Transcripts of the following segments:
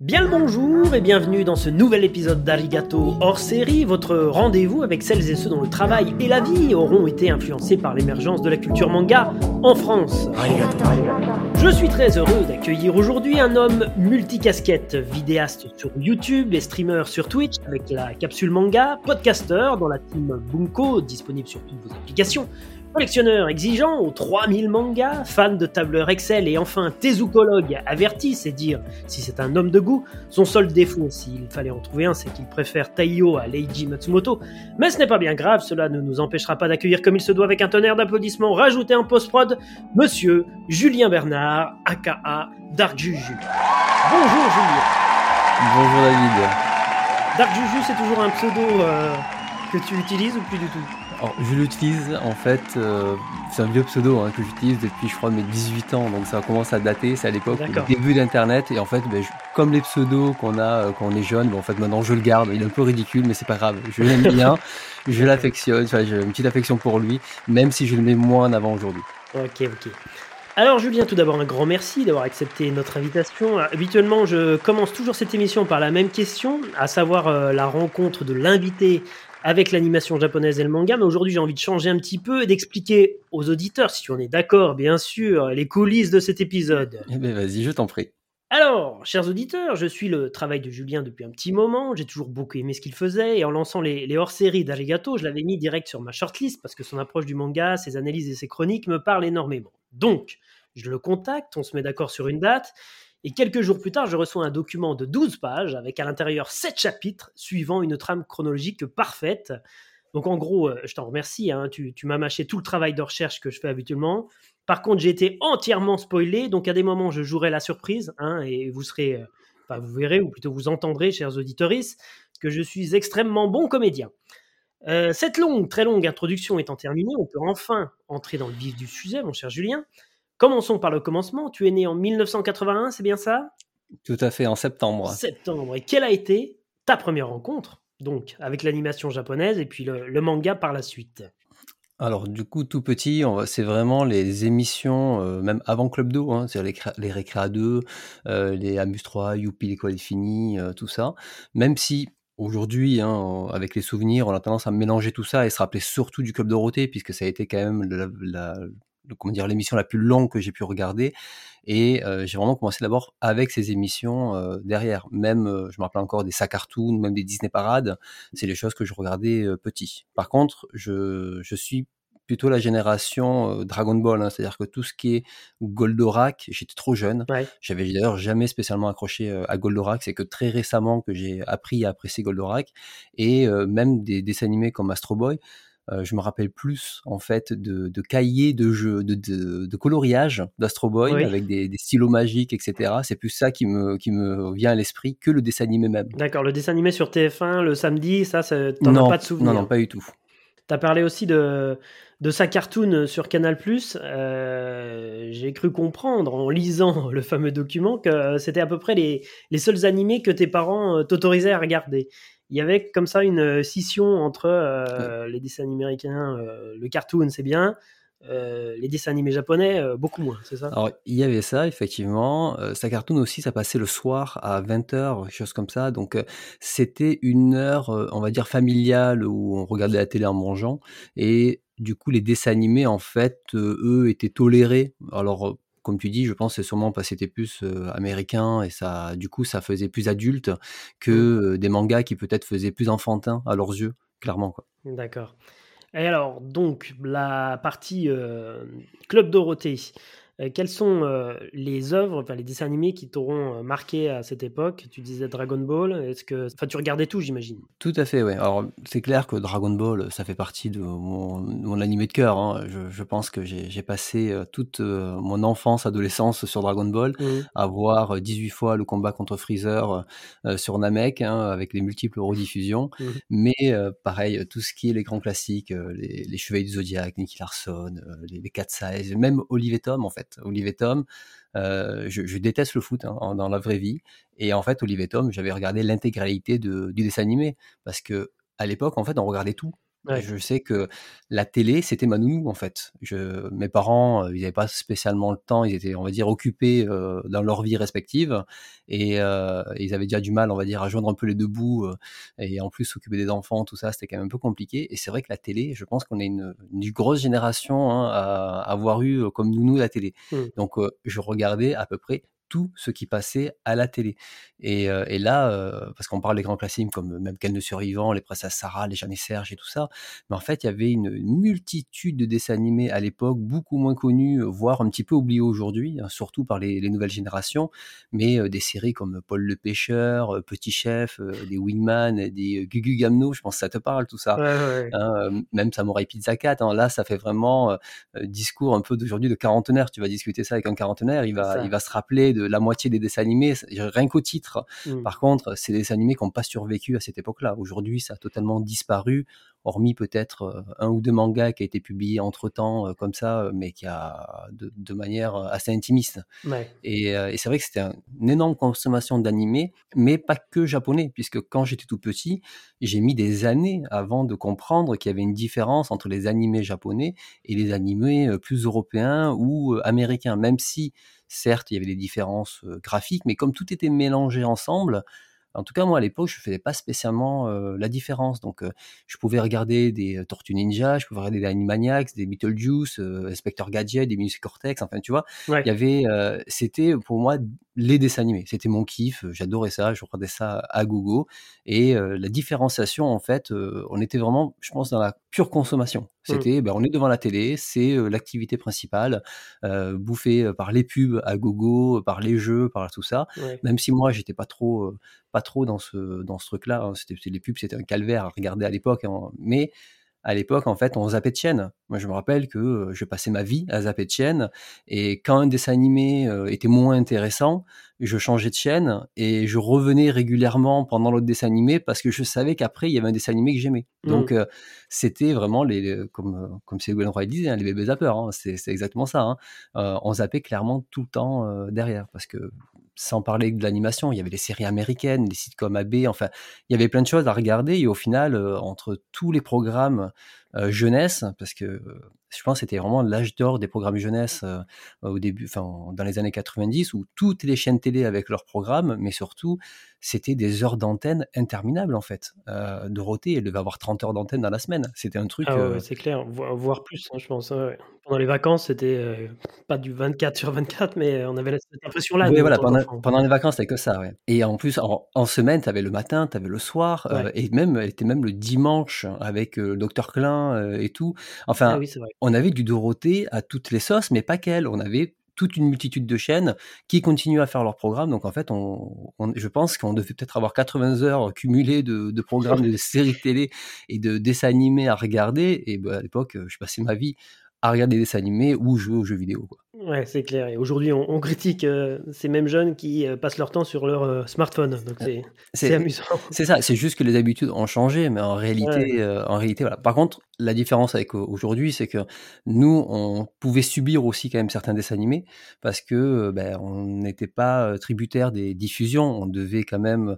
Bien le bonjour et bienvenue dans ce nouvel épisode d'Arigato hors série, votre rendez-vous avec celles et ceux dont le travail et la vie auront été influencés par l'émergence de la culture manga en France. Je suis très heureux d'accueillir aujourd'hui un homme multicasquette, vidéaste sur YouTube et streamer sur Twitch avec la capsule manga, podcasteur dans la team Bunko, disponible sur toutes vos applications, Collectionneur exigeant aux 3000 mangas, fan de tableur Excel et enfin tésukologue averti, c'est dire si c'est un homme de goût, son seul défaut, s'il fallait en trouver un, c'est qu'il préfère Taiyo à Leiji Matsumoto. Mais ce n'est pas bien grave, cela ne nous empêchera pas d'accueillir comme il se doit avec un tonnerre d'applaudissements rajouté en post-prod, monsieur Julien Bernard, aka Dark Juju. Bonjour Julien. Bonjour David. Dark Juju, c'est toujours un pseudo euh, que tu utilises ou plus du tout? Alors, je l'utilise en fait, euh, c'est un vieux pseudo hein, que j'utilise depuis je crois mes 18 ans, donc ça commence à dater, c'est à l'époque, au début d'Internet, et en fait, ben, comme les pseudos qu'on a euh, quand on est jeune, ben, en fait maintenant je le garde, il est un peu ridicule, mais c'est pas grave, je l'aime bien, je l'affectionne, j'ai une petite affection pour lui, même si je le mets moins en avant aujourd'hui. Ok, ok. Alors Julien, tout d'abord un grand merci d'avoir accepté notre invitation. Habituellement, je commence toujours cette émission par la même question, à savoir euh, la rencontre de l'invité avec l'animation japonaise et le manga, mais aujourd'hui j'ai envie de changer un petit peu et d'expliquer aux auditeurs, si tu en es d'accord bien sûr, les coulisses de cet épisode. Eh bien vas-y, je t'en prie. Alors, chers auditeurs, je suis le travail de Julien depuis un petit moment, j'ai toujours beaucoup aimé ce qu'il faisait, et en lançant les, les hors-séries d'Arigato, je l'avais mis direct sur ma shortlist parce que son approche du manga, ses analyses et ses chroniques me parlent énormément. Donc, je le contacte, on se met d'accord sur une date, et quelques jours plus tard, je reçois un document de 12 pages avec à l'intérieur 7 chapitres suivant une trame chronologique parfaite. Donc en gros, euh, je t'en remercie, hein, tu, m'as mâché tout le travail de recherche que je fais habituellement. Par contre, j'ai été entièrement spoilé, donc à des moments, je jouerai la surprise, hein, et vous serez, euh, enfin, vous verrez, ou plutôt vous entendrez, chers auditeurs, que je suis extrêmement bon comédien. Euh, cette longue, très longue introduction étant terminée, on peut enfin entrer dans le vif du sujet, mon cher Julien. Commençons par le commencement. Tu es né en 1981, c'est bien ça? Tout à fait, en septembre. Septembre. Et quelle a été ta première rencontre, donc, avec l'animation japonaise et puis le, manga par la suite? Alors du coup tout petit, c'est vraiment les émissions, euh, même avant Club Do, hein, c'est les, les Récréa 2, euh, les Amus 3, Youpi l'école est finie, euh, tout ça. Même si aujourd'hui, hein, avec les souvenirs, on a tendance à mélanger tout ça et se rappeler surtout du Club Dorothée, puisque ça a été quand même la, comment dire l'émission la plus longue que j'ai pu regarder et euh, j'ai vraiment commencé d'abord avec ces émissions euh, derrière. Même euh, je me rappelle encore des sacs cartoons même des Disney parades c'est les choses que je regardais petit. Par contre je, je suis plutôt la génération Dragon Ball, hein, c'est-à-dire que tout ce qui est Goldorak, j'étais trop jeune. J'avais d'ailleurs jamais spécialement accroché à Goldorak, c'est que très récemment que j'ai appris à apprécier Goldorak et même des dessins animés comme Astro Boy. Euh, je me rappelle plus en fait de, de cahiers de jeux, de, de, de coloriage d'Astro Boy avec des, des, stylos magiques, etc. C'est plus ça qui me, qui me vient à l'esprit que le dessin animé même. D'accord, le dessin animé sur TF1 le samedi, ça, t'en as pas de souvenir? Non, non, pas du tout. Tu as parlé aussi de, de sa cartoon sur Canal+. Euh, J'ai cru comprendre en lisant le fameux document que c'était à peu près les, les seuls animés que tes parents euh, t'autorisaient à regarder il y avait comme ça une euh, scission entre euh, les dessins américains, euh, le cartoon c'est bien, les dessins animés japonais, beaucoup moins, c'est ça? Alors, il y avait ça, effectivement. sa cartoon aussi, ça passait le soir à 20h, chose comme ça. Donc, c'était une heure, on va dire, familiale où on regardait la télé en mangeant. Et du coup, les dessins animés, en fait, eux, étaient tolérés. Alors, comme tu dis, je pense que c'est sûrement parce que c'était plus américain et ça, du coup, ça faisait plus adulte que mmh. des mangas qui peut-être faisaient plus enfantin à leurs yeux, clairement. D'accord. Et alors, donc, la partie Club Dorothée, euh, quelles sont euh, les œuvres, enfin les dessins animés qui t'auront euh, marqué à cette époque? Tu disais Dragon Ball, est-ce que, enfin tu regardais tout, j'imagine Tout à fait, oui. Alors c'est clair que Dragon Ball, ça fait partie de mon, mon animé de cœur. Hein. Je, je, pense que j'ai passé toute mon enfance, adolescence sur Dragon Ball, mmh. à voir 18 fois le combat contre Freezer sur Namek, hein, avec les multiples rediffusions. Mmh. Mais pareil, tout ce qui est les grands classiques, les, les Chevaliers du Zodiac, Nicky Larson, les, les Cat Size, même Olivier Tom en fait. Olivier Tom, euh, je, déteste le foot hein, dans la vraie vie. Et en fait, Olivier Tom, j'avais regardé l'intégralité du dessin animé parce que à l'époque, en fait, on regardait tout. Je sais que la télé, c'était ma nounou, en fait. Je, mes parents, ils n'avaient pas spécialement le temps, ils étaient, on va dire, occupés dans leur vie respective, et ils avaient déjà du mal, on va dire, à joindre un peu les deux bouts, et en plus s'occuper des enfants, tout ça, c'était quand même un peu compliqué. Et c'est vrai que la télé, je pense qu'on est une, une grosse génération hein, à avoir eu comme nounou la télé. Mmh. Donc je regardais à peu près tout ce qui passait à la télé. Et, euh, là, euh, parce qu'on parle des grands classiques comme même Ken le survivant, les princesses Sarah, les Jeanne et Serge et tout ça, mais en fait, il y avait une multitude de dessins animés à l'époque, beaucoup moins connus, voire un petit peu oubliés aujourd'hui, hein, surtout par les, nouvelles générations, mais euh, des séries comme Paul le pêcheur, Petit Chef, des Wingman, des Gugu Gamno, je pense que ça te parle tout ça. Hein, même Samurai Pizza Cat, hein, là, ça fait vraiment discours un peu d'aujourd'hui de quarantenaire. Tu vas discuter ça avec un quarantenaire, il va, il va se rappeler de la moitié des dessins animés, rien qu'au titre. Mmh. Par contre, c'est des dessins animés qui n'ont pas survécu à cette époque-là. Aujourd'hui, ça a totalement disparu hormis peut-être euh, un ou deux mangas qui a été publié entre temps euh, comme ça, euh, mais qui a de, manière assez intimiste. Et, c'est vrai que c'était une énorme consommation d'animés, mais pas que japonais, puisque quand j'étais tout petit, j'ai mis des années avant de comprendre qu'il y avait une différence entre les animés japonais et les animés plus européens ou américains, même si certes il y avait des différences graphiques, mais comme tout était mélangé ensemble, en tout cas, moi, à l'époque, je ne faisais pas spécialement la différence. Donc, je pouvais regarder des Tortues Ninja, je pouvais regarder des Animaniacs, des Beetlejuice, Inspector Gadget, des Minus Cortex. Enfin, tu vois, il y avait, c'était pour moi les dessins animés. C'était mon kiff. J'adorais ça. Je regardais ça à gogo. Et la différenciation, en fait, on était vraiment, je pense, dans la pure consommation. Mmh. C'était, ben, on est devant la télé, c'est l'activité principale, bouffée par les pubs à gogo, par les jeux, par tout ça. Même si moi, j'étais pas trop, pas trop dans ce, dans ce truc-là. Hein. C'était, les pubs, c'était un calvaire à regarder à l'époque. Hein. Mais à l'époque, en fait, on zappait de chaîne. Moi, je me rappelle que je passais ma vie à zapper de chaîne. Et quand un dessin animé était moins intéressant, je changeais de chaîne et je revenais régulièrement pendant l'autre dessin animé parce que je savais qu'après, il y avait un dessin animé que j'aimais. Mmh. Donc, c'était vraiment, les, comme, comme Ségolène Roy disait, hein, les bébés zappeurs. Hein. c'est, exactement ça. on zappait clairement tout le temps derrière parce que sans parler de l'animation, il y avait les séries américaines, les sitcoms AB, enfin, il y avait plein de choses à regarder. Et au final, euh, entre tous les programmes euh, jeunesse, parce que je pense que c'était vraiment l'âge d'or des programmes jeunesse euh, au début, enfin, dans les années 90, où toutes les chaînes télé avec leurs programmes, mais surtout, c'était des heures d'antenne interminables en fait. Euh, Dorothée, elle devait avoir 30 heures d'antenne dans la semaine. C'était un truc. Ah c'est clair, voire plus, hein, je pense. Pendant les vacances, c'était pas du 24 sur 24, mais on avait cette impression-là. Oui, voilà, pendant, les vacances, c'était que ça. Ouais. Et en plus, en, semaine, tu avais le matin, tu avais le soir, et même, était même le dimanche avec le docteur Klein euh, et tout. Enfin, ah on avait du Dorothée à toutes les sauces, mais pas qu'elle. On avait toute une multitude de chaînes qui continuent à faire leur programme. Donc en fait, on, je pense qu'on devait peut-être avoir 80 heures cumulées de, programmes de séries télé et de dessins animés à regarder. Et bah, à l'époque, je passais ma vie à regarder des dessins animés ou jouer aux jeux vidéo. Ouais, c'est clair. Et aujourd'hui, on, critique euh, ces mêmes jeunes qui euh, passent leur temps sur leur euh, smartphone. Donc c'est amusant. C'est ça. C'est juste que les habitudes ont changé, mais en réalité, en réalité, voilà. Par contre, la différence avec aujourd'hui, c'est que nous, on pouvait subir aussi quand même certains dessins animés parce que ben, on n'était pas tributaire des diffusions. On devait quand même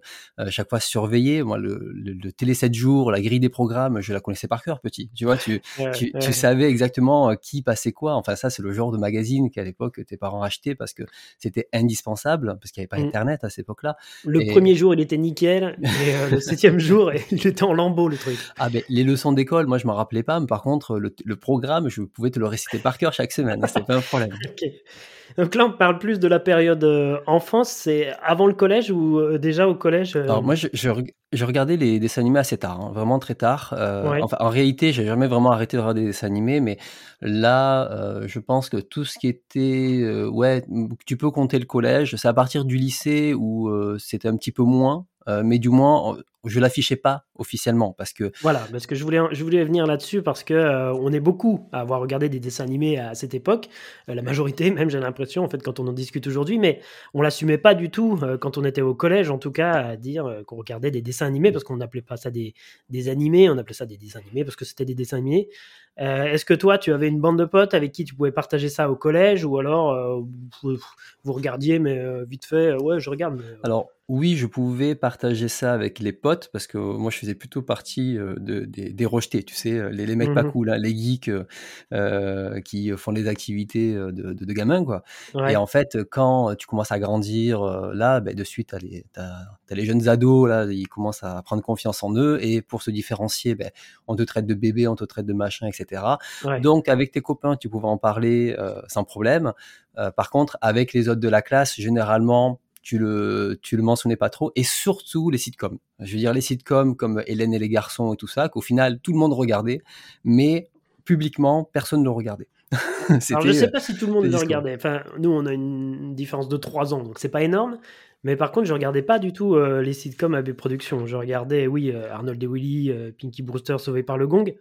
chaque fois surveiller. Moi, le, le, télé 7 jours, la grille des programmes, je la connaissais par cœur, petit. Tu vois, tu, tu, tu savais exactement qui passait quoi. Enfin, ça, c'est le genre de magazine qu'à l'époque tes parents achetaient parce que c'était indispensable, parce qu'il n'y avait pas mmh. Internet à cette époque-là. Le premier jour, il était nickel, et euh, le septième jour, il était en lambeau, le truc. Ah, ben, les leçons d'école, moi, je m'en rappelais pas, mais par contre, le, programme, je pouvais te le réciter par cœur chaque semaine, c'était pas un problème. Donc là, on parle plus de la période euh, enfance. C'est avant le collège ou euh, déjà au collège Alors moi, je, je, regardais les dessins animés assez tard, hein, vraiment très tard. enfin, en réalité, j'ai jamais vraiment arrêté de regarder des dessins animés, mais là, je pense que tout ce qui était, ouais, tu peux compter le collège. C'est à partir du lycée où c'était un petit peu moins. Euh, mais du moins, je l'affichais pas officiellement parce que. Voilà, parce que je voulais, je voulais venir là-dessus parce que euh, on est beaucoup à avoir regardé des dessins animés à cette époque, euh, la majorité même, j'ai l'impression, en fait, quand on en discute aujourd'hui, mais on l'assumait pas du tout quand on était au collège, en tout cas, à dire qu'on regardait des dessins animés parce qu'on n'appelait pas ça des, des animés, on appelait ça des dessins animés parce que c'était des dessins animés. Euh, est-ce que toi, tu avais une bande de potes avec qui tu pouvais partager ça au collège ou alors euh, vous, vous, regardiez, mais euh, vite fait, ouais, je regarde. Alors, oui, je pouvais partager ça avec les potes parce que moi, je faisais plutôt partie de, des, rejetés, tu sais, les, les mecs pas mmh cool, hein, les geeks qui font des activités de, de, gamins, quoi. Et en fait, quand tu commences à grandir, là, ben, de suite, tu as, les jeunes ados, là, ils commencent à prendre confiance en eux et pour se différencier, ben, on te traite de bébé, on te traite de machin, etc. Donc, avec tes copains, tu pouvais en parler euh, sans problème. Euh, par contre, avec les autres de la classe, généralement, tu le, tu le mentionnais pas trop. Et surtout les sitcoms. Je veux dire, les sitcoms comme Hélène et les garçons et tout ça, qu'au final, tout le monde regardait, mais publiquement, personne ne le regardait. Alors, je sais pas si tout le monde le regardait. Enfin, nous, on a une différence de 3 ans, donc c'est pas énorme. Mais par contre, je regardais pas du tout euh, les sitcoms AB Productions. Je regardais, oui, Arnold et Willy, Pinky Brewster sauvé par le gong.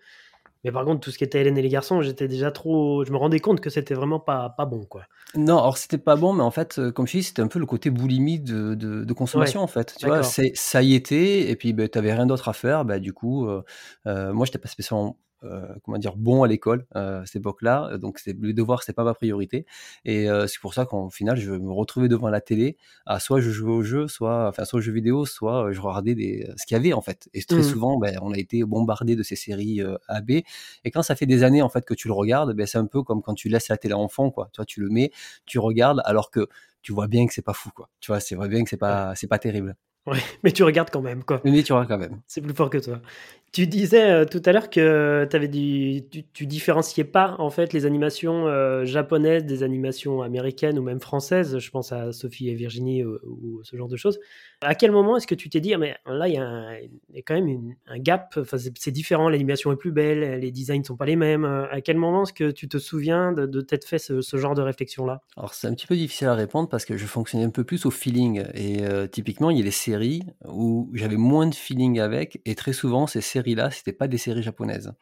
Mais par contre, tout ce qui était Hélène et les garçons, j'étais déjà trop. Je me rendais compte que c'était vraiment pas, pas bon, quoi. Non, alors c'était pas bon, mais en fait, euh, comme je dis, c'était un peu le côté boulimie de, de, consommation, en fait. Tu vois, ça y était, et puis ben, tu n'avais rien d'autre à faire. Bah, du coup, euh, euh, moi, j'étais pas spécialement comment dire bon à l'école euh, à cette époque-là. Donc c'est le devoir, c'était pas ma priorité. Et euh, c'est pour ça qu'au final, je me retrouvais devant la télé. À soit je jouais au jeu, soit enfin soit aux jeux vidéo, soit je regardais des ce qu'il y avait en fait. Et très mmh. souvent, ben, on a été bombardé de ces séries AB. Et quand ça fait des années en fait que tu le regardes, ben, c'est un peu comme quand tu laisses la télé en fond, quoi. Tu vois, tu le mets, tu regardes, alors que tu vois bien que c'est pas fou, quoi. Tu vois, c'est vrai bien que c'est pas, c'est pas terrible. Ouais, mais tu regardes quand même, quoi. Mais tu regardes quand même. C'est plus fort que toi. Tu disais euh, tout à l'heure que avais du, tu, tu, différenciais pas en fait les animations euh, japonaises des animations américaines ou même françaises. Je pense à Sophie et Virginie euh, ou, ce genre de choses. À quel moment est-ce que tu t'es dit, ah, mais là il y, a quand même un gap. Enfin, c'est différent. L'animation est plus belle, les designs sont pas les mêmes. À quel moment est-ce que tu te souviens de, t'être fait ce, ce, genre de réflexion là Alors c'est un petit peu difficile à répondre parce que je fonctionnais un peu plus au feeling et typiquement il y a des séries où j'avais moins de feeling avec et très souvent ces séries là c'était pas des séries japonaises.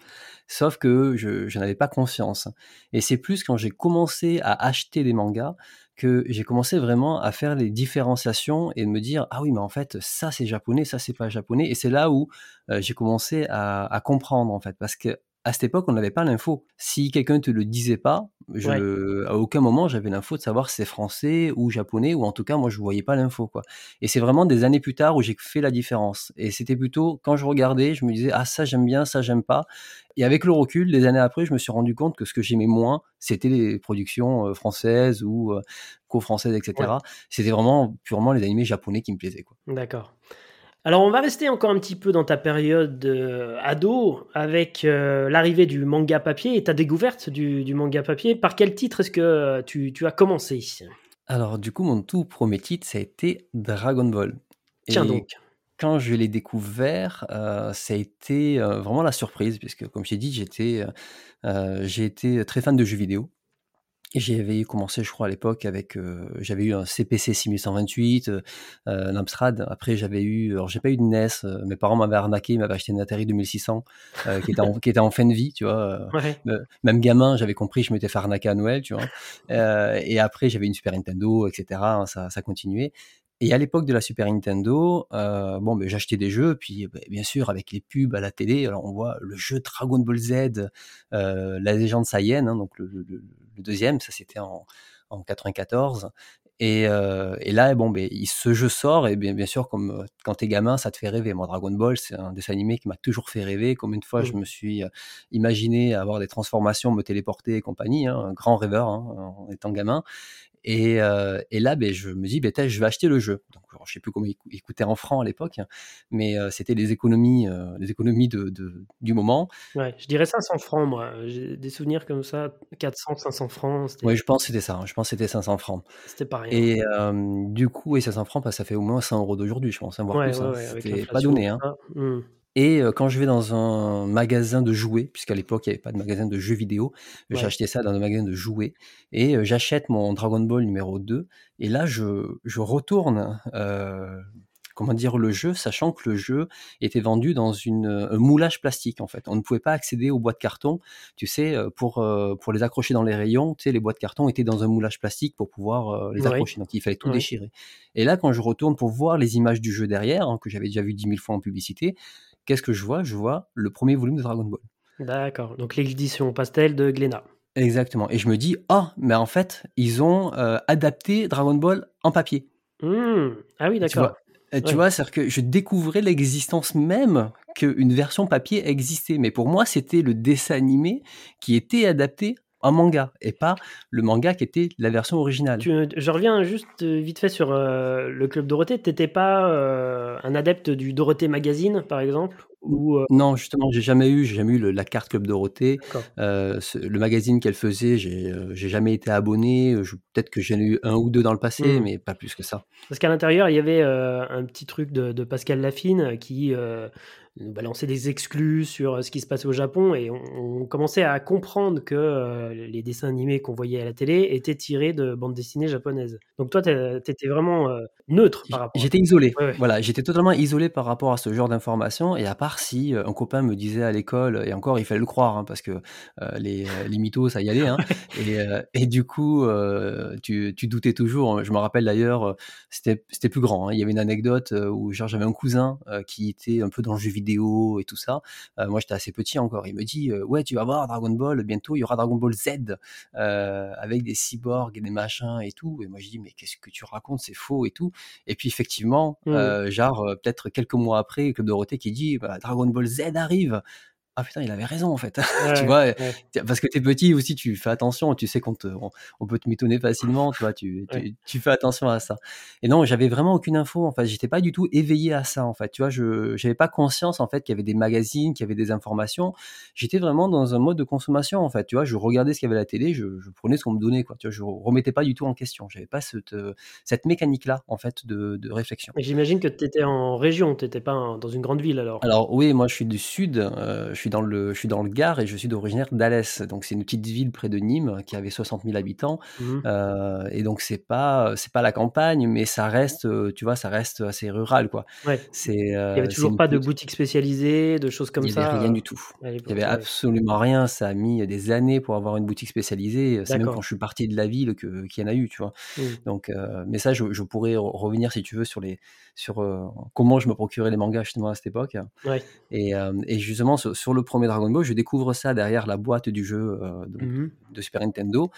Sauf que je, n'avais pas conscience. Et c'est plus quand j'ai commencé à acheter des mangas que j'ai commencé vraiment à faire les différenciations et de me dire ah oui mais en fait ça c'est japonais ça c'est pas japonais et c'est là où euh, j'ai commencé à, comprendre en fait parce que à cette époque, on n'avait pas l'info. Si quelqu'un te le disait pas, je, à aucun moment j'avais l'info de savoir si c'est français ou japonais, ou en tout cas, moi, je voyais pas l'info, quoi. Et c'est vraiment des années plus tard où j'ai fait la différence. Et c'était plutôt, quand je regardais, je me disais, ah, ça j'aime bien, ça j'aime pas. Et avec le recul, des années après, je me suis rendu compte que ce que j'aimais moins, c'était les productions euh, françaises ou euh, co-françaises, etc. C'était vraiment purement les animés japonais qui me plaisaient, quoi. D'accord. Alors on va rester encore un petit peu dans ta période euh, ado avec euh, l'arrivée du manga papier et ta découverte du, manga papier. Par quel titre est-ce que euh, tu, as commencé? Alors du coup mon tout premier titre ça a été Dragon Ball. Tiens donc. Quand je l'ai découvert, ça a été vraiment la surprise puisque comme j'ai dit j'étais j'ai été très fan de jeux vidéo. J'avais commencé, je crois, à l'époque avec, euh, j'avais eu un CPC 6128, euh, l'Amstrad. Après, j'avais eu, alors j'ai pas eu de NES. Euh, mes parents m'avaient arnaqué, ils m'avaient acheté une Atari 2600 euh, qui était en, qui était en fin de vie, tu vois. même gamin, j'avais compris, je m'étais fait arnaquer à Noël, tu vois. et après, j'avais une Super Nintendo, etc. Hein, ça, ça continuait. Et à l'époque de la Super Nintendo, euh, bon, ben, j'achetais des jeux, puis ben, bien sûr avec les pubs à la télé, alors on voit le jeu Dragon Ball Z, euh, la légende Saiyan, hein, donc le, le, le, deuxième, ça c'était en, en 94. Et, euh, et, là, bon, ben, ce jeu sort, et bien, bien sûr, comme euh, quand t'es gamin, ça te fait rêver. Moi, Dragon Ball, c'est un dessin animé qui m'a toujours fait rêver. Comme une fois, je mmh. me suis euh, imaginé avoir des transformations, me téléporter et compagnie, hein, un grand rêveur hein, en étant gamin. Et, euh, et, là, ben, je me dis, ben, je vais acheter le jeu. Donc, alors, je sais plus comment il coûtait en francs à l'époque, hein, mais euh, c'était les économies, euh, les économies de, de, du moment. Ouais, je dirais 500 francs, moi. J'ai des souvenirs comme ça, 400, 500 francs. Oui, je pense que c'était ça. Hein. Je pense que c'était 500 francs. C'était pas rien. Et du coup, et 500 francs, bah, ça fait au moins 100 euros d'aujourd'hui, je pense, hein, voire plus. Ouais, c'était pas donné. Hein. Mmh. Et quand je vais dans un magasin de jouets, puisqu'à l'époque il n'y avait pas de magasin de jeux vidéo, acheté ça dans un magasin de jouets et j'achète mon Dragon Ball numéro 2 et là je, je retourne euh, comment dire le jeu, sachant que le jeu était vendu dans une, un moulage plastique en fait. On ne pouvait pas accéder aux boîtes carton, tu sais, pour pour les accrocher dans les rayons, tu sais, les boîtes carton étaient dans un moulage plastique pour pouvoir les accrocher, donc il fallait tout déchirer. Et là, quand je retourne pour voir les images du jeu derrière, hein, que j'avais déjà vu dix mille fois en publicité, qu'est-ce que je vois? Je vois le premier volume de Dragon Ball. D'accord, donc l'édition pastel de Glénat. Exactement et je me dis: «Oh, mais en fait, ils ont, heu, adapté Dragon Ball en papier». Mmh. Ah oui, Tu vois? d'accord. Heu, tu Ouais. vois? C'est-à-dire que je découvrais l'existence même qu'une version papier existait, mais pour moi, c'était le dessin animé qui était adapté en manga et pas le manga qui était la version originale. Tu, je reviens juste, heu, vite fait sur, heu, le Club Dorothée. Tu étais pas, heu, un adepte du Dorothée Magazine, par exemple? Ou, non, justement, j'ai jamais eu j'ai jamais eu le la carte Club Dorothée. Ce le magazine qu'elle faisait, j'ai, jamais été abonné, peut-être que j'en ai eu 1 ou 2 dans le passé, Mmh. mais pas plus que ça. Parce qu'à l'intérieur, il y avait, un petit truc de de Pascal Laffine qui, nous balançait des exclus sur, heu, ce qui se passait au Japon et on on commençait à comprendre que, heu, les dessins animés qu'on voyait à la télé étaient tirés de bandes dessinées japonaises. Donc toi, tu es tu étais vraiment, neutre par rapport à j'étais isolé. ouais, ouais. Voilà, j'étais totalement isolé par rapport à ce genre d'informations et à part si, un copain me disait à l'école et encore il fallait le croire, hein, parce que, les, les mythos ça y allait, hein et et du coup, tu tu doutais toujours. Je me rappelle d'ailleurs, c'était plus grand, hein. Il y avait une anecdote, où j'avais un cousin, qui était un peu dans le jeu vidéo et tout ça. Heu, moi j'étais assez petit encore. Il me dit, heu: «Ouais, tu vas voir Dragon Ball, bientôt il y aura Dragon Ball Z, heu, avec des cyborgs et des machins et tout» et moi je dis: «Mais qu'est-ce que tu racontes? C'est faux et tout» et puis effectivement, Mmh. genre, peut-être quelques mois après, Club Dorothée qui dit: «Bah, Dragon Ball Z arrive!» Ah putain, il avait raison en fait. Tu vois? Ouais. parce que tu es petit aussi, tu fais attention, tu sais qu'on te on on peut te mitonner facilement, tu vois? Tu Ouais. tu tu fais attention à ça et non, j'avais vraiment aucune info, en fait. J'étais pas du tout éveillé à ça, en fait, tu vois? Je j'avais pas conscience, en fait, qu'il y avait des magazines, qu'il y avait des informations. J'étais vraiment dans un mode de consommation, en fait, tu vois? Je regardais ce qu'il y avait à la télé, je je prenais ce qu'on me donnait, quoi, tu vois? Je remettais pas du tout en question. J'avais pas cette, cette mécanique-là, en fait, de de réflexion. J'imagine que tu étais en région, tu étais pas dans une grande ville alors? Alors oui, moi je suis du sud, je suis dans le je suis dans le Gard et je suis originaire d'Alès. Donc c'est une petite ville près de Nîmes qui avait 60 000 habitants, Mmh mh. heu et donc c'est pas, c'est pas la campagne, mais ça reste, heu, tu vois, ça reste assez rural, quoi. Ouais. C'est, Il y avait toujours pas de boutique spécialisée, de choses comme Il y avait rien ça, du tout. Il y avait absolument rien. Ça a mis des années pour avoir une boutique spécialisée. C'est même quand je suis parti de la ville que qu'il y en a eu, tu vois? Mmh. Donc mais ça, je je pourrais re revenir si tu veux sur les sur, comment je me procurais les mangas justement à cette époque Ouais. et hem et justement sur sur le 1er Dragon Ball, je découvre ça derrière la boîte du jeu, donc Mmh de Super Nintendo.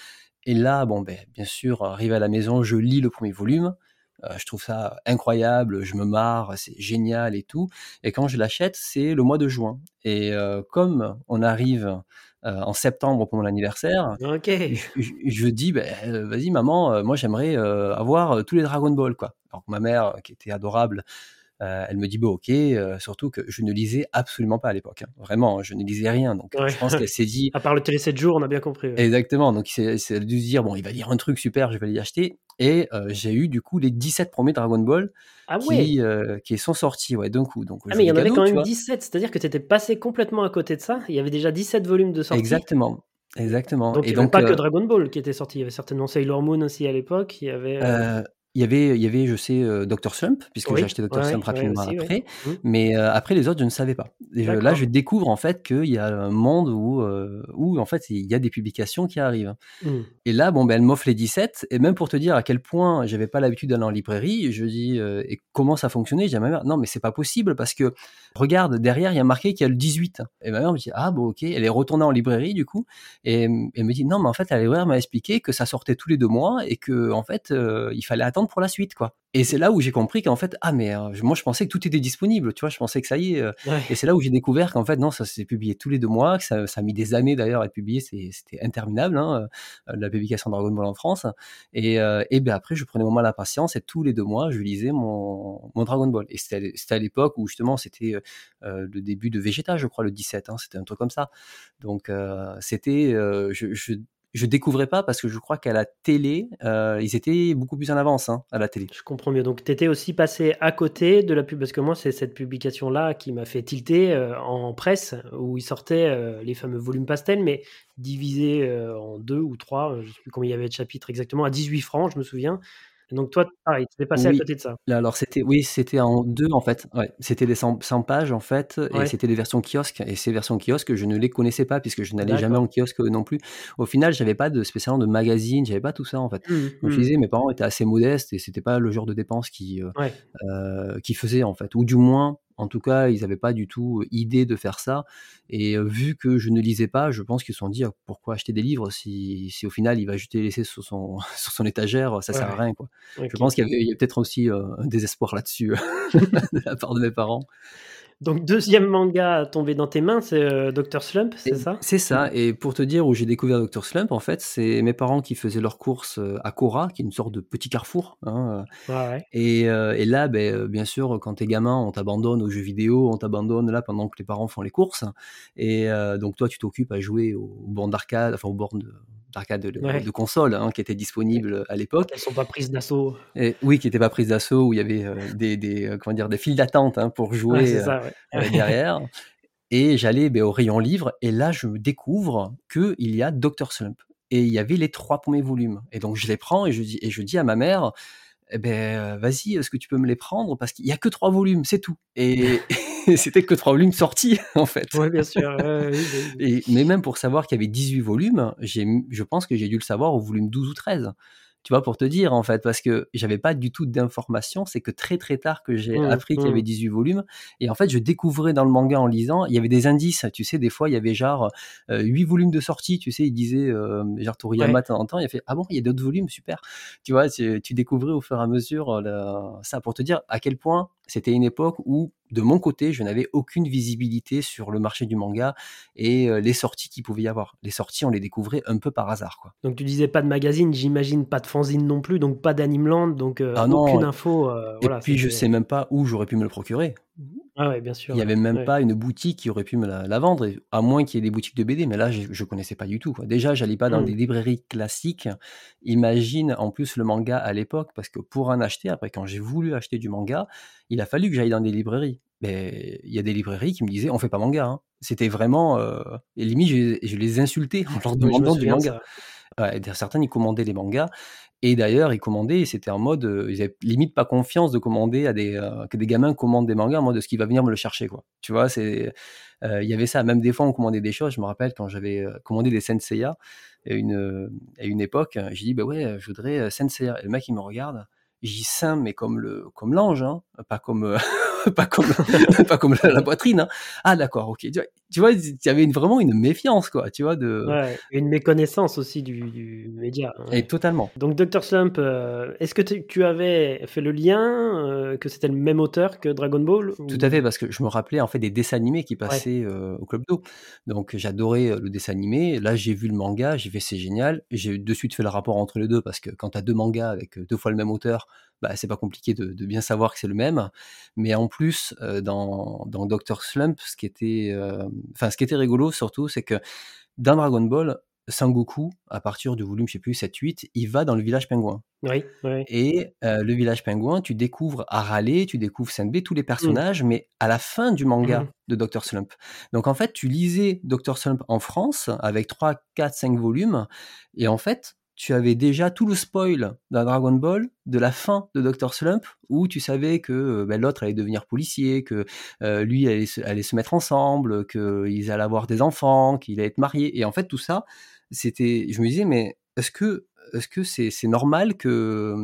Et là, bon, beh, bien sûr, arrivé à la maison, je lis le 1er volume. Heu, je trouve ça incroyable, je me marre, c'est génial et tout. Et quand je l'achète, c'est le mois de juin. Et heu, comme on arrive, en septembre pour mon anniversaire, je dis: «Beh, heu, vas-y maman, moi j'aimerais, avoir, tous les Dragon Ball, quoi». Alors ma mère, qui était adorable, heu, elle me dit: «Bah OK», heu, surtout que je ne lisais absolument pas à l'époque, hein. Vraiment, je ne lisais rien. Donc Ouais, je pense qu'elle s'est dit à part le Télé 7 jours, on a bien compris, ouais. Exactement, donc c'est elle a dû se dire: «Bon, il va lire un truc super, je vais l'y acheter» et heu, j'ai eu du coup les 17 premiers Dragon Ball Ah qui, sont sortis, ouais, d'un coup, donc Ah mais il y en avait quand même vois? 17, c'est-à-dire que tu étais passé complètement à côté de ça? Il y avait déjà 17 volumes de sortis? Exactement, exactement. Donc et il y avait donc pas que Dragon Ball qui était sorti, il y avait certainement Sailor Moon aussi à l'époque, il y avait, il y avait il y avait, je sais, heu, Docteur Slump puisque j'ai acheté Docteur ouais, Slump ouais rapidement aussi, après, Mmh. mais heu, après les autres, je ne savais pas et je là, je découvre en fait qu'il y a un monde où, heu, où en fait il y a des publications qui arrivent Mmh. et là, bon, ben, elle m'offre les 17 et même pour te dire à quel point j'avais pas l'habitude d'aller en librairie, je dis, «Et comment ça fonctionnait?» je dis à ma mère: «Non mais c'est pas possible parce que regarde derrière, il y a marqué qu'il y a le 18» et ma mère me dit: «Ah bon OK». Elle est retournée en librairie du coup et elle me dit: «Non mais en fait, la libraire m'a expliqué que ça sortait tous les 2 mois et qu'en fait, heu, il fallait attendre pour la suite, quoi» et c'est là où j'ai compris qu'en fait: «Ah mais heu, moi je pensais que tout était disponible», tu vois? Je pensais que ça y est, heu et c'est là où j'ai découvert qu'en fait non, ça s'est publié tous les 2 mois, que ça ça a mis des années d'ailleurs à être publié, c'était interminable, hein, heu, la publication de Dragon Ball en France. Et heu et beh, après je prenais mon mal à patience et tous les 2 mois, je lisais mon mon Dragon Ball. Et c'était à l'é c'était à l'époque où justement c'était, le début de Vegeta, je crois, le 17, hein, c'était un truc comme ça. Donc c'était, je je je découvrais pas parce que je crois qu'à la télé, heu, ils étaient beaucoup plus en avance, hein, à la télé. Je comprends mieux, donc tu étais aussi passé à côté de la pub parce que moi, c'est cette publication-là qui m'a fait tilter, heu, en presse où ils sortaient, heu, les fameux volumes pastel mais divisés, en 2 ou 3, heu, je sais plus combien il y avait de chapitres exactement, à 18 francs, je me souviens donc toi, pareil, tu étais passé à Oui, côté de ça? alors c'était oui, c'était en 2 en fait, ouais, c'était des 100 100 pages en fait et c'était des versions kiosques et ces versions kiosques, je ne les connaissais pas puisque je n'allais jamais en kiosque non plus. Au final, j'avais pas de spécialement de magazine, j'avais pas tout ça en fait. Mmh Comme je Mmh. disais, mes parents étaient assez modestes et c'était pas le genre de dépenses qu'ils, heu Ouais. heu, qu'ils faisaient en fait ou du moins En tout cas, ils n'avaient pas du tout idée de faire ça. Et vu que je ne lisais pas, je pense qu'ils se sont dit «Ah, pourquoi acheter des livres si, si, au final il va juste les laisser sur son, sur son étagère, ça sert à rien. Quoi. Je pense qu'il y avait, peut-être aussi un désespoir là-dessus de la part de mes parents. Donc, deuxième manga tombé dans tes mains, c'est euh, Dr. Slump, c'est ça? C'est ça. Et pour te dire où j'ai découvert Dr. Slump, en fait, c'est mes parents qui faisaient leurs courses euh, à Cora, qui est une sorte de petit carrefour. Hein, euh. Et, là, ben, bien sûr, quand t'es gamin, on t'abandonne aux jeux vidéo, on t'abandonne là pendant que les parents font les courses. Et donc, toi, tu t'occupes à jouer aux bornes d'arcade, enfin aux bornes de, d'arcade de, de, console hein, qui étaient disponibles à l'époque. Elles sont pas prises d'assaut. Oui, qui n'étaient pas prises d'assaut, où il y avait euh, des, des, euh, comment dire, des files d'attente hein, pour jouer euh, derrière. Et j'allais ben, au rayon livre, et là, je découvre qu'il y a Dr. Slump. Et il y avait les trois premiers volumes. Et donc, je les prends et je dis, et je dis à ma mère, eh ben, vas-y, est-ce que tu peux me les prendre? Parce qu'il y a que trois volumes, c'est tout. Et, c'était que trois volumes sortis, en fait. Oui, bien sûr. Et, mais même pour savoir qu'il y avait 18 volumes, je pense que j'ai dû le savoir au volume 12 ou 13 tu vois, pour te dire, en fait, parce que j'avais pas du tout d'informations. C'est que très, très tard que j'ai mmh, appris qu'il y avait 18 mmh. volumes. Et en fait, je découvrais dans le manga en lisant, il y avait des indices. Tu sais, des fois, il y avait genre euh, 8 volumes de sortie. Tu sais, il disait, euh, genre Toriyama, de temps en temps, il a fait, ah bon, il y a d'autres volumes, super. Tu vois, tu, tu découvrais au fur et à mesure euh, ça pour te dire à quel point c'était une époque où de mon côté, je n'avais aucune visibilité sur le marché du manga et euh, les sorties qu'il pouvait y avoir. Les sorties, on les découvrait un peu par hasard. Quoi. Donc tu disais pas de magazine, j'imagine pas de fanzine non plus, donc pas d'Animeland, donc euh, ah aucune info. Euh, et puis je sais même pas où j'aurais pu me le procurer. Ah ouais, bien sûr. Il n'y avait même pas une boutique qui aurait pu me la, vendre, à moins qu'il y ait des boutiques de BD, mais là, je ne connaissais pas du tout. Quoi. Déjà, j'allais pas dans mmh. des librairies classiques. Imagine en plus le manga à l'époque, parce que pour en acheter, après, quand j'ai voulu acheter du manga, il a fallu que j'aille dans des librairies. Mais il y a des librairies qui me disaient on fait pas manga. Hein. C'était vraiment. Euh, et limite, je, les insultais en leur demandant du manga. certains, ils commandaient les mangas. Et d'ailleurs, ils commandaient, c'était en mode, euh, ils avaient limite pas confiance de commander à des, euh, que des gamins commandent des mangas en mode, ce qui va venir me le chercher, quoi. Tu vois, c'est, il y avait ça. Même des fois, on commandait des choses. Je me rappelle quand j'avais commandé des Senseiya à une, à une époque, j'ai dit, bah ouais, je voudrais Senseiya. Et le mec, il me regarde. J'y saint, mais comme le, comme l'ange, hein, pas comme, pas comme, pas comme la, poitrine. Hein. Ah d'accord, ok. Tu vois, il y avait vraiment une méfiance, quoi. Tu vois de. Ouais, une méconnaissance aussi du, média. Hein. Et totalement. Donc Dr Slump, euh, est-ce que tu avais fait le lien euh, que c'était le même auteur que Dragon Ball Tout à fait, parce que je me rappelais en fait des dessins animés qui passaient euh, au club d'eau. Donc j'adorais le dessin animé. Là, j'ai vu le manga, j'ai fait c'est génial. J'ai de suite fait le rapport entre les deux parce que quand tu as deux mangas avec deux fois le même auteur, bah, c'est pas compliqué de, bien savoir que c'est le même. Mais en plus, euh, dans, dans Dr. Slump, ce qui était, euh, enfin, ce qui était rigolo surtout, c'est que dans Dragon Ball, Sangoku, à partir du volume, je sais plus, 7-8, il va dans le village pingouin. Oui, Et euh, le village pingouin, tu découvres Arale, tu découvres Senbei, tous les mmh. personnages, mais à la fin du manga mmh. de Dr. Slump. Donc en fait, tu lisais Dr. Slump en France avec 3, 4, 5 volumes, et en fait, tu avais déjà tout le spoil d'un Dragon Ball de la fin de Dr. Slump, où tu savais que euh, ben, l'autre allait devenir policier, que euh, lui allait se, allait se, mettre ensemble, qu'ils allaient avoir des enfants, qu'il allait être marié. Et en fait, tout ça, c'était. Je me disais, mais est-ce que est-ce que c'est normal que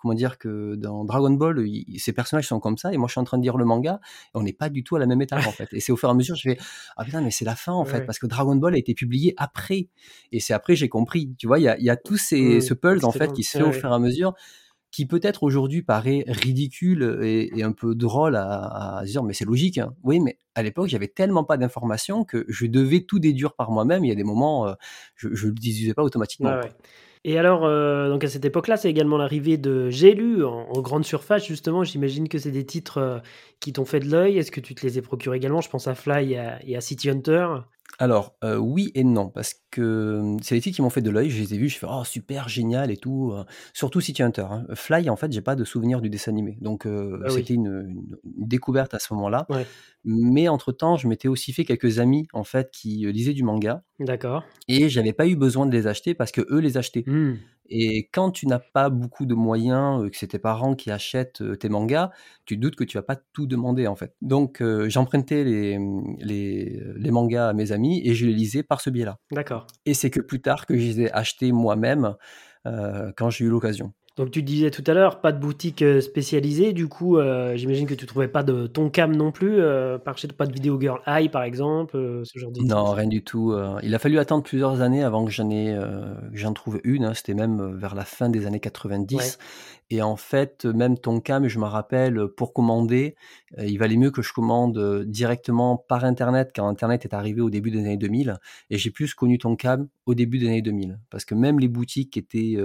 comment dire que dans Dragon Ball ces personnages sont comme ça et moi je suis en train de lire le manga et on n'est pas du tout à la même étape en fait et c'est au fur et à mesure je fais ah putain mais c'est la fin en fait parce que Dragon Ball a été publié après et c'est après j'ai compris tu vois il y a, y a tous ces ce puzzle en fait qui se fait au fur et à mesure qui peut-être aujourd'hui paraît ridicule et, un peu drôle à, à dire, mais c'est logique. Hein. Oui, mais à l'époque, j'avais tellement pas d'informations que je devais tout déduire par moi-même. Il y a des moments, euh, je ne le disais pas automatiquement. Et alors, euh, donc à cette époque-là, c'est également l'arrivée de J'ai lu en, grande surface, justement. J'imagine que c'est des titres euh, qui t'ont fait de l'œil. Est-ce que tu te les as procurés également? Je pense à Fly et à, City Hunter. Alors, euh, oui et non, parce que c'est les titres qui m'ont fait de l'œil. Je les ai vus, je fais oh super génial et tout. surtout City Hunter. Hein. Fly, en fait, j'ai pas de souvenir du dessin animé, donc ah c'était une, découverte à ce moment-là. Ouais. Mais entre-temps, je m'étais aussi fait quelques amis en fait qui euh, lisaient du manga. D'accord. Et j'avais pas eu besoin de les acheter parce que eux les achetaient. Mmh. Et quand tu n'as pas beaucoup de moyens, que c'est tes parents qui achètent tes mangas, tu doutes que tu vas pas tout demander en fait. Donc j'empruntais les, les, les, mangas à mes amis et je les lisais par ce biais-là. D'accord. Et c'est que plus tard que je les ai achetés moi-même quand j'ai eu l'occasion. Donc tu disais tout à l'heure, pas de boutique euh, spécialisée, du coup euh, j'imagine que tu trouvais pas de ton cam non plus, euh, par chez pas de vidéo girl high par exemple, ce genre de Non, rien du tout. il a fallu attendre plusieurs années avant que j'en ai, j'en trouve une. Hein. C'était même vers la fin des années 90. Et en fait, même ton cam, je me rappelle, pour commander, il valait mieux que je commande directement par Internet quand Internet est arrivé au début des années 2000. Et j'ai plus connu ton cam au début des années 2000, parce que même les boutiques qui étaient,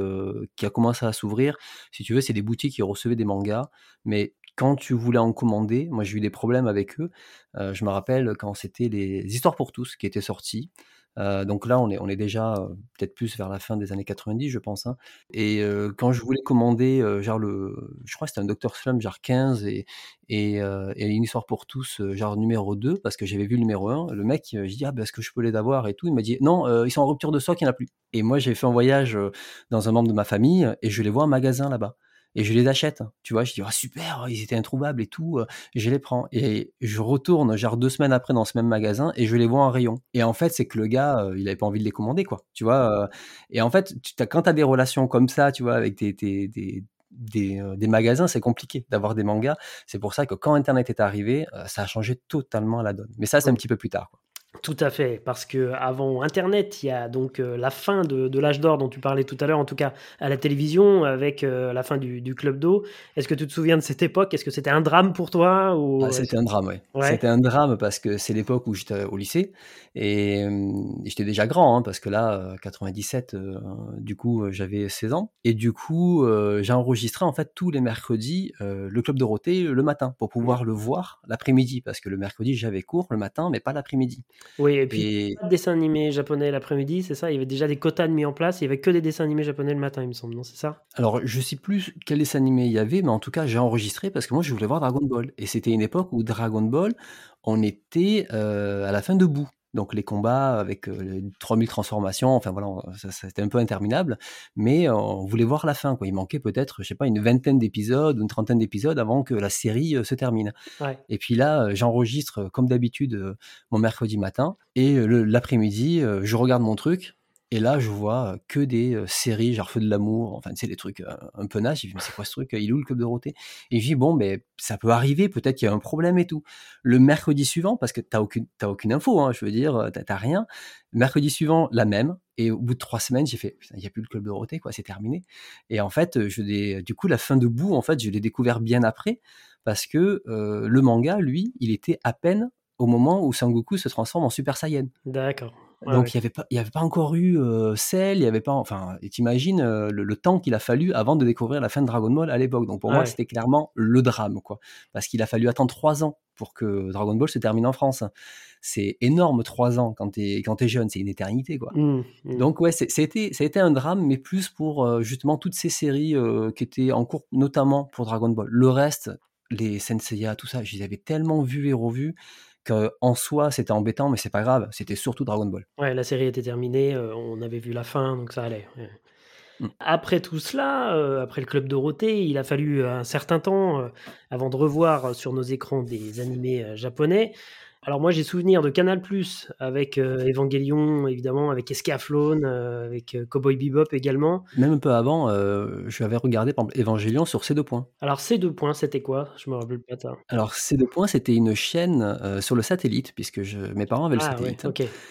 qui a commencé à s'ouvrir si tu veux, c'est des boutiques qui recevaient des mangas, mais quand tu voulais en commander, moi j'ai eu des problèmes avec eux. Euh, je me rappelle quand c'était les Histoires pour tous qui étaient sortis. Euh, donc là, on est, déjà euh, peut-être plus vers la fin des années 90, je pense. Hein. Et quand je voulais commander, genre le, je crois que c'était un Dr Slum, genre 15, et, et, et, une histoire pour tous, genre numéro 2, parce que j'avais vu le numéro 1, le mec, je dis, ah, ben, est-ce que je peux les avoir et tout? Il m'a dit, non, ils sont en rupture de stock, il n'y en a plus. Et moi, j'ai fait un voyage dans un membre de ma famille, et je les vois en magasin là-bas et je les achète. Tu vois, je dis, ah, super, ils étaient introuvables et tout, je les prends. Et je retourne, genre deux semaines après dans ce même magasin et je les vois en rayon. Et en fait, c'est que le gars, il avait pas envie de les commander, quoi. Tu vois, et en fait, tu as, quand tu as des relations comme ça, tu vois, avec des, des, des des, magasins, c'est compliqué d'avoir des mangas. C'est pour ça que quand Internet est arrivé, ça a changé totalement la donne. Mais ça, c'est un petit peu plus tard. Quoi. Tout à fait, parce que avant Internet, il y a donc euh, la fin de, l'âge d'or dont tu parlais tout à l'heure, en tout cas à la télévision, avec euh, la fin du, club d'eau. Est-ce que tu te souviens de cette époque? Est-ce que c'était un drame pour toi ou... Ah, c'était un drame, oui. C'était un drame parce que c'est l'époque où j'étais au lycée et, j'étais déjà grand, hein, parce que là, 97, euh, du coup, j'avais 16 ans. Et du coup, j'ai enregistré en fait tous les mercredis le club Dorothée le matin pour pouvoir le voir l'après-midi, parce que le mercredi, j'avais cours le matin, mais pas l'après-midi. Oui, et puis pas de dessins animés japonais l'après-midi, c'est ça? Il y avait déjà des quotas de mis en place, il y avait que des dessins animés japonais le matin, il me semble, non C'est ça? Alors, je sais plus quel dessin animé il y avait, mais en tout cas, j'ai enregistré parce que moi, je voulais voir Dragon Ball. Et c'était une époque où Dragon Ball, on était euh, à la fin debout. Donc les combats avec les 3000 transformations, enfin voilà, c'était un peu interminable, mais on voulait voir la fin. Quoi. Il manquait peut-être, je sais pas, une vingtaine d'épisodes, une trentaine d'épisodes avant que la série se termine. Et puis là, j'enregistre comme d'habitude mon mercredi matin, et l'après-midi, je regarde mon truc, et là, je vois que des séries, genre Feu de l'amour, enfin, c'est des trucs un peu naze. Je me mais c'est quoi ce truc Il est où le club de Dorothée? Et je dis, bon, mais ça peut arriver, peut-être qu'il y a un problème et tout. Le mercredi suivant, parce que t'as aucune, aucune info, hein, je veux dire, t'as rien. mercredi suivant, la même. Et au bout de trois semaines, j'ai fait, il n'y a plus le club de Dorothée, quoi, c'est terminé. Et en fait, je du coup, la fin de bout, en fait, je l'ai découvert bien après, parce que le manga, lui, il était à peine au moment où Sangoku se transforme en Super Saiyan. D'accord. Donc il n'y avait pas, avait pas encore eu euh, Cell, il y avait pas, enfin, t'imagines euh, le, temps qu'il a fallu avant de découvrir la fin de Dragon Ball à l'époque. Donc pour moi c'était clairement le drame, quoi, parce qu'il a fallu attendre trois ans pour que Dragon Ball se termine en France. C'est énorme trois ans quand t'es quand es jeune, c'est une éternité, quoi. Mmh, mmh. Donc ouais, c'était, ça a été un drame, mais plus pour euh, justement toutes ces séries qui étaient en cours, notamment pour Dragon Ball. Le reste, les Senseiya, tout ça, je les avais tellement vus et revus en soi c'était embêtant, mais c'est pas grave, c'était surtout Dragon Ball. Ouais, la série était terminée, euh, on avait vu la fin, donc ça allait. Mm. Après tout cela, euh, après le Club Dorothée, il a fallu un certain temps euh, avant de revoir sur nos écrans des animés japonais. Alors moi j'ai souvenir de Canal Plus avec euh, Evangelion évidemment, avec Escaflowne, euh, avec euh, Cowboy Bebop également. Même un peu avant, je avais regardé par exemple Evangelion sur C2 points. Alors C2 points c'était quoi? Je me rappelle pas ça. Alors C2 points c'était une chaîne sur le satellite puisque je, mes parents avaient le ah, satellite.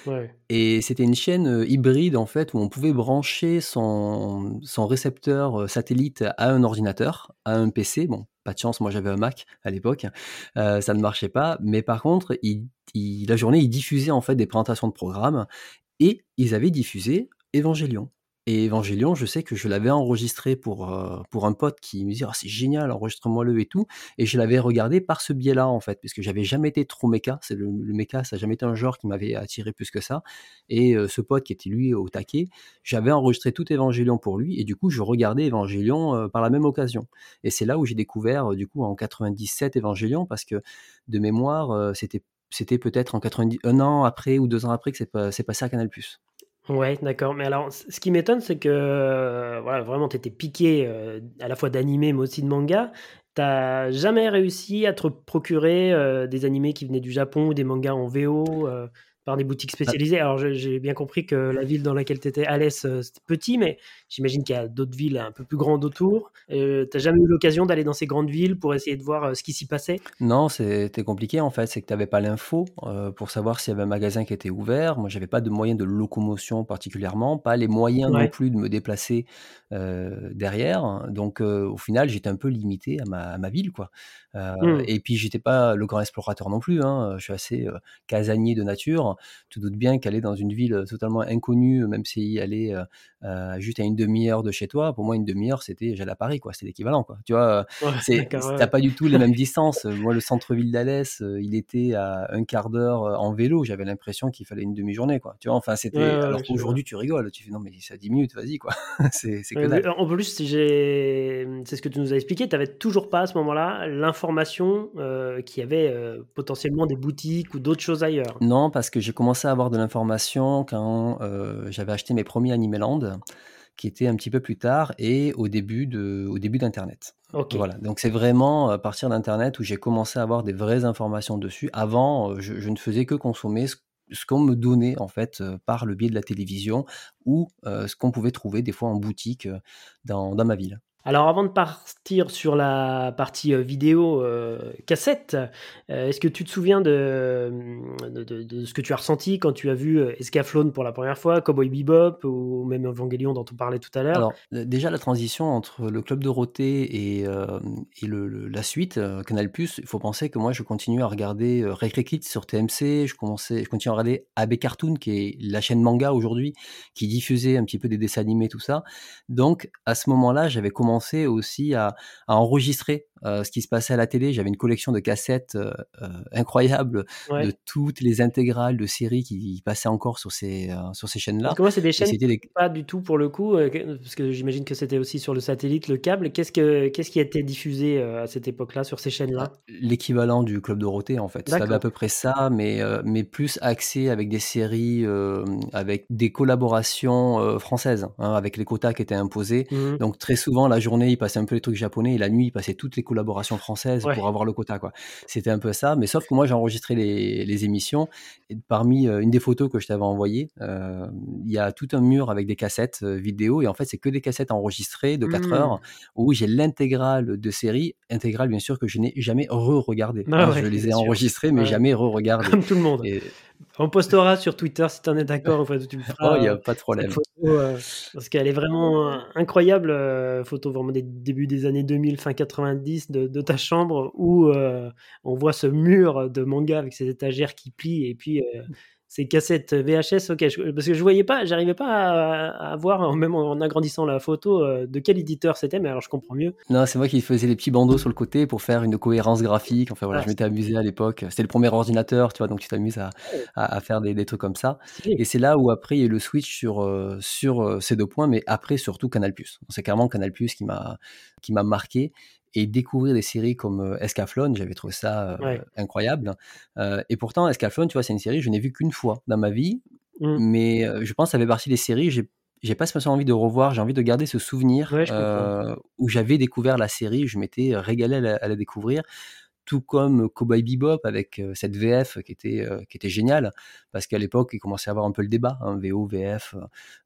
Ouais, Et c'était une chaîne hybride en fait où on pouvait brancher son, son récepteur satellite à un ordinateur, à un PC. Bon, pas de chance, moi j'avais un Mac à l'époque, euh, ça ne marchait pas. Mais par contre, la journée, ils diffusaient en fait des présentations de programmes et ils avaient diffusé Evangelion. Et Evangelion, je sais que je l'avais enregistré pour, euh, pour un pote qui me disait oh, c'est génial, enregistre-moi-le et tout. Et je l'avais regardé par ce biais-là, en fait, parce que j'avais jamais été trop méca. C'est le, méca, ça n'a jamais été un genre qui m'avait attiré plus que ça. Et euh, ce pote qui était lui au taquet, j'avais enregistré tout Evangelion pour lui. Et du coup, je regardais Evangelion euh, par la même occasion. Et c'est là où j'ai découvert, du coup, en 97 Evangelion, parce que de mémoire, c'était c'était peut-être en 90, un an après ou deux ans après que c'est passé à Canal+. Ouais, d'accord. Mais alors, ce qui m'étonne, c'est que euh, voilà, vraiment, tu étais piqué euh, à la fois d'animé, mais aussi de manga. T'as jamais réussi à te procurer euh, des animés qui venaient du Japon ou des mangas en VO par des boutiques Bah spécialisées. Alors, j'ai bien compris que la ville dans laquelle tu étais, Alès, heu, c'était petit, mais j'imagine qu'il y a d'autres villes un peu plus grandes autour. Heu, tu as jamais eu l'occasion d'aller dans ces grandes villes pour essayer de voir, heu, ce qui s'y passait? Non, c'était compliqué en fait, c'est que tu avais pas l'info, heu, pour savoir s'il y avait un magasin qui était ouvert. Moi, j'avais pas de moyens de locomotion particulièrement, pas les moyens non plus de me déplacer, derrière. Donc, au final, j'étais un peu limité à ma à ma ville, quoi. Mmh. et puis j'étais pas le grand explorateur non plus, hein, je suis assez, casanier de nature. Tu te doutes bien qu'aller dans une ville, totalement inconnue, même si elle est, heu, juste à une 1/2 heure de chez toi, pour moi, une 1/2 heure, c'était j'allais à Paris, quoi, c'est l'équivalent, quoi. Tu vois? Ouais, c'est d'accord, c ouais, tu as ouais. pas du tout les mêmes distances. Moi, le centre-ville d'Alès, heu, il était à 1/4 d'heure, heu, en vélo. J'avais l'impression qu'il fallait une 1/2 journée, quoi. Tu vois? Enfin, c'était ouais, alors qu'aujourd'hui, tu rigoles, tu fais: «Non, mais c'est à 10 minutes, vas-y, quoi». C'est que dalle. en plus, j'ai c'est ce que tu nous as expliqué, tu avais toujours pas à ce moment-là l'information, heu, qu'il y avait, heu, potentiellement des boutiques ou d'autres choses ailleurs? Non, parce que j'ai commencé à avoir de l'information quand, j'avais acheté mes 1ers Animeland, qui étaient un petit peu plus tard et au début de au début d'internet. Voilà, donc c'est vraiment à partir d'internet où j'ai commencé à avoir des vraies informations dessus. Avant, heu, je je ne faisais que consommer ce ce qu'on me donnait en fait, heu, par le biais de la télévision ou, ce qu'on pouvait trouver des fois en boutique, dans ma ville. Alors avant de partir sur la partie, heu, vidéo, heu, cassette, heu, est-ce que tu te souviens de, de ce que tu as ressenti quand tu as vu, Escaflowne pour la 1re fois, Cowboy Bebop ou même Evangelion dont on parlait tout à l'heure? Alors, déjà la transition entre le Club Dorothée et et le la suite, Canal+, il faut penser que moi je continue à regarder, Kids sur TMC, je commençais je continue à regarder AB Cartoon qui est la chaîne manga aujourd'hui, qui diffusait un petit peu des dessins animés tout ça. Donc à ce moment-là, j'avais commencé aussi à à enregistrer, heu, ce qui se passait à la télé. J'avais une collection de cassettes, heu heu, incroyable de toutes les intégrales de séries qui passaient encore sur ces, heu, sur ces chaînes-là moi, c'est des chaînes c'était les pas du tout pour le coup, parce que j'imagine que c'était aussi sur le satellite, le câble. Qu'est-ce que qu'est-ce qui était diffusé, à cette époque-là sur ces chaînes-là? l'équivalent du Club Dorothée en fait. Avais à peu près ça, mais, mais plus axé avec des séries, avec des collaborations, françaises, hein, avec les quotas qui étaient imposés. Mmh mh. Donc très souvent la journée, ils passaient un peu les trucs japonais et la nuit, ils passaient toutes les collaborations françaises Ouais. pour avoir le quota, quoi. C'était un peu ça, mais sauf que moi j'ai enregistré les les émissions et parmi, heu, une des photos que je t'avais envoyées, hem, il y a tout un mur avec des cassettes, heu, vidéo et en fait, c'est que des cassettes enregistrées de 4 Mmh. heures où j'ai l'intégrale de séries, intégrale bien sûr que je n'ai jamais re-regardée, Ah hein. ouais, Je les ai enregistrées mais Ouais, jamais re-regardées comme tout le monde. et On postera sur Twitter si tu en es d'accord, enfin tu me Oh, il y feras, a heu, pas de problème. photo, heu, parce qu'elle est vraiment incroyable, heu, photo vraiment des débuts des années 2000, fin 90 de de ta chambre où, on voit ce mur de manga avec ses étagères qui plient et puis, ces cassettes VHS. OK, je parce que je voyais pas, j'arrivais pas à à voir, même en agrandissant la photo, heu, de quel éditeur c'était, mais alors je comprends mieux. Non, c'est moi qui faisais les petits bandeaux sur le côté pour faire une cohérence graphique. Enfin voilà, Ah, je m'étais amusé à l'époque. C'était le 1er ordinateur, tu vois? Donc tu t'amuses à à à faire des des trucs comme ça et c'est là où après il y a eu le switch sur, heu, sur, heu, ces 2 points, mais après surtout Canal+. C'est clairement Canal+ qui m'a qui m'a marqué et découvrir des séries comme, heu, Escaflowne, j'avais trouvé ça, Ouais. incroyable, heu et pourtant Escaflowne, tu vois? C'est une série, je n'ai vu qu'1 fois dans ma vie, Mmh. mais, je pense ça fait partie des séries, j'ai j'ai pas spécialement envie de revoir, j'ai envie de garder ce souvenir, Ouais, où j'avais découvert la série, je m'étais régalé à la à la découvrir. Tout comme Cowboy Bebop avec, heu, cette VF qui était, heu, qui était géniale parce qu'à l'époque, il commençait à avoir un peu le débat, hein, VO, VF,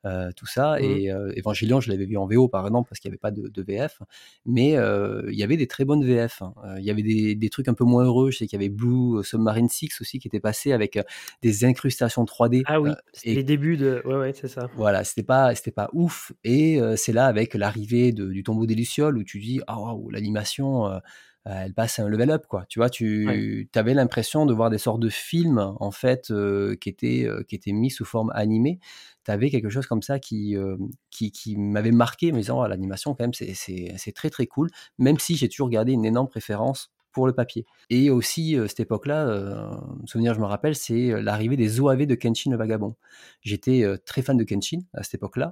heu, tout ça Mmh. et Evangelion, je l'avais vu en VO par exemple parce qu'il y avait pas de de VF, mais, il y avait des très bonnes VF, hein. Il y avait des des trucs un peu moins heureux, je sais qu'il y avait Blue Submarine 6 aussi qui était passé avec, des incrustations 3D, Ah oui, c'était les et débuts de ouais, ouais, c'est ça. voilà, c'était pas c'était pas ouf et c'est là avec l'arrivée du Tombeau des lucioles où tu dis: «Ah waouh, l'animation, heu, elle passe à un level up, quoi». Tu vois? Tu avais l'impression de voir des sortes de films en fait, heu, qui étaient, heu, qui étaient mis sous forme animée. Tu avais quelque chose comme ça qui, hem, qui qui m'avait marqué en me disant: «Ah l'animation quand même c'est c'est c'est très, très cool», même si j'ai toujours gardé une énorme préférence pour le papier et aussi, heu, cette époque-là, un souvenir je me rappelle, c'est, heu, l'arrivée des OAV de Kenshin le Vagabond. J'étais, très fan de Kenshin à cette époque-là.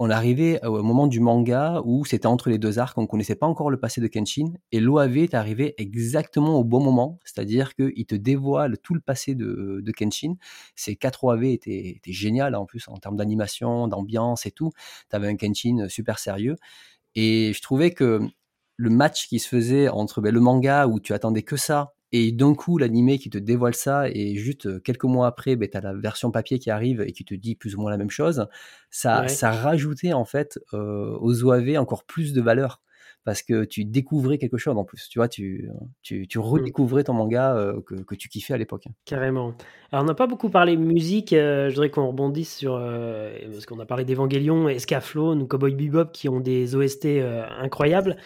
On arrivait au moment du manga où c'était entre les 2 arcs, on connaissait pas encore le passé de Kenshin et l'OAV est arrivé exactement au bon moment. C'est-à-dire qu'il te dévoile tout le passé de Kenshin. Ces 4 OAV étaient étaient géniales en plus en termes d'animation, d'ambiance et tout. Tu avais un Kenshin super sérieux et je trouvais que le match qui se faisait entre, beh, le manga où tu attendais que ça et d'un coup l'animé qui te dévoile ça et juste quelques mois après, ben, tu as la version papier qui arrive et qui te dit plus ou moins la même chose, ça, ça rajoutait en fait aux OAV encore plus de valeur parce que tu découvrais quelque chose en plus. Tu vois, tu, tu, tu mmh. redécouvrais ton manga euh, que, que, tu kiffais à l'époque. Carrément. Alors, on n'a pas beaucoup parlé musique. Euh, je voudrais qu'on rebondisse sur. Euh, parce qu'on a parlé d'Evangelion, Escaflowne ou Cowboy Bebop qui ont des OST incroyables.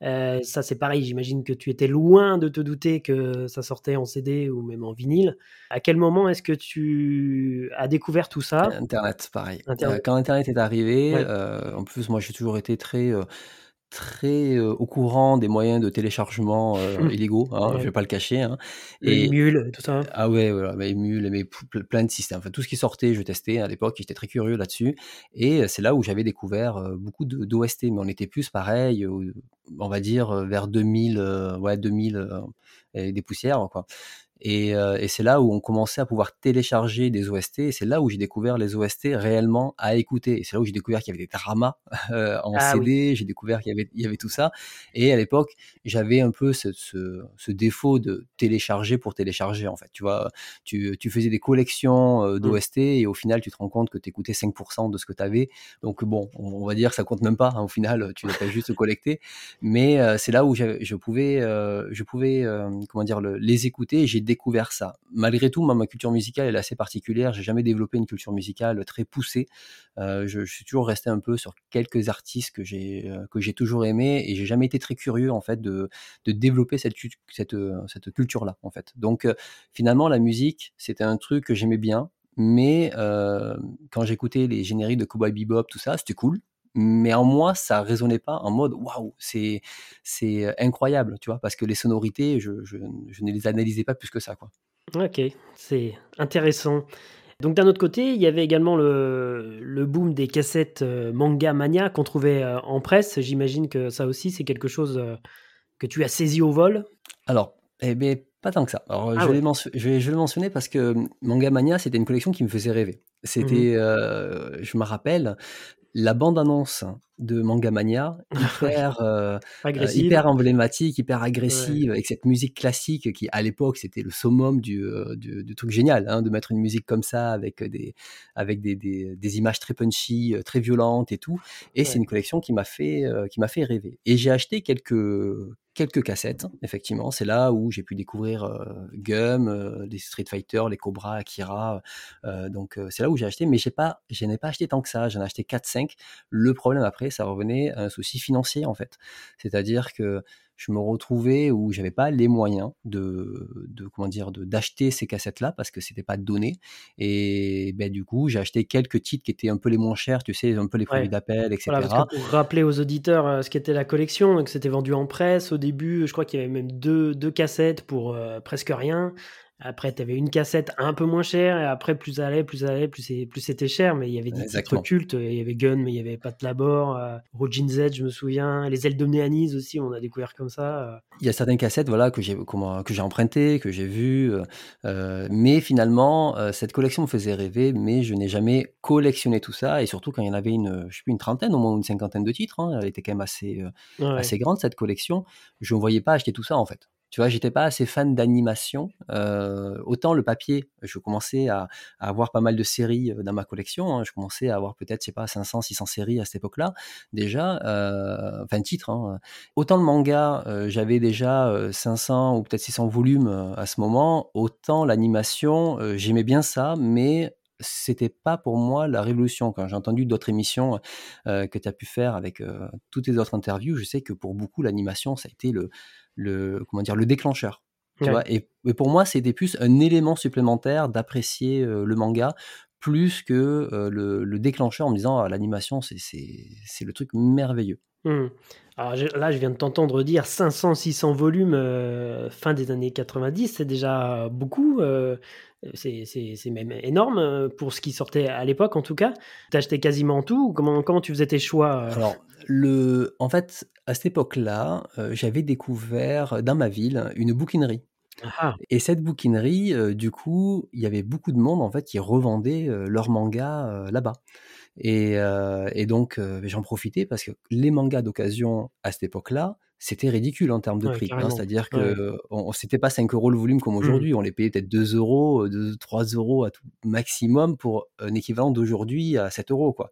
Ça, c'est pareil. J'imagine que tu étais loin de te douter que ça sortait en CD ou même en vinyle. À quel moment est-ce que tu as découvert tout ça? Internet, pareil. quand Internet est arrivé, en plus, moi, j'ai toujours été très très au courant des moyens de téléchargement mmh. illégaux, hein, je vais pas le cacher. Hein. Et Emule, tout ça. Ah ouais, voilà, mais Emule, mais plein de systèmes. Enfin, tout ce qui sortait, je testais à l'époque. J'étais très curieux là-dessus. Et c'est là où j'avais découvert beaucoup d'OST, mais on était plus pareil, on va dire vers 2000, ouais 2000 et des poussières quoi. Et, et c'est là où on commençait à pouvoir télécharger des OST. Et c'est là où j'ai découvert les OST réellement à écouter. Et c'est là où j'ai découvert qu'il y avait des dramas euh, en ah CD. J'ai découvert qu'il y avait, il y avait tout ça. Et à l'époque, j'avais un peu ce, ce, ce, défaut de télécharger pour télécharger. En fait, tu vois, tu, tu faisais des collections mmh. d'OST et au final, tu te rends compte que tu écoutais 5% de ce que tu avais. Donc bon, on, va dire que ça compte même pas. Hein, au final, tu n'as pas juste collecté. Mais c'est là où je pouvais, je pouvais, comment dire, le, les écouter. J'ai découvert ça. Malgré tout, ma culture musicale est assez particulière. J'ai jamais développé une culture musicale très poussée. Euh, je, suis toujours resté un peu sur quelques artistes que j'ai euh, que j'ai toujours aimé et j'ai jamais été très curieux en fait de, de développer cette cette, cette culture là en fait. Donc euh, finalement la musique c'était un truc que j'aimais bien, mais quand j'écoutais les génériques de Cowboy Bebop tout ça c'était cool mais en moi ça résonnait pas en mode waouh c'est c'est incroyable tu vois parce que les sonorités je, je, je, ne les analysais pas plus que ça quoi. Ok c'est intéressant. Donc d'un autre côté il y avait également le, le boom des cassettes euh, manga mania qu'on trouvait euh, en presse. J'imagine que ça aussi c'est quelque chose euh, que tu as saisi au vol. Alors eh bien pas tant que ça. Alors, ah je, vais je, vais, je, vais le mentionner parce que Manga Mania, c'était une collection qui me faisait rêver. Mmh c'était, je me rappelle, la bande-annonce de Manga Mania, hyper, euh, euh, hyper emblématique, hyper agressive, avec cette musique classique qui, à l'époque, c'était le summum du, euh, du, truc génial, hein, de mettre une musique comme ça, avec des, avec des, des, des images très punchy, très violentes et tout. Et c'est une collection qui m'a fait, qui m'a fait rêver. Et j'ai acheté quelques, quelques cassettes, effectivement. C'est là où j'ai pu découvrir Gum, les Street Fighter, les Cobra, Akira. donc c'est là où j'ai acheté, mais j'ai pas, je n'ai pas acheté tant que ça. J'en ai acheté 4-5. Le problème après, ça revenait à un souci financier en fait. C'est-à-dire que je me retrouvais où j'avais pas les moyens de, de comment dire d'acheter ces cassettes là parce que c'était pas donné. Et ben du coup j'ai acheté quelques titres qui étaient un peu les moins chers tu sais un peu les produits d'appel etc pour rappeler aux auditeurs euh, ce qu'était la collection que c'était vendu en presse. Au début je crois qu'il y avait même deux, deux cassettes pour euh, presque rien après, tu avais une cassette un peu moins chère, et après, plus ça allait, plus ça allait, plus, plus c'était cher, mais il y avait des titres cultes. Il y avait Gun, mais il n'y avait pas de Labor, euh, Z, je me souviens. Les ailes de Néanise aussi, on a découvert comme ça. Euh. Il y a certaines cassettes voilà, que j'ai empruntées, que j'ai vues, euh, mais finalement, euh, cette collection me faisait rêver, mais je n'ai jamais collectionné tout ça, et surtout quand il y en avait une, je sais plus, une trentaine, au moins une cinquantaine de titres, hein, elle était quand même assez, assez grande, cette collection, je ne voyais pas acheter tout ça, en fait. Tu vois, j'étais pas assez fan d'animation. Euh, autant le papier, je commençais à, avoir pas mal de séries euh, dans ma collection. Hein. Je commençais à avoir peut-être, je sais pas, 500, 600 séries à cette époque-là déjà, euh, enfin titres. Hein. Autant le manga, euh, j'avais déjà 500 ou peut-être 600 volumes à ce moment. Autant l'animation, j'aimais bien ça, mais c'était pas pour moi la révolution. Quand j'ai entendu d'autres émissions que tu as pu faire avec toutes les autres interviews, je sais que pour beaucoup l'animation ça a été le le comment dire le déclencheur. Tu vois? Et, pour moi, c'était plus un élément supplémentaire d'apprécier le manga plus que le, déclencheur en me disant «Ah, l'animation c'est le truc merveilleux. Mmh. Alors là, je viens de t'entendre dire 500-600 volumes fin des années 90, c'est déjà beaucoup. c'est même énorme pour ce qui sortait à l'époque en tout cas. Tu acheté quasiment tout comment, comment tu faisais tes choix Alors, le, en fait, à cette époque-là, euh, j'avais découvert dans ma ville une bouquinerie. Ah. Et cette bouquinerie, euh, du coup, il y avait beaucoup de monde en fait qui revendait euh, leurs mangas là-bas. Et, donc, j'en profitais parce que les mangas d'occasion à cette époque-là, c'était ridicule en termes de Ouais, prix. hein. C'est-à-dire Ouais. que on, on- c'était pas 5 euros le volume comme Mmh. aujourd'hui. On les payait peut-être 2 euros, euh, 2, 3 euros à tout maximum pour un équivalent d'aujourd'hui à 7 euros. Quoi.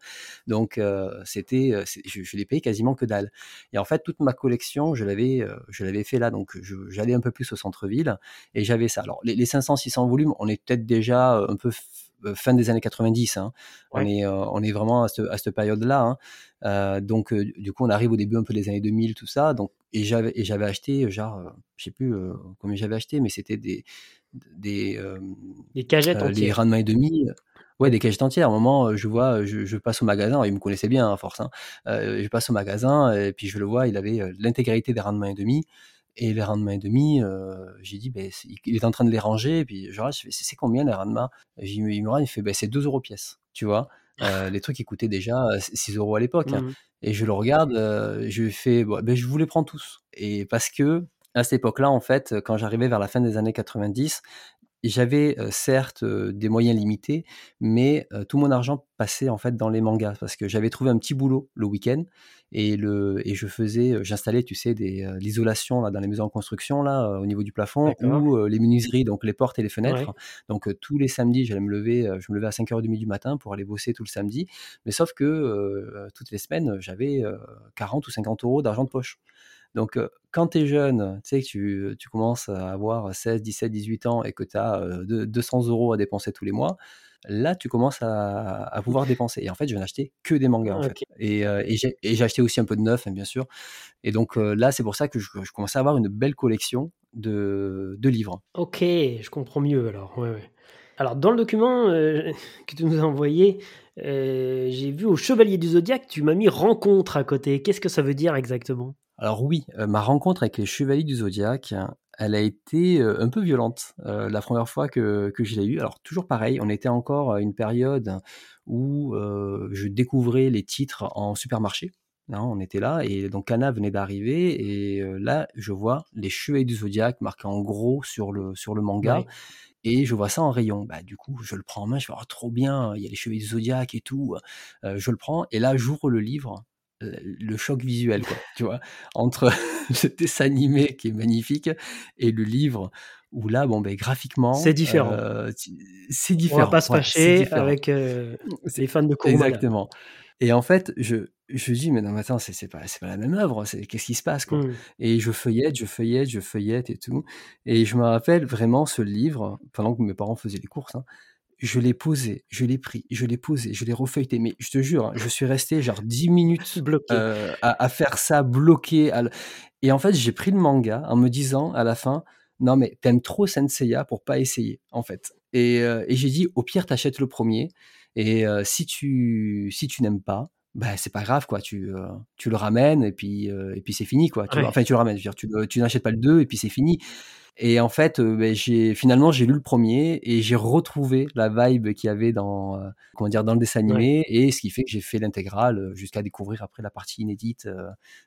Donc, euh, c'était, euh, je, je les payais quasiment que dalle. Et en fait, toute ma collection, je l'avais, euh, je l'avais fait là. Donc, j'allais un peu plus au centre-ville et j'avais ça. Alors, les, les 500, 600 volumes, on est peut-être déjà euh, un peu euh, fin des années 90. hein. On, Ouais. est, euh, on est vraiment à, ce- à cette période-là. hein. Euh, donc, euh, du coup, on arrive au début un peu des années 2000, tout ça. Donc, et j'avais, et j'avais acheté, euh, genre, euh, je sais plus euh, combien j'avais acheté, mais c'était des, des euh, Des cagettes euh, les rendements et demi. euh, Ouais, des cagettes entières. À un moment, euh, je vois, je, je passe au magasin, il me connaissait bien, à force. hein. Euh, je passe au magasin et puis je le vois, il avait euh, l'intégralité des rendements et demi. Et les rendements et demi, euh, j'ai dit, ben, il est en train de les ranger. Et puis je regarde, je fais, c'est combien les rendements? Il me il me regarde, il fait, ben, c'est 2 euros pièce. Tu vois? Euh, Les trucs, ils coûtaient déjà euh, 6 euros à l'époque. hein. Mhm. Et je le regarde, euh, je lui fais, bon, ben, je vous les prends tous. Et parce que à cette époque-là, en fait, quand j'arrivais vers la fin des années 90, j'avais euh, certes euh, des moyens limités, mais euh, tout mon argent passait en fait dans les mangas parce que j'avais trouvé un petit boulot le week-end et le et je faisais, euh, j'installais, tu sais, des euh, l'isolation là dans les maisons en construction là euh, au niveau du plafond ou euh, les menuiseries donc les portes et les fenêtres. Ouais. Donc euh, tous les samedis, j'allais me lever, je me levais à 5h30 du matin pour aller bosser tout le samedi. Mais sauf que euh, toutes les semaines, j'avais euh, 40 ou 50 euros d'argent de poche. Donc, quand tu es jeune, tu sais que tu, tu commences à avoir 16, 17, 18 ans et que tu as 200 euros à dépenser tous les mois, là, tu commences à, à pouvoir dépenser. Et en fait, je n'ai acheté que des mangas, en fait. Ok. Et, euh, et j'ai et j'ai acheté aussi un peu de neuf, hein, bien sûr. Et donc, euh, là, c'est pour ça que je, je commençais à avoir une belle collection de, de livres. Ok, je comprends mieux alors. Ouais, ouais. Alors, dans le document euh, que tu nous as envoyé, euh, j'ai vu au Chevalier du Zodiaque, tu m'as mis rencontre à côté. Qu'est-ce que ça veut dire exactement? Alors oui, euh, ma rencontre avec les Chevaliers du Zodiaque, elle a été euh, un peu violente euh, la première fois que, que je l'ai eue. Alors toujours pareil, on était encore à une période où euh, je découvrais les titres en supermarché. hein, on était là et donc Kana venait d'arriver et euh, là je vois les Chevaliers du Zodiaque marqués en gros sur le, sur le manga. Et je vois ça en rayon. Bah, du coup, je le prends en main, je fais oh, trop bien, il y a les cheveux du zodiaque et tout. Je le prends, et là, j'ouvre le livre, le choc visuel, quoi, tu vois, entre ce dessin animé qui est magnifique et le livre où là, bon, ben, graphiquement, C'est différent. euh, c'est On différent. va pas se fâcher avec euh, C'est- les fans de Kurumada. Exactement. Et en fait, je, je dis, mais non, mais attends, c'est pas, c'est pas la même œuvre, c'est- qu'est-ce qui se passe, quoi? Hmm. et je feuillette, je feuillette, je feuillette et tout. Et je me rappelle vraiment ce livre, pendant que mes parents faisaient les courses, hein, je l'ai posé, je l'ai pris, je l'ai posé, je l'ai refeuilleté. Mais je te jure, hein, je suis resté genre 10 minutes Bloqué. euh, à, à faire ça, bloqué. à Et en fait, j'ai pris le manga en me disant à la fin, non mais t'aimes trop Senseiya pour pas essayer, en fait. Et, euh, et j'ai dit, au pire, t'achètes le premier. Et euh, si tu, si tu n'aimes pas, bah, c'est pas grave, quoi. Tu, euh, tu le ramènes et puis, euh, et puis c'est fini, quoi. Tu, Ouais. Enfin, tu le ramènes, je veux dire, tu, tu n'achètes pas le 2 et puis c'est fini. Et en fait, euh, ben, j'ai finalement j'ai lu le premier et j'ai retrouvé la vibe qu'il y avait dans euh, comment dire dans le dessin animé et ce qui fait que j'ai fait l'intégrale euh, jusqu'à découvrir après la partie inédite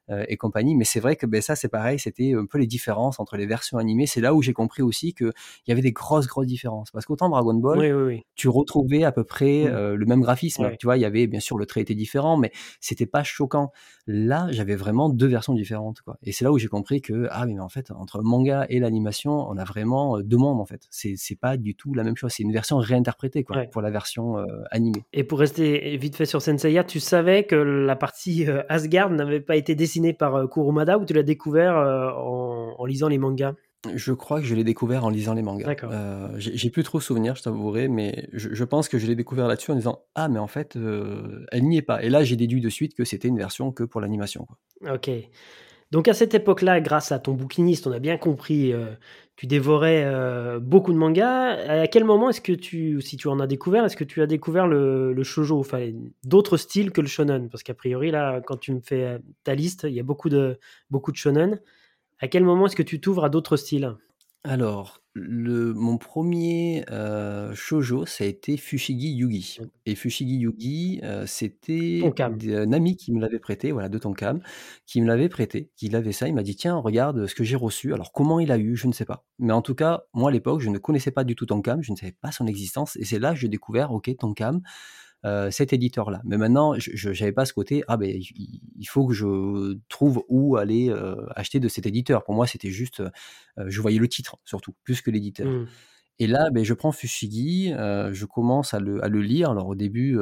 euh, et compagnie. Mais c'est vrai que ben ça c'est pareil, c'était un peu les différences entre les versions animées. C'est là où j'ai compris aussi que il y avait des grosses grosses différences parce qu'autant Dragon Ball, Oui, oui, oui. tu retrouvais à peu près Mm. euh, le même graphisme. Tu vois, il y avait bien sûr le trait était différent, mais c'était pas choquant. Là, j'avais vraiment deux versions différentes, quoi. Et c'est là où j'ai compris que ah mais en fait entre le manga et l'animation, on a vraiment euh, deux mondes en fait. C'est c'est pas du tout la même chose. C'est une version réinterprétée quoi Ouais. pour la version euh, animée. Et pour rester vite fait sur Senseiya, tu savais que la partie euh, Asgard n'avait pas été dessinée par Kurumada ou tu l'as découvert en, en lisant les mangas? Je crois que je l'ai découvert en lisant les mangas. D'accord. Euh, j'ai j'ai plus trop souvenir, je t'avouerai, mais je, je pense que je l'ai découvert là-dessus en disant ah mais en fait euh, elle n'y est pas. Et là j'ai déduit de suite que c'était une version que pour l'animation. quoi. Ok. Donc à cette époque-là, grâce à ton bouquiniste, on a bien compris, euh, tu dévorais euh, beaucoup de mangas. À quel moment est-ce que tu, si tu en as découvert, est-ce que tu as découvert le, le shoujo, enfin d'autres styles que le shonen? Parce qu'a priori là, quand tu me fais euh, ta liste, il y a beaucoup de beaucoup de shonen. À quel moment est-ce que tu t'ouvres à d'autres styles? Alors, le, mon premier euh, shoujo, ça a été Fushigi Yugi. Et Fushigi Yugi, euh, c'était un ami qui me l'avait prêté, voilà, de Tonkam, qui me l'avait prêté, qui avait ça. Il m'a dit Tiens, regarde ce que j'ai reçu. Alors, comment il a eu, je ne sais pas. Mais en tout cas, moi à l'époque, je ne connaissais pas du tout Tonkam, je ne savais pas son existence. Et c'est là que j'ai découvert Ok, Tonkam, cet éditeur-là. Mais maintenant, je n'avais pas ce côté, ah ben il faut que je trouve où aller acheter de cet éditeur. Pour moi, c'était juste, je voyais le titre surtout, plus que l'éditeur. Mmh. Et là, ben, je prends Fushigi, je commence à le, à le, lire. Alors au début,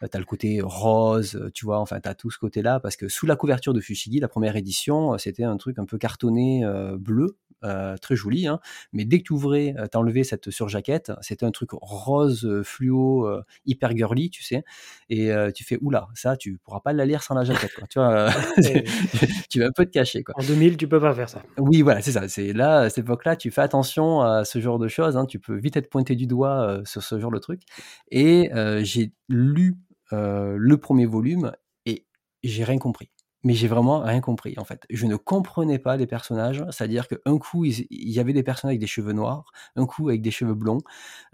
tu as le côté rose, tu vois, enfin, tu as tout ce côté-là, parce que sous la couverture de Fushigi, la première édition, c'était un truc un peu cartonné bleu, euh, très joli, hein. mais dès que tu ouvrais, euh, tu enlevé cette surjaquette, c'était un truc rose euh, fluo, hyper girly, tu sais, et tu fais oula, ça tu pourras pas la lire sans la jaquette, quoi. tu vois, tu vas un peu te cacher. Quoi. En 2000, tu peux pas faire ça. Oui, voilà, c'est ça. C'est là, à cette époque-là, tu fais attention à ce genre de choses. Hein. tu peux vite être pointé du doigt sur ce genre de truc. Et j'ai lu le premier volume et j'ai rien compris mais j'ai vraiment rien compris en fait. Je ne comprenais pas les personnages, c'est-à-dire qu'un coup il y avait des personnages avec des cheveux noirs, un coup avec des cheveux blonds.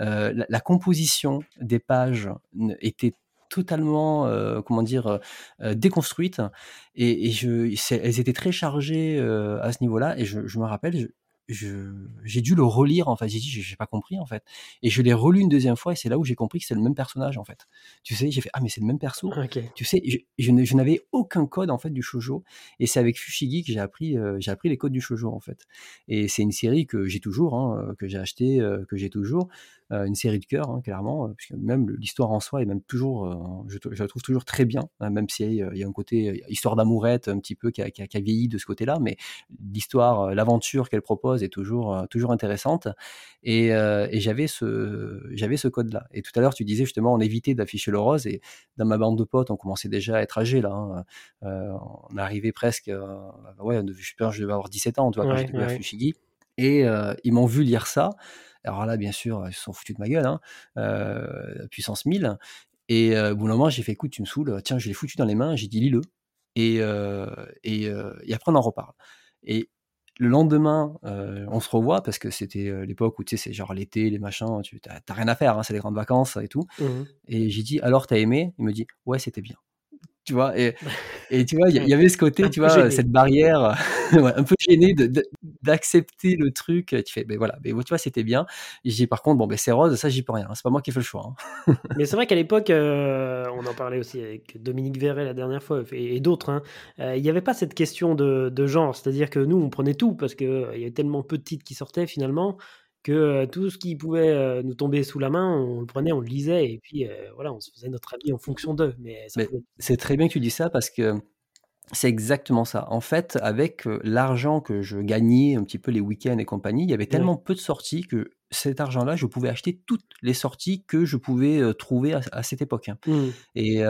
Euh, la, composition des pages était totalement, euh, comment dire, euh, déconstruite et, je, elles étaient très chargées à ce niveau-là. Et je, je me rappelle, j'ai dû le relire en fait. J'ai dit j'ai pas compris en fait. Et je l'ai relu une deuxième fois et c'est là où j'ai compris que c'est le même personnage en fait. Tu sais j'ai fait ah mais c'est le même perso. Tu sais je, je, n'avais aucun code en fait du shojo et c'est avec Fushigi que j'ai appris euh, j'ai appris les codes du shojo en fait. Et c'est une série que j'ai toujours hein, que j'ai acheté euh, que j'ai toujours. euh, une série de cœur, hein, clairement, euh, puisque même l'histoire en soi est même toujours, euh, je, la trouve toujours très bien, hein, même s'il y, y, a un côté histoire d'amourette un petit peu qui a, qui, a, vieilli de ce côté-là, mais l'histoire, l'aventure qu'elle propose est toujours, toujours intéressante. Et, et j'avais ce, j'avais ce code-là. Et tout à l'heure, tu disais justement, on évitait d'afficher le rose, et dans ma bande de potes, on commençait déjà à être âgé là. Hein. on arrivait presque, ouais, je je devais avoir 17 ans, tu vois, quand j'étais à Fushigi. Et ils m'ont vu lire ça. Alors là, bien sûr, ils se sont foutus de ma gueule, hein, euh, puissance 1000. Et au bout d'un moment, j'ai fait écoute, tu me saoules, tiens, je l'ai foutu dans les mains, j'ai dit lis-le. Et, et, et, après, on en reparle. Et le lendemain, on se revoit parce que c'était l'époque où tu sais, c'est genre l'été, les machins, tu n'as rien à faire, hein, c'est les grandes vacances et tout. Mmh et j'ai dit alors, t'as aimé? Il me dit ouais, c'était bien tu vois. Et, et tu vois, il y, avait ce côté, tu vois, cette barrière, un peu gêné d'accepter le truc. Tu fais, ben voilà, mais tu vois, c'était bien. Et j'ai par contre, bon, ben c'est rose, ça, j'y peux rien. C'est pas moi qui fais le choix. Hein. mais c'est vrai qu'à l'époque, euh, on en parlait aussi avec Dominique Verret la dernière fois et, d'autres, hein, euh, il n'y avait pas cette question de, de genre. C'est-à-dire que nous, on prenait tout parce qu'il euh, il y avait tellement peu de titres qui sortaient finalement que tout ce qui pouvait nous tomber sous la main, on le prenait, on le lisait, et puis voilà, on se faisait notre avis en fonction d'eux. Mais, c'est très bien que tu dis ça parce que c'est exactement ça. En fait, avec l'argent que je gagnais, un petit peu les week-ends et compagnie, il y avait tellement peu de sorties que cet argent-là, je pouvais acheter toutes les sorties que je pouvais trouver à, cette époque. Hein. Mmh. Et,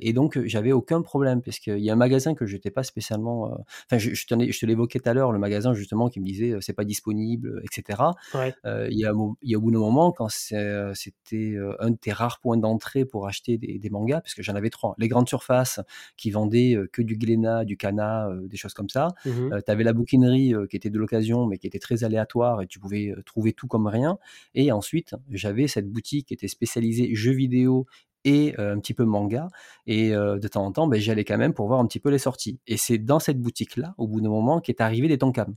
et, donc, j'avais aucun problème, parce qu'il y a un magasin que je n'étais pas spécialement. Enfin, je, je, te, l'évoquais tout à l'heure, le magasin justement qui me disait c'est pas disponible, etc. il, y a, y a au bout d'un moment, quand c'était un de tes rares points d'entrée pour acheter des, des mangas, parce que j'en avais trois, les grandes surfaces qui vendaient que du Glénat, du Cana, des choses comme ça. Mmh tu avais la bouquinerie qui était de l'occasion, mais qui était très aléatoire et tu pouvais trouver tout comme rien. Et ensuite, j'avais cette boutique qui était spécialisée jeux vidéo et euh, un petit peu manga. Et euh, de temps en temps, ben, j'allais quand même pour voir un petit peu les sorties. Et c'est dans cette boutique-là, au bout d'un moment, qu'est arrivé des Tonkam.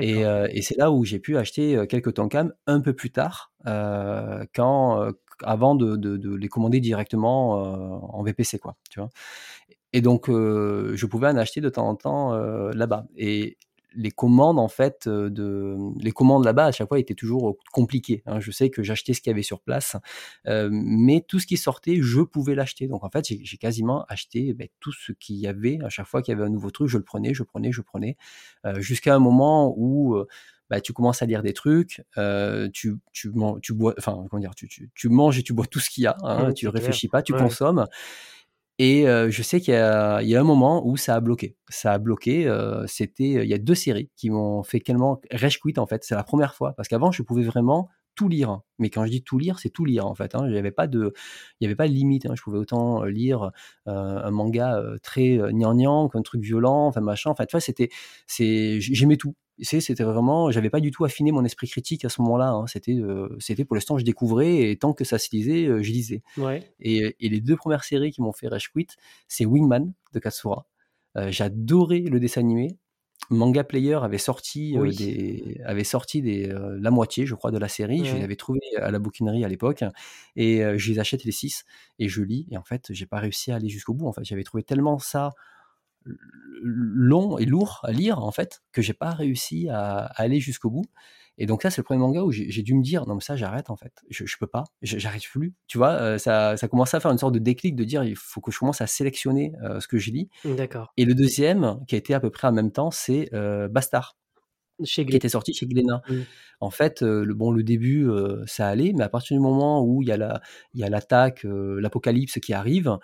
Et, euh, et c'est là où j'ai pu acheter quelques Tonkam un peu plus tard, quand, avant de, de, les commander directement en VPC. Quoi, tu vois et donc, je pouvais en acheter de temps en temps là-bas. Et les commandes en fait euh, de les commandes là-bas à chaque fois étaient toujours compliquées. Hein. Je sais que j'achetais ce qu'il y avait sur place, euh, mais tout ce qui sortait, je pouvais l'acheter. Donc en fait, j'ai quasiment acheté ben, tout ce qu'il y avait. À chaque fois qu'il y avait un nouveau truc, je le prenais, je prenais, je prenais, jusqu'à un moment où bah, tu commences à lire des trucs, tu, tu, tu bois, enfin comment dire, tu, tu, manges et tu bois tout ce qu'il y a. Hein, tu réfléchis pas, tu consommes. Et je sais qu'il y, a un moment où ça a bloqué. Ça a bloqué. C'était, il y a deux séries qui m'ont fait tellement rage quit en fait. C'est la première fois parce qu'avant je pouvais vraiment tout lire. Mais quand je dis tout lire, c'est tout lire en fait. Hein. Il n'y avait pas de, il y avait pas de limite. Hein. Je pouvais autant lire un manga très gnangnan qu'un truc violent, enfin machin. Enfin, tu vois, c'était, c'est, j'aimais tout c'était vraiment, j'avais pas du tout affiné mon esprit critique à ce moment-là. Hein. C'était, euh, c'était pour l'instant, je découvrais et tant que ça se lisait, euh, je lisais. Et, et, les deux premières séries qui m'ont fait rage quit, c'est Wingman de Katsura. Euh, j'adorais le dessin animé. Manga Player avait sorti des, avait sorti des, la moitié, je crois, de la série. Je les avais trouvés à la bouquinerie à l'époque et je les achète les six et je lis. Et en fait, j'ai pas réussi à aller jusqu'au bout. En fait, j'avais trouvé tellement ça long et lourd à lire en fait que j'ai pas réussi à aller jusqu'au bout. Et donc ça, c'est le premier manga où j'ai dû me dire, non mais ça, j'arrête en fait. Je, je peux pas, j'arrête plus. Tu vois, euh, ça, ça commençait à faire une sorte de déclic de dire, il faut que je commence à sélectionner euh, ce que je lis. D'accord. Et le deuxième, qui a été à peu près en même temps, c'est euh, Bastard. Chez qui était sorti chez Glénat. Mmh. En fait, le, bon, le début, ça allait, mais à partir du moment où il y a la, il y a l'attaque, l'apocalypse qui arrive,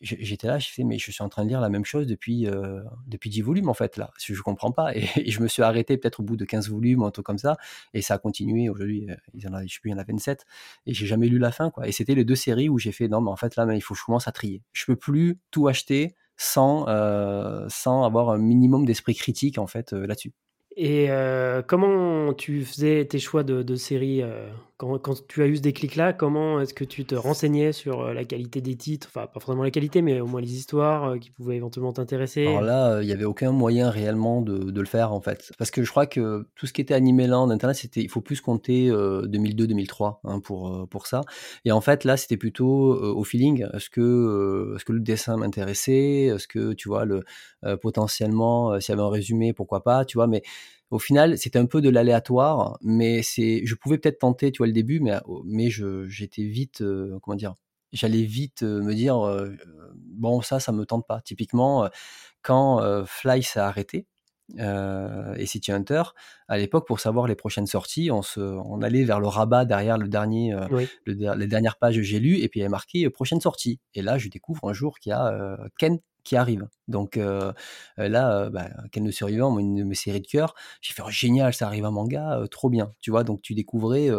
j'étais là, je fais, mais je suis en train de lire la même chose depuis, euh, depuis 10 volumes, en fait, là. Je, ne comprends pas. Et, je me suis arrêté peut-être au bout de 15 volumes, un truc comme ça. Et ça a continué. Aujourd'hui, euh, il en a, je sais plus, il y en a 27. Et j'ai jamais lu la fin, quoi. Et c'était les deux séries où j'ai fait, non, mais en fait, là, il faut que je commence à trier. Je peux plus tout acheter sans, euh, sans avoir un minimum d'esprit critique, en fait, là-dessus. Et comment tu faisais tes choix de, de séries quand, tu as eu ce déclic-là, comment est-ce que tu te renseignais sur euh, la qualité des titres? Enfin, pas forcément la qualité, mais au moins les histoires euh, qui pouvaient éventuellement t'intéresser Alors là, euh, il n'y avait aucun moyen réellement de, le faire, en fait. Parce que je crois que tout ce qui était animé là en Internet, c'était, il faut plus compter 2002-2003 hein, pour, pour ça. Et en fait, là, c'était plutôt au feeling. Est-ce que, est-ce que le dessin m'intéressait? Est-ce que, tu vois, le, potentiellement, s'il y avait un résumé, pourquoi pas, tu vois, mais au final, c'était un peu de l'aléatoire, mais c'est, je pouvais peut-être tenter, tu vois, le début, mais, mais je, j'étais vite, euh, comment dire, j'allais vite euh, me dire, euh, bon, ça, ça me tente pas. Typiquement, quand Fly s'est arrêté, et City Hunter, à l'époque, pour savoir les prochaines sorties, on, se, on allait vers le rabat derrière le dernier, les dernières pages que j'ai lues, et puis il y avait marqué prochaine sortie. Et là, je découvre un jour qu'il y a Ken qui arrive. Donc euh, là, bah, Ken survivant, une de mes séries de cœur, j'ai fait oh, génial, ça arrive un manga, trop bien. Tu vois, donc tu découvrais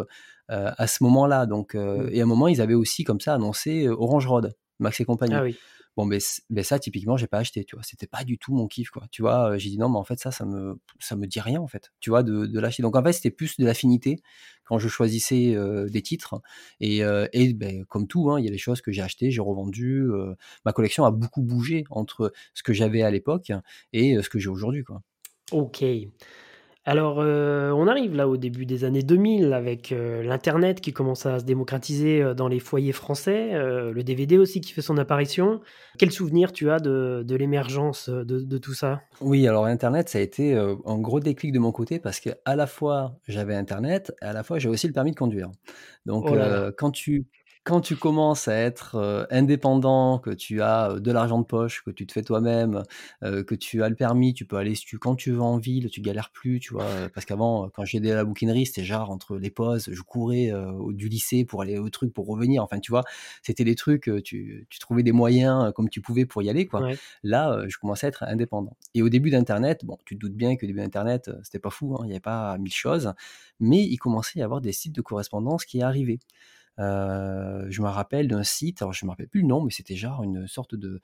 à ce moment-là. Donc, mmh. Et à un moment, ils avaient aussi comme ça annoncé Orange Road, Max et compagnie. Ah oui. Bon, mais, ça, typiquement, j'ai pas acheté, tu vois. C'était pas du tout mon kiff, quoi. Tu vois, j'ai dit non, mais en fait, ça, ça me, ça me dit rien, en fait, tu vois, de, de l'acheter. Donc, en fait, c'était plus de l'affinité quand je choisissais des titres. Et, et ben, comme tout, hein, il y a des choses que j'ai achetées, j'ai revendu. ma collection a beaucoup bougé entre ce que j'avais à l'époque et ce que j'ai aujourd'hui, quoi. Ok. Alors, euh, on arrive là au début des années 2000 avec euh, l'internet qui commence à se démocratiser euh, dans les foyers français, le DVD aussi qui fait son apparition. Quel souvenir tu as de, l'émergence de, tout ça? Oui, alors internet, ça a été un gros déclic de mon côté parce que à la fois j'avais internet, et à la fois j'ai aussi le permis de conduire. Donc, oh quand tu quand tu commences à être indépendant, que tu as de l'argent de poche, que tu te fais toi-même, que tu as le permis, tu peux aller tu, quand tu veux en ville, tu galères plus, tu vois. Parce qu'avant, quand j'étais à la bouquinerie, c'était genre entre les pauses, je courais du lycée pour aller au truc, pour revenir. Enfin, tu vois, c'était des trucs, tu, tu, trouvais des moyens comme tu pouvais pour y aller, quoi. Là, je commençais à être indépendant. Et au début d'Internet, bon, tu te doutes bien que au début d'Internet, c'était pas fou, hein, il n'y avait pas mille choses, mais il commençait à y avoir des sites de correspondance qui arrivaient. Euh, je me rappelle d'un site, alors je me rappelle plus le nom, mais c'était genre une sorte de.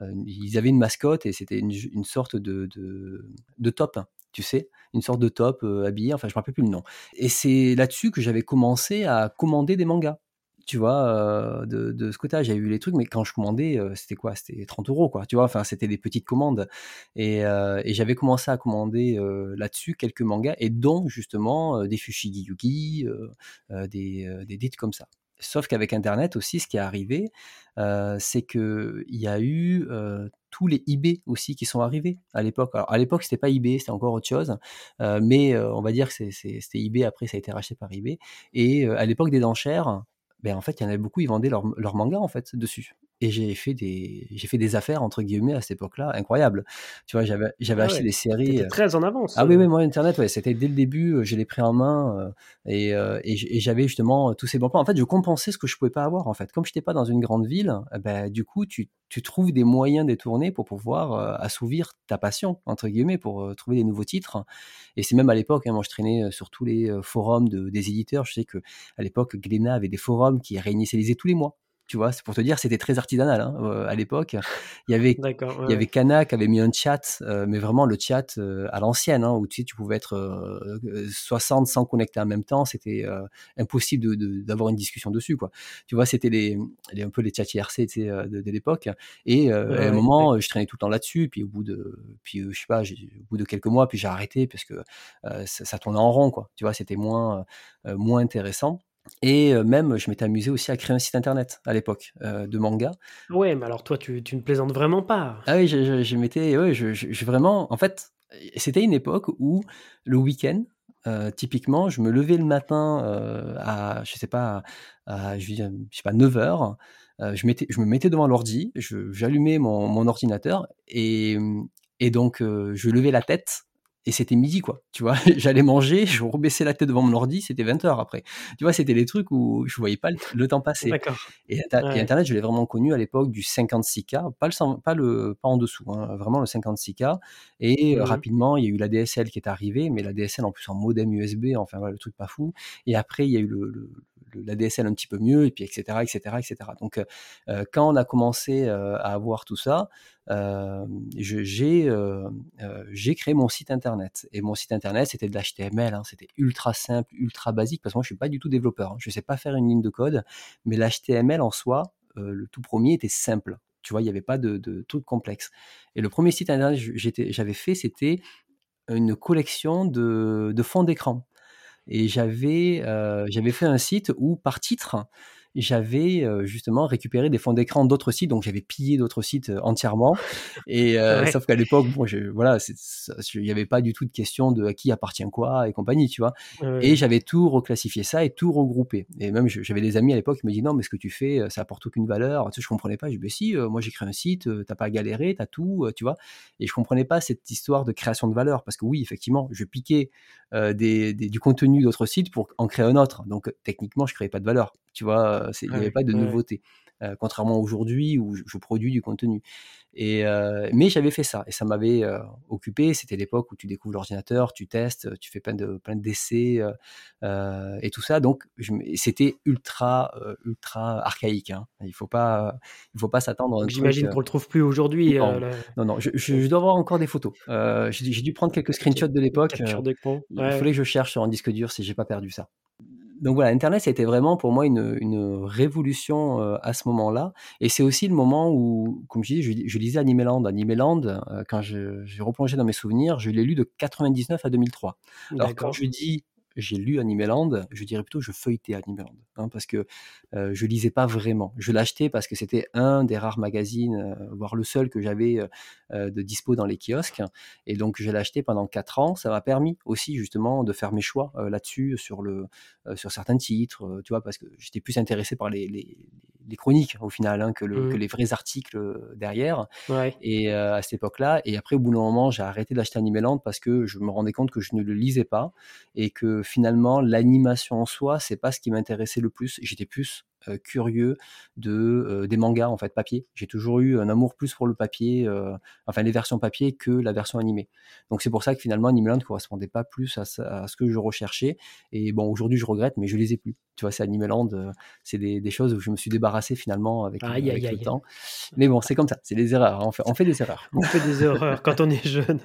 Euh, ils avaient une mascotte et c'était une, sorte de, de, top, tu sais, une sorte de top euh, habillé, enfin je me rappelle plus le nom. Et c'est là-dessus que j'avais commencé à commander des mangas tu vois, de, de, ce côté-là. J'avais vu les trucs, mais quand je commandais, c'était quoi? C'était 30 euros, quoi. Tu vois, enfin, c'était des petites commandes. Et, et j'avais commencé à commander là-dessus quelques mangas, et dont justement des Fushigi Yugi, des, des dites comme ça. Sauf qu'avec Internet aussi, ce qui est arrivé, c'est qu'il y a eu tous les eBay aussi qui sont arrivés à l'époque. Alors à l'époque, c'était pas eBay, c'était encore autre chose, mais on va dire que c'était eBay. Après, ça a été racheté par eBay. Et à l'époque des enchères, ben, en fait, il y en avait beaucoup, ils vendaient leur, leur manga en fait dessus et j'ai fait des j'ai fait des affaires entre guillemets à cette époque-là incroyables. Tu vois j'avais j'avais ah acheté des séries euh très en avance ah oui oui moi internet ouais c'était dès le début euh, je l'ai pris en main euh, et, et, j'avais justement tous ces bons plans. En fait je compensais ce que je pouvais pas avoir en fait. Comme je n'étais pas dans une grande ville ben du coup tu, tu trouves des moyens détournés pour pouvoir assouvir ta passion entre guillemets pour trouver des nouveaux titres. Et c'est même à l'époque hein, moi je traînais sur tous les forums de, des éditeurs. Je sais que à l'époque Glénat avait des forums qui réunissaient tous les mois tu vois, c'est pour te dire, c'était très artisanal hein, euh, à l'époque. Il y avait, il y avait Kana qui avait mis un chat, euh, mais vraiment le chat euh, à l'ancienne, hein, où tu sais, tu pouvais être 60 sans connecter en même temps, c'était impossible d'avoir une discussion dessus, quoi. Tu vois, c'était les, un peu les chats IRC de, de l'époque. Et à un moment, je traînais tout le temps là-dessus, puis au bout de, puis je sais pas, au bout de quelques mois, puis j'ai arrêté parce que ça, ça, tournait en rond, quoi. Tu vois, c'était moins, moins intéressant. Et même, je m'étais amusé aussi à créer un site internet à l'époque de manga. Ouais, mais alors toi, tu, tu ne plaisantes vraiment pas. Ah oui, je, je, m'étais, ouais, je, je, vraiment, en fait, c'était une époque où le week-end, typiquement, je me levais le matin à, je sais pas, à, je, sais pas, 9 heures. je, mettais, je me mettais devant l'ordi, j'allumais mon, mon, ordinateur et, et donc je levais la tête et c'était midi quoi tu vois. J'allais manger je rebaissais la tête devant mon ordi c'était 20 heures après. Tu vois c'était les trucs où je voyais pas le, temps passer. Et, internet je l'ai vraiment connu à l'époque du 56k pas le pas le pas en dessous hein, vraiment le 56k et mmh rapidement il y a eu la DSL qui est arrivée mais la DSL en plus en modem USB enfin voilà le truc pas fou. Et après il y a eu le la DSL un petit peu mieux, et puis etc. etc., etc. Donc, euh, euh, quand on a commencé euh, à avoir tout ça, j'ai créé mon site internet. Et mon site internet, c'était de l'HTML, hein. c'était ultra simple, ultra basique, parce que moi, je suis pas du tout développeur. Hein. Je sais pas faire une ligne de code, mais l'HTML en soi, le tout premier était simple. Tu vois, il n'y avait pas de, de truc complexe. Et le premier site internet que j'avais fait, c'était une collection de, de fonds d'écran. Et j'avais j'avais fait un site où, par titre, j'avais justement récupéré des fonds d'écran d'autres sites, donc j'avais pillé d'autres sites entièrement. Et sauf qu'à l'époque, bon, je, voilà, il n'y avait pas du tout de question de à qui appartient quoi et compagnie, tu vois. Et j'avais tout reclassifié ça et tout regroupé. Et même j'avais des amis à l'époque qui me disaient non, mais ce que tu fais, ça apporte aucune valeur. Tu sais, je comprenais pas. Je dis ben si, moi j'ai créé un site, t'as pas galéré, t'as tout, tu vois. Et je comprenais pas cette histoire de création de valeur parce que oui, effectivement, je piquais des, du contenu d'autres sites pour en créer un autre. Donc techniquement, je créais pas de valeur. Tu vois, il n'y avait pas de nouveauté. Contrairement aujourd'hui où je, produis du contenu. Et, mais j'avais fait ça et ça m'avait occupé. C'était l'époque où tu découvres l'ordinateur, tu testes, tu fais plein de plein d'essais et tout ça. Donc c'était ultra ultra archaïque. Hein. Il faut pas il faut pas s'attendre. J'imagine qu'on le trouve plus aujourd'hui. Non, non, non, je, dois avoir encore des photos. j'ai dû prendre quelques screenshots de l'époque. Il fallait que je cherche sur un disque dur si j'ai pas perdu ça donc voilà, Internet, ça a été vraiment pour moi une, une révolution euh, à ce moment-là. Et c'est aussi le moment où, comme je dis, je, lisais Animeland. Animeland, euh, quand j'ai replongé dans mes souvenirs, je l'ai lu de 99 à 2003. Alors quand je dis j'ai lu Animeland, je dirais plutôt je feuilletais Animeland, hein, parce que euh, je lisais pas vraiment. Je l'achetais parce que c'était un des rares magazines, euh, voire le seul que j'avais euh, de dispo dans les kiosques, et donc je l'ai acheté pendant quatre ans. Ça m'a permis aussi justement de faire mes choix là-dessus sur le sur certains titres, tu vois, parce que j'étais plus intéressé par les, les, les chroniques au final hein, que, le, que, mmh. les vrais articles derrière. Et à cette époque-là, et après au bout d'un moment, j'ai arrêté d'acheter Animeland parce que je me rendais compte que je ne le lisais pas et que finalement, l'animation en soi, c'est pas ce qui m'intéressait le plus. J'étais plus curieux de euh, des mangas en fait papier. J'ai toujours eu un amour plus pour le papier, euh, enfin les versions papier que la version animée. Donc c'est pour ça que finalement Animeland ne correspondait pas plus à, ce que je recherchais. Et bon aujourd'hui je regrette, mais je les ai plus. Tu vois, c'est Animeland, c'est des, choses où je me suis débarrassé finalement avec, le temps. Mais bon, c'est comme ça, c'est des erreurs. Hein. On fait, on fait des erreurs. On fait des erreurs quand on est jeune.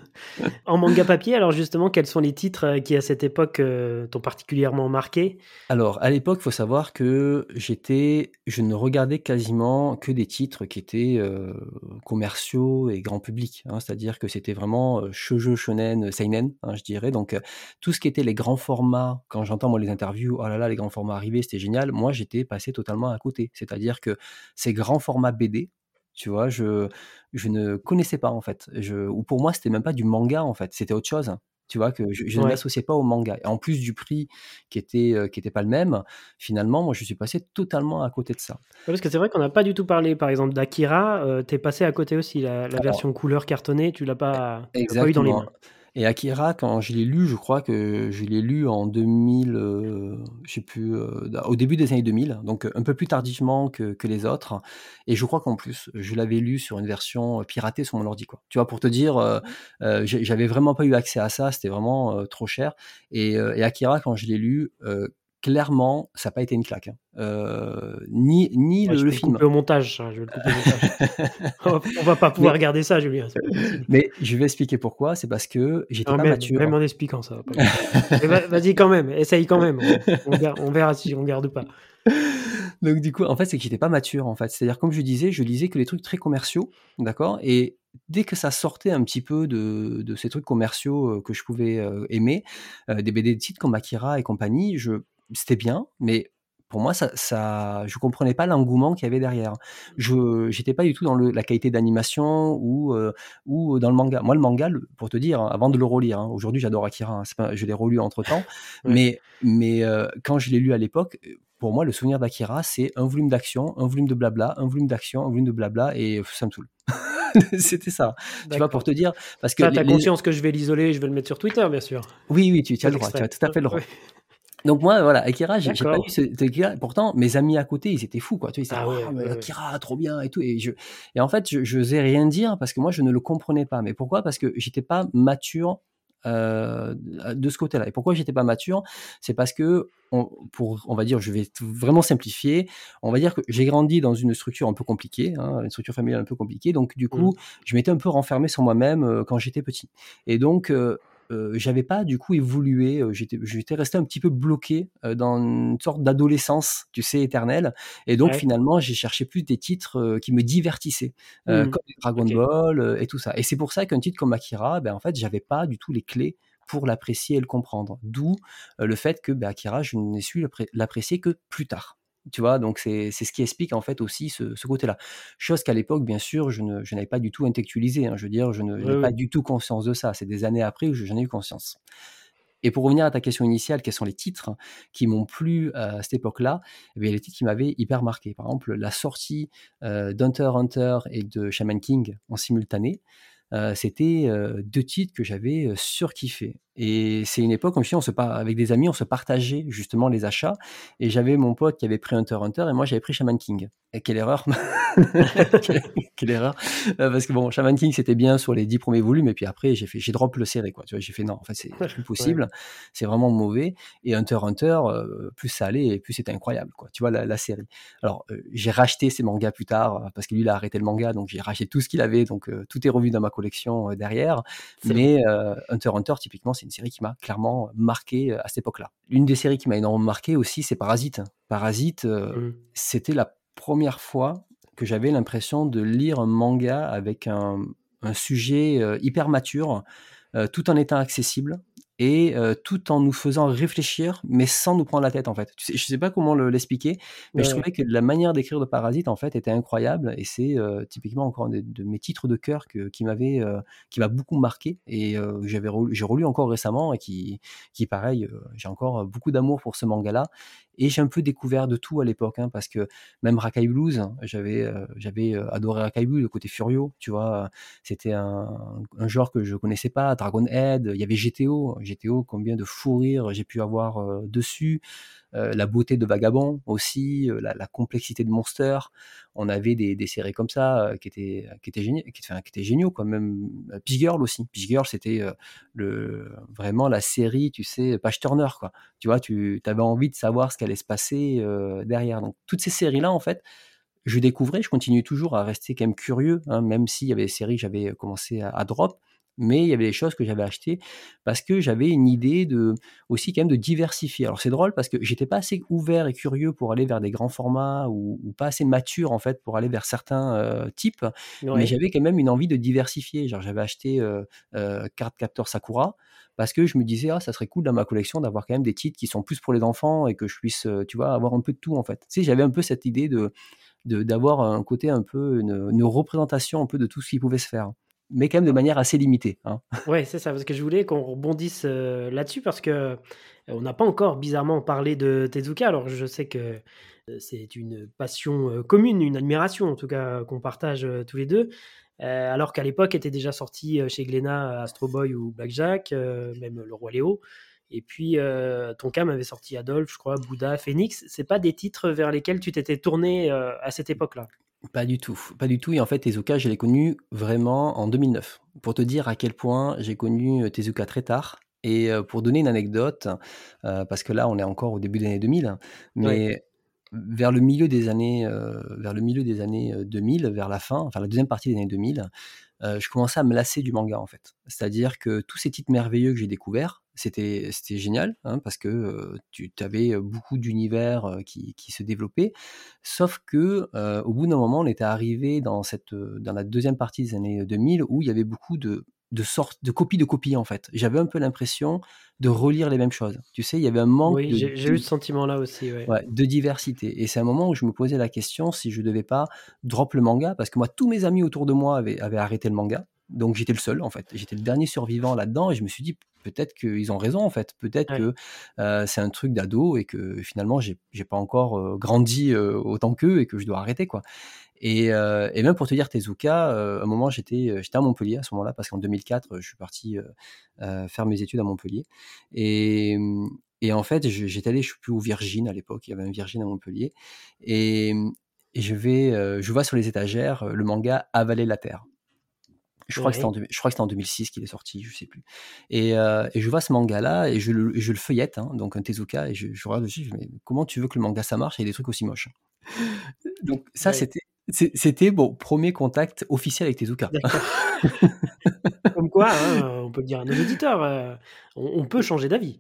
En manga papier, alors justement, quels sont les titres qui à cette époque t'ont particulièrement marqué? Alors à l'époque, il faut savoir que j'étais je ne regardais quasiment que des titres qui étaient euh, commerciaux et grand public. Hein. C'est-à-dire que c'était vraiment euh, shoujo, shonen, seinen, hein, je dirais. Donc euh, tout ce qui était les grands formats, quand j'entends moi les interviews, oh là là, les grands formats arrivés, c'était génial. Moi, j'étais passé totalement à côté. C'est-à-dire que ces grands formats BD, tu vois, je, je ne connaissais pas en fait. Ou pour moi, c'était même pas du manga en fait, c'était autre chose tu vois, que je, ne m'associais pas au manga. Et en plus du prix qui était, euh, qui était pas le même, finalement, moi, je suis passé totalement à côté de ça. parce que c'est vrai qu'on n'a pas du tout parlé, par exemple, d'Akira. Euh, tu es passé à côté aussi, la, version couleur cartonnée, tu l'as pas, pas eu dans les mains. Et Akira, quand je l'ai lu, je crois que je l'ai lu en 2000, euh, je sais plus, euh, au début des années 2000, donc un peu plus tardivement que, que les autres. Et je crois qu'en plus, je l'avais lu sur une version piratée sur mon ordi, quoi. Tu vois, pour te dire, euh, euh j'avais vraiment pas eu accès à ça, c'était vraiment trop cher. Et, Akira, quand je l'ai lu, clairement, ça n'a pas été une claque. Hein. Euh, ni ni le, le film. au montage, je vais le couper au montage. on va pas pouvoir regarder ça, Julien. Mais je vais expliquer pourquoi. C'est parce que j'étais pas mature. Même en expliquant ça. Vas-y quand même, essaye quand même. On, verra, si on garde pas. Donc du coup, en fait, c'est que j'étais pas mature en fait. C'est-à-dire, comme je disais, je lisais que les trucs très commerciaux, d'accord. Et dès que ça sortait un petit peu de, de ces trucs commerciaux euh, que je pouvais euh, aimer, des BD de titres comme Akira et compagnie, je c'était bien, mais pour moi, ça, ça, je comprenais pas l'engouement qu'il y avait derrière. Je j'étais pas du tout dans le, la qualité d'animation ou euh, ou dans le manga. Moi, le manga, pour te dire, hein, avant de le relire, hein, aujourd'hui, j'adore Akira. Hein, je l'ai relu entre temps, mais mais euh, quand je l'ai lu à l'époque, pour moi, le souvenir d'Akira, c'est un volume d'action, un volume de blabla, un volume d'action, un volume de blabla, et ça me saoule. C'était ça. Tu vois, pour te dire. Parce que. Tu as conscience que je vais l'isoler, je vais le mettre sur Twitter, bien sûr. Oui, oui, tu, tu as le droit, tu as tout à fait le droit. Donc moi, voilà, Akira, j'ai pas eu ce, Pourtant, mes amis à côté, ils étaient fous, quoi. Tu vois, ils disaient, ah, ah Akira, trop bien et tout. Et je, et en fait, je, je n'osais rien dire parce que moi, je ne le comprenais pas. Mais pourquoi? Parce que j'étais pas mature euh, de ce côté-là. Et pourquoi j'étais pas mature? C'est parce que, on, pour, on va dire, je vais vraiment simplifier. On va dire que j'ai grandi dans une structure un peu compliquée, hein, une structure familiale un peu compliquée. Donc du coup, mmh. je m'étais un peu renfermé sur moi-même euh, quand j'étais petit. Et donc euh, euh, j'avais pas du coup évolué, euh, j'étais, resté un petit peu bloqué euh, dans une sorte d'adolescence, tu sais, éternelle. Et donc finalement, j'ai cherché plus des titres qui me divertissaient, mmh. comme Dragon Ball et tout ça. Et c'est pour ça qu'un titre comme Akira, ben en fait, j'avais pas du tout les clés pour l'apprécier et le comprendre. D'où le fait que ben, Akira, je n'ai su l'apprécier que plus tard. Tu vois, donc c'est ce qui explique en fait aussi ce, côté-là. Chose qu'à l'époque, bien sûr, je n'avais pas du tout intellectualisé. Hein. je veux dire, je n'avais pas du tout conscience de ça. C'est des années après où j'en ai eu conscience. Et pour revenir à ta question initiale, quels sont les titres qui m'ont plu à cette époque-là? Eh bien, Les titres qui m'avaient hyper marqué. Par exemple, la sortie euh, d'Hunter Hunter et de Shaman King en simultané. Euh, c'était euh, deux titres que j'avais euh, surkiffé. Et c'est une époque, comme je dis, on se avec des amis, on se partageait justement les achats. Et j'avais mon pote qui avait pris Hunter Hunter et moi j'avais pris Shaman King. Et quelle erreur quelle, erreur euh, Parce que bon, Shaman King c'était bien sur les dix premiers volumes et puis après j'ai fait, j'ai drop le série quoi. Tu vois, j'ai fait non, en fait c'est plus possible, c'est vraiment mauvais. Et Hunter Hunter, euh, plus ça allait et plus c'était incroyable quoi. Tu vois la, série. Alors euh, j'ai racheté ces mangas plus tard parce que lui il a arrêté le manga donc j'ai racheté tout ce qu'il avait donc tout est revu dans ma collection derrière. Mais Hunter Hunter typiquement c'est une série qui m'a clairement marqué à cette époque-là. Une des séries qui m'a énormément marqué aussi c'est Parasite. Parasite, mmh. c'était la première fois que j'avais l'impression de lire un manga avec un, sujet euh, hyper mature, euh, tout en étant accessible et euh, tout en nous faisant réfléchir, mais sans nous prendre la tête en fait. Je sais, sais pas comment l'expliquer, mais je trouvais que la manière d'écrire de Parasite en fait était incroyable et c'est typiquement encore un de, mes titres de cœur qui m'avait, qui m'a beaucoup marqué et j'avais j'ai relu encore récemment et qui, qui pareil, j'ai encore beaucoup d'amour pour ce manga-là et j'ai un peu découvert de tout à l'époque, hein, parce que même Rakai Blues, j'avais euh, euh, adoré Rakai Blues, le côté Furio, tu vois. C'était un, genre que je connaissais pas. Dragon Head, il y avait GTO. GTO, combien de fou rire j'ai pu avoir euh, dessus. Euh, la beauté de Vagabond aussi, euh, la, complexité de Monster. On avait des, séries comme ça euh, qui étaient qui étaient géniaux, qui, étaient géniaux. Même Peace Girl aussi. Peace Girl c'était le vraiment la série, tu sais, Page Turner quoi. Tu vois, tu avais envie de savoir ce qui allait se passer derrière. Donc toutes ces séries là en fait je découvrais, je continue toujours à rester quand même curieux, hein, même s'il y avait des séries que j'avais commencé à, drop mais il y avait des choses que j'avais achetées parce que j'avais une idée de aussi quand même de diversifier. Alors c'est drôle parce que j'étais pas assez ouvert et curieux pour aller vers des grands formats ou, pas assez mature en fait pour aller vers certains euh, types, mais j'avais quand même une envie de diversifier. Genre j'avais acheté euh, euh, Card Captor Sakura parce que je me disais ah ça serait cool dans ma collection d'avoir quand même des titres qui sont plus pour les enfants et que je puisse tu vois avoir un peu de tout en fait. Tu sais j'avais un peu cette idée de d'avoir un côté un peu une, une représentation un peu de tout ce qui pouvait se faire mais quand même de manière assez limitée. Hein. C'est ça, parce que je voulais qu'on rebondisse euh, là-dessus, parce que euh, on n'a pas encore bizarrement parlé de Tezuka. Alors, je sais que euh, c'est une passion commune, une admiration en tout cas qu'on partage tous les deux. alors qu'à l'époque était déjà sorti chez Glénat Astro Boy ou Blackjack, même Le Roi Léo. Et puis, Tonkam avait sorti Adolphe, je crois, Bouddha, Phoenix. C'est pas des titres vers lesquels tu t'étais tourné à cette époque-là? Pas du tout, pas du tout. Et en fait, Tezuka, je l'ai connu vraiment en 2009. Pour te dire à quel point j'ai connu Tezuka très tard. Et pour donner une anecdote, parce que là, on est encore au début des années 2000, mais vers le milieu des années, vers le milieu des années 2000, vers la fin, enfin la deuxième partie des années 2000, je commençais à me lasser du manga en fait. C'est-à-dire que tous ces titres merveilleux que j'ai découverts, c'était c'était génial hein, parce que tu avais beaucoup d'univers qui, qui, se développaient. Sauf que au bout d'un moment, on était arrivé dans cette dans la deuxième partie des années 2000 où il y avait beaucoup de de sortes de copies de copies en fait. J'avais un peu l'impression de relire les mêmes choses. Tu sais, il y avait un manque. Oui, j'ai eu ce sentiment-là aussi. Ouais. de diversité. Et c'est un moment où je me posais la question si je devais pas drop le manga parce que moi, tous mes amis autour de moi avaient, avaient arrêté le manga. Donc j'étais le seul en fait. J'étais le dernier survivant là-dedans et je me suis dit peut-être qu'ils ont raison en fait. Peut-être que euh, c'est un truc d'ado et que finalement j'ai pas encore euh, grandi euh, autant qu'eux et que je dois arrêter quoi. Et, et, même pour te dire Tezuka, à un moment j'étais j'étais à Montpellier à ce moment-là parce qu'en 2004 je suis parti faire mes études à Montpellier et, et en fait j'étais allé je suis plus au Virgin à l'époque il y avait un Virgin à Montpellier et, et je vais je vois sur les étagères le manga Avaler la terre. Je crois, que en, je crois que c'était en 2006 qu'il est sorti, je sais plus. Et, et, je vois ce manga-là et je le, je le feuillette, hein, donc un Tezuka, et je, je regarde dessus, je me dis, mais comment tu veux que le manga ça marche et des trucs aussi moches? Donc ça, c'était c'était mon premier contact officiel avec Tezuka. Comme quoi, hein, on peut le dire à nos auditeurs, euh, on, peut changer d'avis.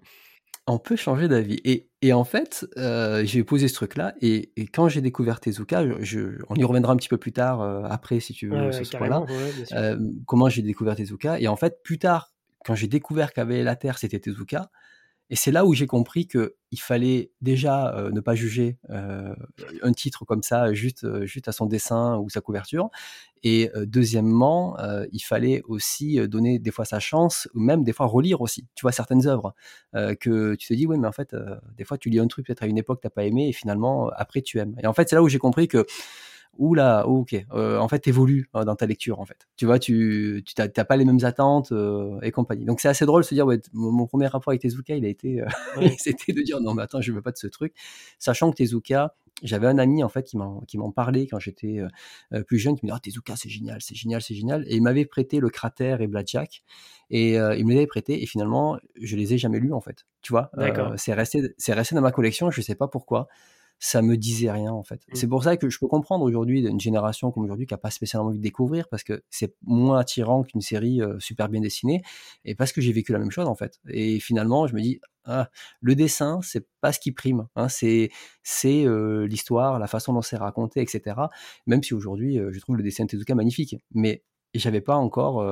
On peut changer d'avis. Et, et, en fait, euh, j'ai posé ce truc-là. Et, quand j'ai découvert Tezuka, je, on y reviendra un petit peu plus tard, euh, après, si tu veux, ce soir-là. comment j'ai découvert Tezuka. Et en fait, plus tard, quand j'ai découvert qu'avait la Terre, c'était Tezuka, et c'est là où j'ai compris que il fallait déjà euh, ne pas juger euh, un titre comme ça juste euh, juste à son dessin ou sa couverture. Et deuxièmement, il fallait aussi donner des fois sa chance ou même des fois relire aussi. Tu vois certaines œuvres que tu te dis oui mais en fait des fois tu lis un truc peut-être à une époque t'as pas aimé et finalement après tu aimes. Et en fait c'est là où j'ai compris que oula, ok, euh, en fait, évolue euh, dans ta lecture, en fait. Tu vois, tu tu t'as pas les mêmes attentes euh, et compagnie. Donc c'est assez drôle de se dire, ouais, mon, premier rapport avec Tezuka, il a été, c'était de dire non, mais attends, je veux pas de ce truc, sachant que Tezuka, j'avais un ami en fait qui m'en qui m'en parlait quand j'étais plus jeune, qui me dit ah Tezuka c'est génial, c'est génial, c'est génial, et il m'avait prêté le Cratère et Blackjack, et il me les avait prêtés, et finalement je les ai jamais lus en fait. Tu vois, c'est resté c'est resté dans ma collection, je sais pas pourquoi ça me disait rien en fait. C'est mmh. pour ça que je peux comprendre aujourd'hui d'une génération comme aujourd'hui qui a pas spécialement envie de découvrir parce que c'est moins attirant qu'une série euh, super bien dessinée et parce que j'ai vécu la même chose en fait. Et finalement, je me dis ah, le dessin, c'est pas ce qui prime, hein, c'est c'est euh, l'histoire, la façon dont c'est raconté, etc. Même si aujourd'hui, euh, je trouve le dessin de Tezuka magnifique, mais j'avais pas encore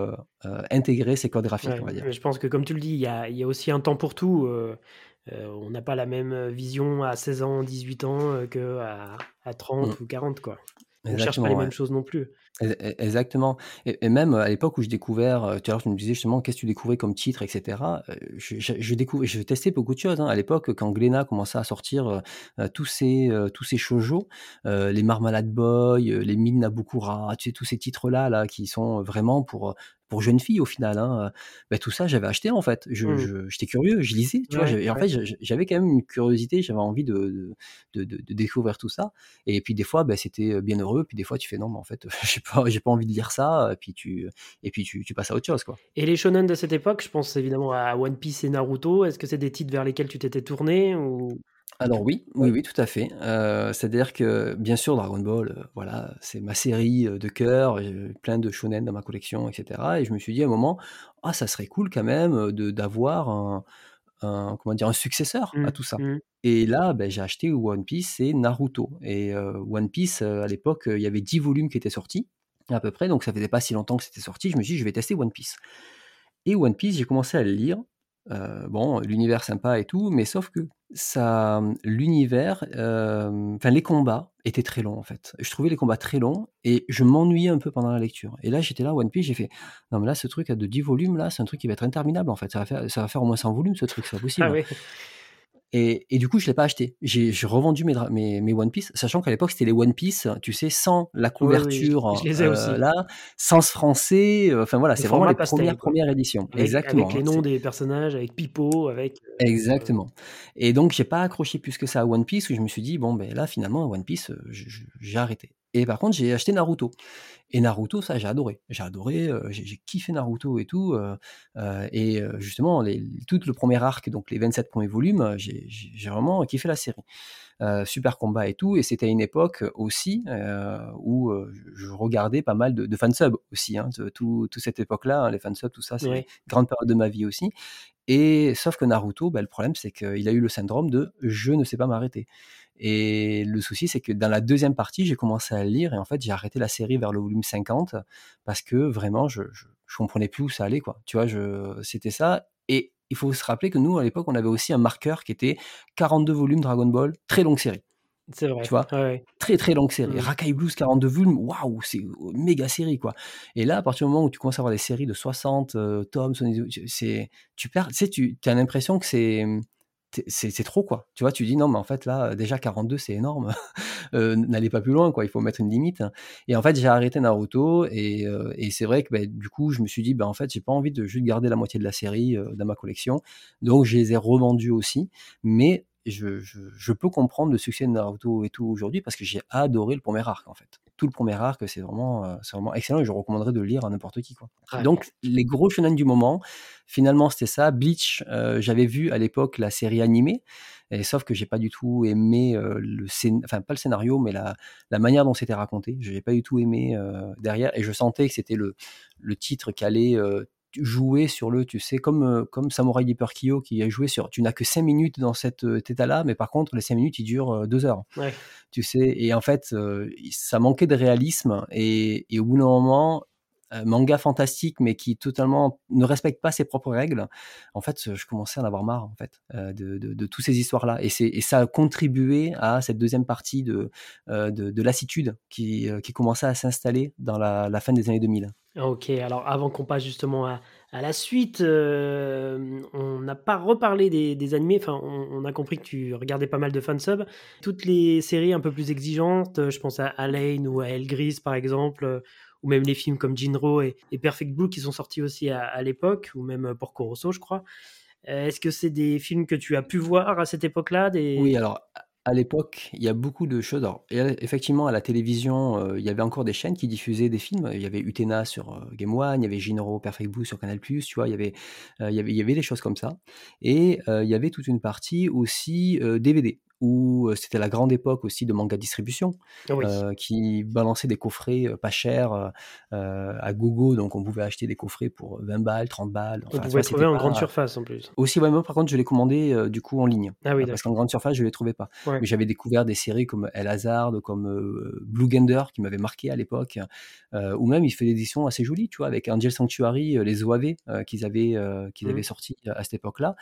intégré ces codes graphiques, on va dire. Je pense que comme tu le dis, il y a, y a, aussi un temps pour tout. Euh, on n'a pas la même vision à 16 ans, 18 ans euh, qu'à à 30 mmh. ou 40. Quoi. On ne cherche pas les mêmes choses non plus. Exactement. Et, même à l'époque où je découvert, euh, tout à l'heure tu me disais justement qu'est-ce que tu découvrais comme titre, etc. Je, je, découvrais, je testais beaucoup de choses. Hein. À l'époque, quand Glénat commençait à sortir tous ces tous ces shoujo, les Marmalade Boy, les Mine Nabukura, tu sais tous ces titres là là qui sont vraiment pour pour jeunes filles au final. Hein, bah, tout ça, j'avais acheté en fait. Je, mmh. j'étais curieux, je lisais, tu vois. en fait, j'avais quand même une curiosité, j'avais envie de de, de, découvrir tout ça. Et puis des fois, bah, c'était bien heureux. Puis des fois, tu fais non, mais en fait, j'ai pas, j'ai pas envie de lire ça. Et puis tu, et puis tu, tu, passes à autre chose, quoi. Et les shonen de cette époque, je pense évidemment à One Piece et Naruto. Est-ce que c'est des titres vers lesquels tu t'étais tourné ou? Alors oui, oui, oui, tout à fait. Euh, c'est-à-dire que, bien sûr, Dragon Ball, euh, voilà, c'est ma série euh, de cœur, j'ai plein de shonen dans ma collection, etc. Et je me suis dit à un moment, ah, ça serait cool quand même de d'avoir un, comment dire, un successeur à mmh, tout ça. Mmh. Et là, ben, j'ai acheté One Piece et Naruto. Et One Piece, à l'époque, il y avait 10 volumes qui étaient sortis, à peu près, donc ça faisait pas si longtemps que c'était sorti. Je me suis dit, je vais tester One Piece. Et One Piece, j'ai commencé à le lire. bon, l'univers sympa et tout, mais sauf que ça, l'univers, enfin les combats étaient très longs en fait. Je trouvais les combats très longs et je m'ennuyais un peu pendant la lecture. Et là, j'étais là, One Piece, j'ai fait, non mais là, ce truc de 10 volumes, là, c'est un truc qui va être interminable en fait. Ça va faire, ça va faire au moins 100 volumes ce truc, c'est pas possible. Ah et, et, du coup, je l'ai pas acheté. J'ai revendu mes, mes, mes, One Piece, sachant qu'à l'époque, c'était les One Piece, tu sais, sans la couverture je les ai aussi. Euh, là, sans ce français. Euh, enfin voilà, c'est vraiment les premières, premières éditions. Exactement. Avec les noms des personnages, avec Pipo, avec. Euh, Exactement. Et donc, j'ai pas accroché plus que ça à One Piece, où je me suis dit, bon, ben là, finalement, One Piece, j'ai arrêté. Et par contre, j'ai acheté Naruto. Et Naruto, ça, j'ai adoré. J'ai adoré, euh, j'ai kiffé Naruto et tout. Euh, et justement, les, tout le premier arc, donc les 27 premiers volumes, j'ai vraiment kiffé la série. super combat et tout. Et c'était une époque aussi où je regardais pas mal de, de fansubs aussi. Hein, toute cette époque-là, hein, les fansubs, tout ça, c'est une grande période de ma vie aussi. Et sauf que Naruto, bah, le problème, c'est qu'il a eu le syndrome de je ne sais pas m'arrêter. Et le souci, c'est que dans la deuxième partie, j'ai commencé à lire et en fait, j'ai arrêté la série vers le volume 50 parce que vraiment, je, je, comprenais plus où ça allait, quoi. Tu vois, je, c'était ça. Et il faut se rappeler que nous, à l'époque, on avait aussi un marqueur qui était 42 volumes Dragon Ball, très longue série. C'est vrai. Tu vois? Très très longue série. Mmh. Rakai Blues 42 volumes, waouh, c'est méga série quoi. Et là, à partir du moment où tu commences à avoir des séries de 60 euh, tomes, c'est tu perds, tu sais, tu as l'impression que c'est c'est trop quoi. Tu vois, tu dis non, mais en fait là, déjà 42, c'est énorme. euh, N'allez pas plus loin quoi. Il faut mettre une limite. Et en fait, j'ai arrêté Naruto et, euh, c'est vrai que bah, du coup, je me suis dit, bah en fait, j'ai pas envie de juste garder la moitié de la série euh, dans ma collection. Donc, je les ai revendus aussi. Mais je, je, je, peux comprendre le succès de Naruto et tout aujourd'hui parce que j'ai adoré le premier arc en fait. Tout le premier arc, c'est vraiment, euh, c'est vraiment excellent et je recommanderais de le lire à n'importe qui. Quoi. Donc, les gros shonen du moment, finalement, c'était ça. Bleach, euh, j'avais vu à l'époque la série animée, et, sauf que j'ai pas du tout aimé euh, le scénario, enfin, pas le scénario, mais la, la manière dont c'était raconté. Je n'ai pas du tout aimé derrière et je sentais que c'était le, le titre qui allait jouer sur le, tu sais, comme, euh, comme Samurai Deeper Kyo qui a joué sur, tu n'as que 5 minutes dans cet euh, état-là, mais par contre, les 5 minutes, ils durent 2 euh, heures. Tu sais, et en fait, ça manquait de réalisme, et, et au bout d'un moment, manga fantastique, mais qui totalement ne respecte pas ses propres règles, en fait, je commençais à en avoir marre, en fait, de, de, de toutes ces histoires-là. Et, et ça a contribué à cette deuxième partie de, de, de lassitude qui, qui commençait à s'installer dans la, la fin des années 2000. Ok, alors avant qu'on passe justement à, à la suite, euh, on n'a pas reparlé des, des animés, enfin on, a compris que tu regardais pas mal de fansub. Toutes les séries un peu plus exigeantes, je pense à Alain ou à El Gris par exemple, ou même les films comme Jinro et, Perfect Blue qui sont sortis aussi à, l'époque, ou même Porco Rosso je crois. Est-ce que c'est des films que tu as pu voir à cette époque-là. Oui, alors à l'époque, il y a beaucoup de choses. Alors, effectivement, à la télévision, euh, il y avait encore des chaînes qui diffusaient des films. Il y avait Utena sur euh, Game One, il y avait Jinro Perfect Blue sur Canal+, tu vois, euh, il y avait des choses comme ça. Et il y avait toute une partie aussi DVD où c'était la grande époque aussi de manga distribution, ah qui balançait des coffrets pas chers à gogo, donc on pouvait acheter des coffrets pour 20 balles, 30 balles. on pouvait trouver en grande surface en plus. Aussi, ouais, moi par contre je l'ai commandé du coup en ligne, ah oui, parce qu'en grande surface je les trouvais pas. Mais j'avais découvert des séries comme El Hazard, comme Blue Gander qui m'avait marqué à l'époque, ou même il fait des éditions assez jolies, tu vois, avec Angel Sanctuary, les OAV qu'ils avaient, qu'ils mmh. avaient sortis à cette époque-là.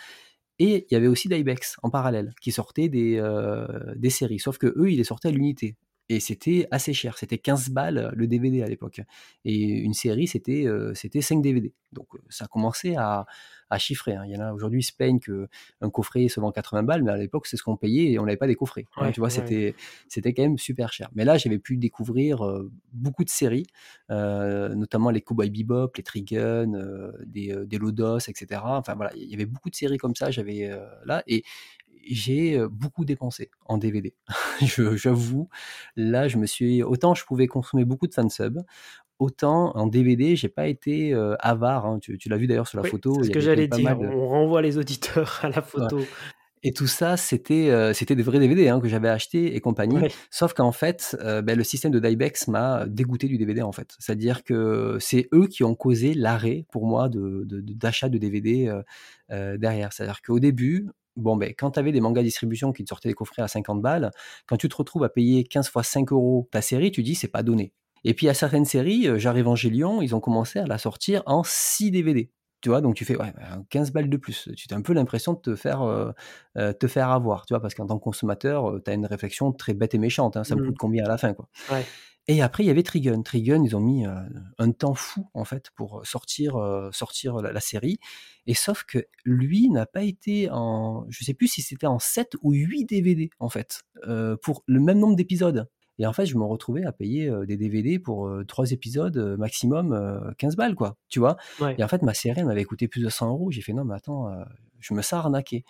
Et il y avait aussi d'Ibex en parallèle qui sortait des, euh, des séries. Sauf que eux, ils les sortaient à l'unité. Et c'était assez cher. C'était 15 balles le DVD à l'époque. Et une série, c'était euh, c'était 5 DVD. Donc ça commençait à, à chiffrer. Hein. Il y en a aujourd'hui se plaignent qu'un coffret se vend 80 balles, mais à l'époque, c'est ce qu'on payait et on n'avait pas des coffrets. tu vois, c'était c'était quand même super cher. Mais là, j'avais pu découvrir beaucoup de séries, notamment les Cowboy Bebop, les Trigun, des, des Lodos, etc. Enfin voilà, il y avait beaucoup de séries comme ça. J'avais là et j'ai beaucoup dépensé en DVD. J'avoue, là, je me suis autant je pouvais consommer beaucoup de fansub, autant en DVD, j'ai pas été avare. Hein. Tu, l'as vu d'ailleurs sur la photo. C'est ce que j'allais dire. On renvoie les auditeurs à la photo. Et tout ça, c'était c'était des vrais DVD hein, que j'avais achetés et compagnie. Sauf qu'en fait, ben, le système de Dybex m'a dégoûté du DVD en fait. C'est-à-dire que c'est eux qui ont causé l'arrêt pour moi d'achat de, de, DVD derrière. C'est-à-dire qu'au début, bon, ben, quand tu avais des mangas distribution qui te sortaient des coffrets à 50 balles, quand tu te retrouves à payer 15 fois 5 euros ta série, tu dis c'est pas donné. Et puis, à certaines séries, euh, J'arrive en Gélion, ils ont commencé à la sortir en 6 DVD. Tu vois, donc tu fais ouais, 15 balles de plus. Tu as un peu l'impression de te faire, euh, euh, te faire avoir, tu vois, parce qu'en tant que consommateur, tu as une réflexion très bête et méchante. Hein, ça me mmh. coûte combien à la fin, quoi. Et après, il y avait Trigun. Trigun, ils ont mis un temps fou, en fait, pour sortir, sortir la, série. Et sauf que lui n'a pas été en. Je sais plus si c'était en 7 ou 8 DVD, en fait, pour le même nombre d'épisodes. Et en fait, je me retrouvais à payer des DVD pour trois épisodes maximum 15 balles, quoi. Tu vois? Et en fait, ma série, elle m'avait coûté plus de 100 euros. J'ai fait non, mais attends, je me sens arnaqué.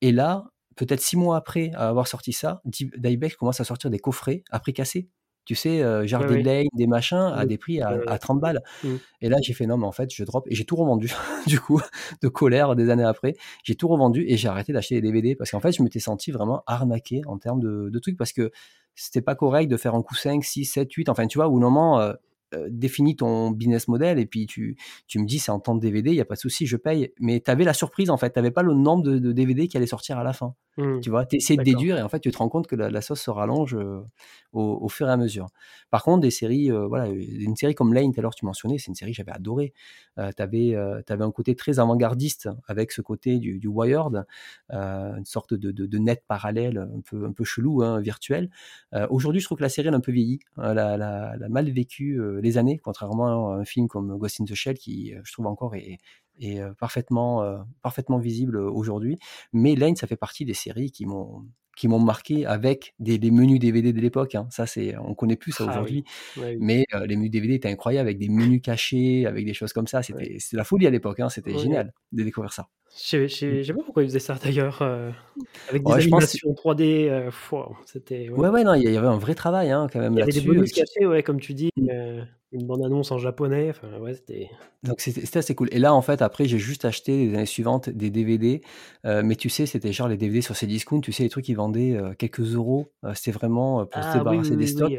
Et là, peut-être six mois après avoir sorti ça, Dybeck commence à sortir des coffrets à prix cassé. tu sais, euh, ouais. Lane, des machins à Le des prix à, à 30 balles. mmh. Et là, j'ai fait non, mais en fait, je drop et j'ai tout revendu. du coup, de colère des années après, j'ai tout revendu et j'ai arrêté d'acheter des DVD parce qu'en fait, je m'étais senti vraiment arnaqué en termes de, de trucs parce que c'était pas correct de faire un coup 5, 6, 7, 8. Enfin, tu vois, au moment, euh, définis ton business model et puis tu, tu me dis c'est en temps de DVD, il n'y a pas de souci, je paye. Mais tu avais la surprise en fait, tu n'avais pas le nombre de, de DVD qui allait sortir à la fin. Mmh. Tu vois, tu essaies de déduire et en fait, tu te rends compte que la, la sauce se rallonge euh, au, au fur et à mesure. Par contre, des séries, euh, voilà, une série comme Lane, tout à l'heure tu mentionnais, c'est une série que j'avais adorée. Euh, tu avais, un côté très avant-gardiste avec ce côté du, du Wired, une sorte de, de, de, net parallèle un peu, un peu chelou, hein, virtuel. Aujourd'hui, je trouve que la série elle a un peu vieilli, elle a, elle a, elle a mal vécu les années, contrairement à un film comme Ghost in the Shell qui, je trouve encore, est, est parfaitement, euh, parfaitement visible aujourd'hui. Mais Lane, ça fait partie des séries qui m'ont qui m'ont marqué avec des, des, menus DVD de l'époque. Hein. Ça, c'est, on connaît plus ça aujourd'hui. Ah, oui. Oui. Mais euh, les menus DVD étaient incroyables avec des menus cachés, avec des choses comme ça. C'était, c'était la folie à l'époque. Hein. C'était génial de découvrir ça. Je sais, sais pas pourquoi ils faisaient ça d'ailleurs. Euh, avec des Ouais, animations 3D. Euh, wow, c'était. Ouais, ouais, non, il y avait un vrai travail hein, quand même Il y avait là-dessus. des bonus cachés, ouais, comme tu dis. Une bande-annonce en japonais. Enfin, ouais, c'était. Donc c'était assez cool. Et là, en fait, après, j'ai juste acheté les années suivantes des DVD. euh, mais tu sais, c'était genre les DVD sur ces discounts, tu sais, les trucs qui vendaient euh, quelques euros. Euh, c'était vraiment pour se Ah débarrasser oui, des stocks.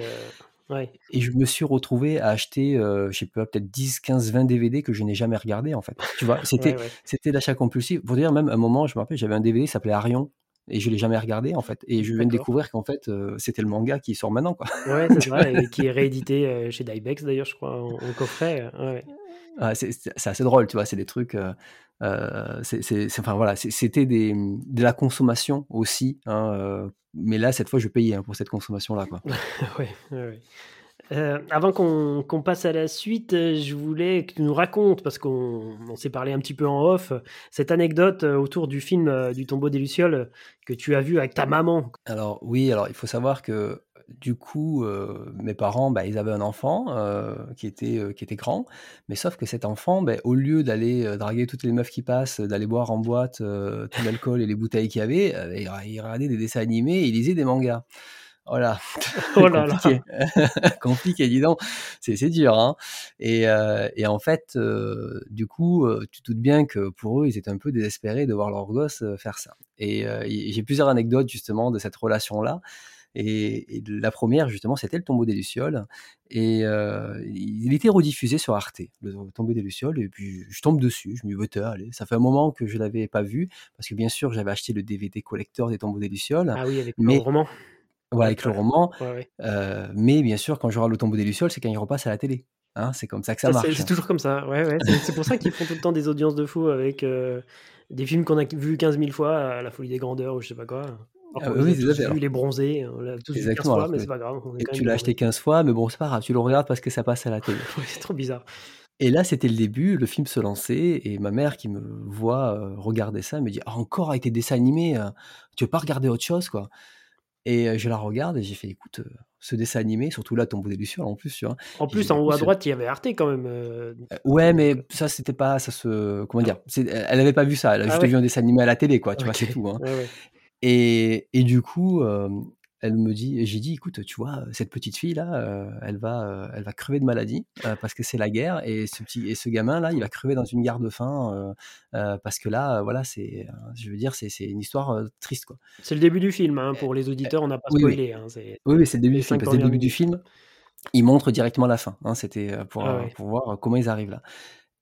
oui, ouais. Et je me suis retrouvé à acheter, je sais pas, peut-être 10, 15, 20 DVD que je n'ai jamais regardé en fait. Tu vois, c'était Ouais, ouais. c'était l'achat compulsif. Pour dire, même à un moment, je me rappelle, j'avais un DVD qui s'appelait Arion. Et je l'ai jamais regardé en fait. Et je viens de découvrir qu'en fait, euh, c'était le manga qui sort maintenant. Quoi. Ouais, c'est vrai, et qui est réédité euh, chez Dybex d'ailleurs, je crois, en, en coffret. Ouais. Ah, c'est assez drôle, tu vois. C'est des trucs. euh, euh, c'est- enfin voilà, c'était des, de la consommation aussi. hein, mais là, cette fois, je payais hein, pour cette consommation-là. Quoi. ouais, ouais, ouais. Euh, avant qu'on passe à la suite, euh, je voulais que tu nous racontes, parce qu'on on s'est parlé un petit peu en off, cette anecdote euh, autour du film du tombeau des Lucioles que tu as vu avec ta maman. Alors oui, alors il faut savoir que du coup, mes parents, bah, ils avaient un enfant qui, était, qui était grand, mais sauf que cet enfant, bah, au lieu d'aller draguer toutes les meufs qui passent, d'aller boire en boîte tout l'alcool et les bouteilles qu'il y avait, il regardait des dessins animés et il lisait des mangas. Voilà, Oh là là. compliqué, compliqué, dis donc, c'est dur. Hein et, euh, et en fait, euh, du coup, euh, tu te doutes bien que pour eux, ils étaient un peu désespérés de voir leur gosse faire ça. Et euh, j'ai plusieurs anecdotes justement de cette relation-là. Et, et la première, justement, c'était le tombeau des Lucioles. Et euh, il était rediffusé sur Arte, le tombeau des Lucioles. Et puis, je tombe dessus. Je me dis, bah, allez, ça fait un moment que je l'avais pas vu. Parce que, bien sûr, j'avais acheté le DVD collector des tombeaux des Lucioles. Ah oui, avec Mais- le roman. Voilà, avec le ouais. roman. Ouais, ouais. Euh, mais bien sûr, quand je regarde le tombeau des Lucioles, c'est quand il repasse à la télé. Hein, c'est comme ça que ça, marche. C'est toujours comme ça. Ouais, ouais. C'est pour ça qu'ils font tout le temps des audiences de fou avec euh, des films qu'on a vus 15 000 fois, à La Folie des Grandeurs ou je sais pas quoi. Ah qu'on oui, a tous vus, Les Bronzés, on l'a tous vu 15 Exactement, fois, mais c'est pas grave. on Et tu l'as acheté 15 fois, mais bon, c'est pas grave, tu le regardes parce que ça passe à la télé. Ouais, c'est trop bizarre. Et là, c'était le début, le film se lançait, et ma mère qui me voit regarder ça me dit Ah, encore avec tes dessins animés, euh, tu veux pas regarder autre chose, quoi? Et je la regarde et j'ai fait Écoute, ce dessin animé, surtout là, Tombeau des Lucioles en plus, tu vois. En plus, dit, en haut à droite, il y avait Arte quand même. euh, Ouais, mais ça, c'était pas, ça se, comment dire, c'est- elle avait pas vu ça, elle a Ah juste ouais. vu un dessin animé à la télé, quoi, tu vois, c'est tout. Hein. Ouais, ouais. Et, et du coup, euh, elle me dit, j'ai dit, écoute, tu vois, cette petite fille là, euh, elle va, euh, elle va crever de maladie euh, parce que c'est la guerre, et ce petit, et ce gamin là, il va crever dans une gare de faim euh, euh, parce que là, euh, voilà, c'est, euh, je veux dire, c'est, c'est une histoire euh, triste, quoi. C'est le début du film, hein, pour les auditeurs, on n'a pas oui, oui. spoilé. hein, c'est Oui, oui, c'est le début du film. Parce le début du film, il montre directement la fin. Hein, C'était euh, pour, Ah euh, pour voir euh, comment ils arrivent là.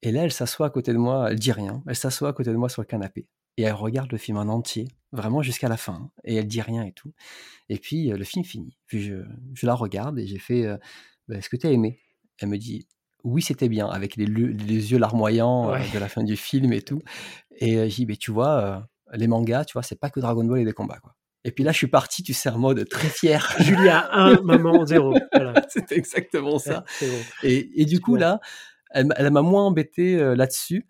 Et là, elle s'assoit à côté de moi, elle dit rien, elle s'assoit à côté de moi sur le canapé. Et elle regarde le film en entier, vraiment jusqu'à la fin. hein, et elle dit rien et tout. Et puis, le film finit. Puis, je, je la regarde et j'ai fait euh, Bah, Est-ce que tu as aimé? Elle me dit Oui, c'était bien, avec les, le- les yeux larmoyants euh, de la fin du film et tout. Et euh, j'ai dit Mais tu vois, les mangas, tu vois, c'est pas que Dragon Ball et des combats, quoi. Et puis là, je suis parti, tu sais, en mode très fier. Julia 1, maman 0. Voilà. C'était exactement ça. Bon. Et, et du coup, là, elle, m'a- elle m'a moins embêté là-dessus,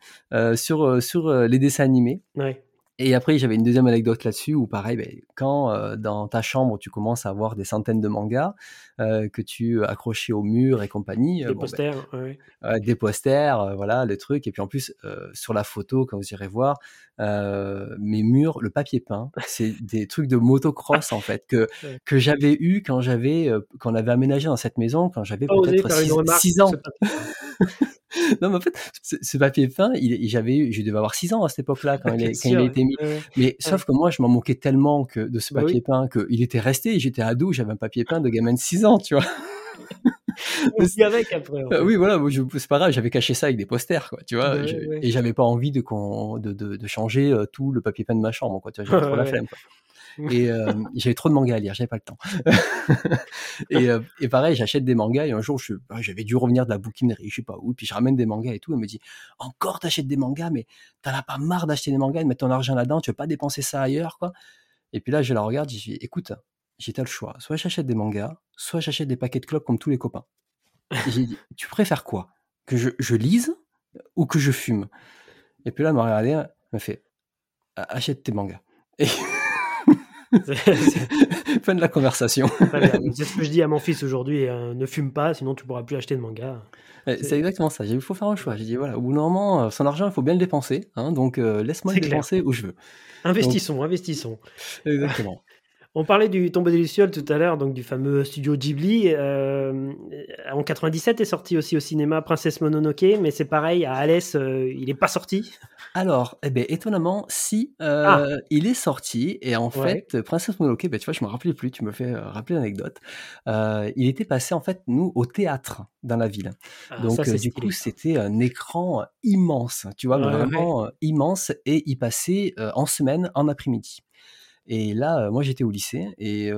sur, sur les dessins animés. Ouais. Et après, j'avais une deuxième anecdote là-dessus où, pareil, ben, quand euh, dans ta chambre, tu commences à avoir des centaines de mangas euh, que tu accrochais au mur et compagnie. Des euh, ben, posters, ouais. euh, des posters, voilà, le truc. Et puis en plus, sur la photo, quand vous irez voir, mes murs, le papier peint, c'est des trucs de motocross en fait que Ouais. que j'avais eu quand j'avais quand on avait aménagé dans cette maison quand j'avais peut-être faire une 6, remarque sur ans. non, mais en fait, ce, ce papier peint, il, il- j'avais eu, je devais avoir 6 ans à cette époque-là quand, il, Bien est- quand il a été mis. Mais sauf que moi, je m'en moquais tellement que de ce Bah papier oui. peint qu'il était resté. J'étais ado, j'avais un papier peint de gamin de 6 ans, tu vois. Vit avec après. en Euh, fait. oui, voilà, c'est pas grave, j'avais caché ça avec des posters, quoi, tu vois, Ouais, je- ouais. et j'avais pas envie de, qu'on, de, de, de changer euh, tout le papier peint de ma chambre, quoi, tu vois, j'avais trop la flemme, quoi. Et euh, j'avais trop de mangas à lire, j'avais pas le temps. et, euh, et pareil, j'achète des mangas et un jour, je, ah, j'avais dû revenir de la bouquinerie, je sais pas où, puis je ramène des mangas et tout, elle me dit encore t'achètes des mangas, mais t'en as pas marre d'acheter des mangas, de mettre ton argent là-dedans, tu veux pas dépenser ça ailleurs, quoi? Et puis là, je la regarde, je dis écoute, j'ai t'as le choix, soit j'achète des mangas, soit j'achète des paquets de clopes comme tous les copains. J'ai dit tu préfères quoi? Que je, je lise ou que je fume? Et puis là, elle m'a regardé, elle m'a fait Ah, achète tes mangas. Et fin de la conversation. C'est ce que je dis à mon fils aujourd'hui. euh, ne fume pas, sinon tu pourras plus acheter de manga. Ouais, C'est exactement ça. Il faut faire un choix. J'ai dit, voilà, au bout d'un moment, euh, son argent, il faut bien le dépenser. hein, donc, euh, laisse-moi le clair. dépenser où je veux. Investissons, investissons. Exactement. On parlait du Tombeau des Lucioles tout à l'heure, donc du fameux studio Ghibli. Euh, en 97 est sorti aussi au cinéma Princesse Mononoke, mais c'est pareil, à Alès, euh, il n'est pas sorti. Alors, eh ben, étonnamment, si, euh, Ah. il est sorti, et en Ouais. fait, Princesse Mononoke, ben, tu vois, je me rappelais plus, tu me fais euh, rappeler l'anecdote. Il était passé, en fait, nous, au théâtre dans la ville. Ah, Donc, ça, du stylé, coup, c'était un écran immense, tu vois, Ouais, vraiment immense, et il passait en semaine, en après-midi. Et là, moi, j'étais au lycée, et,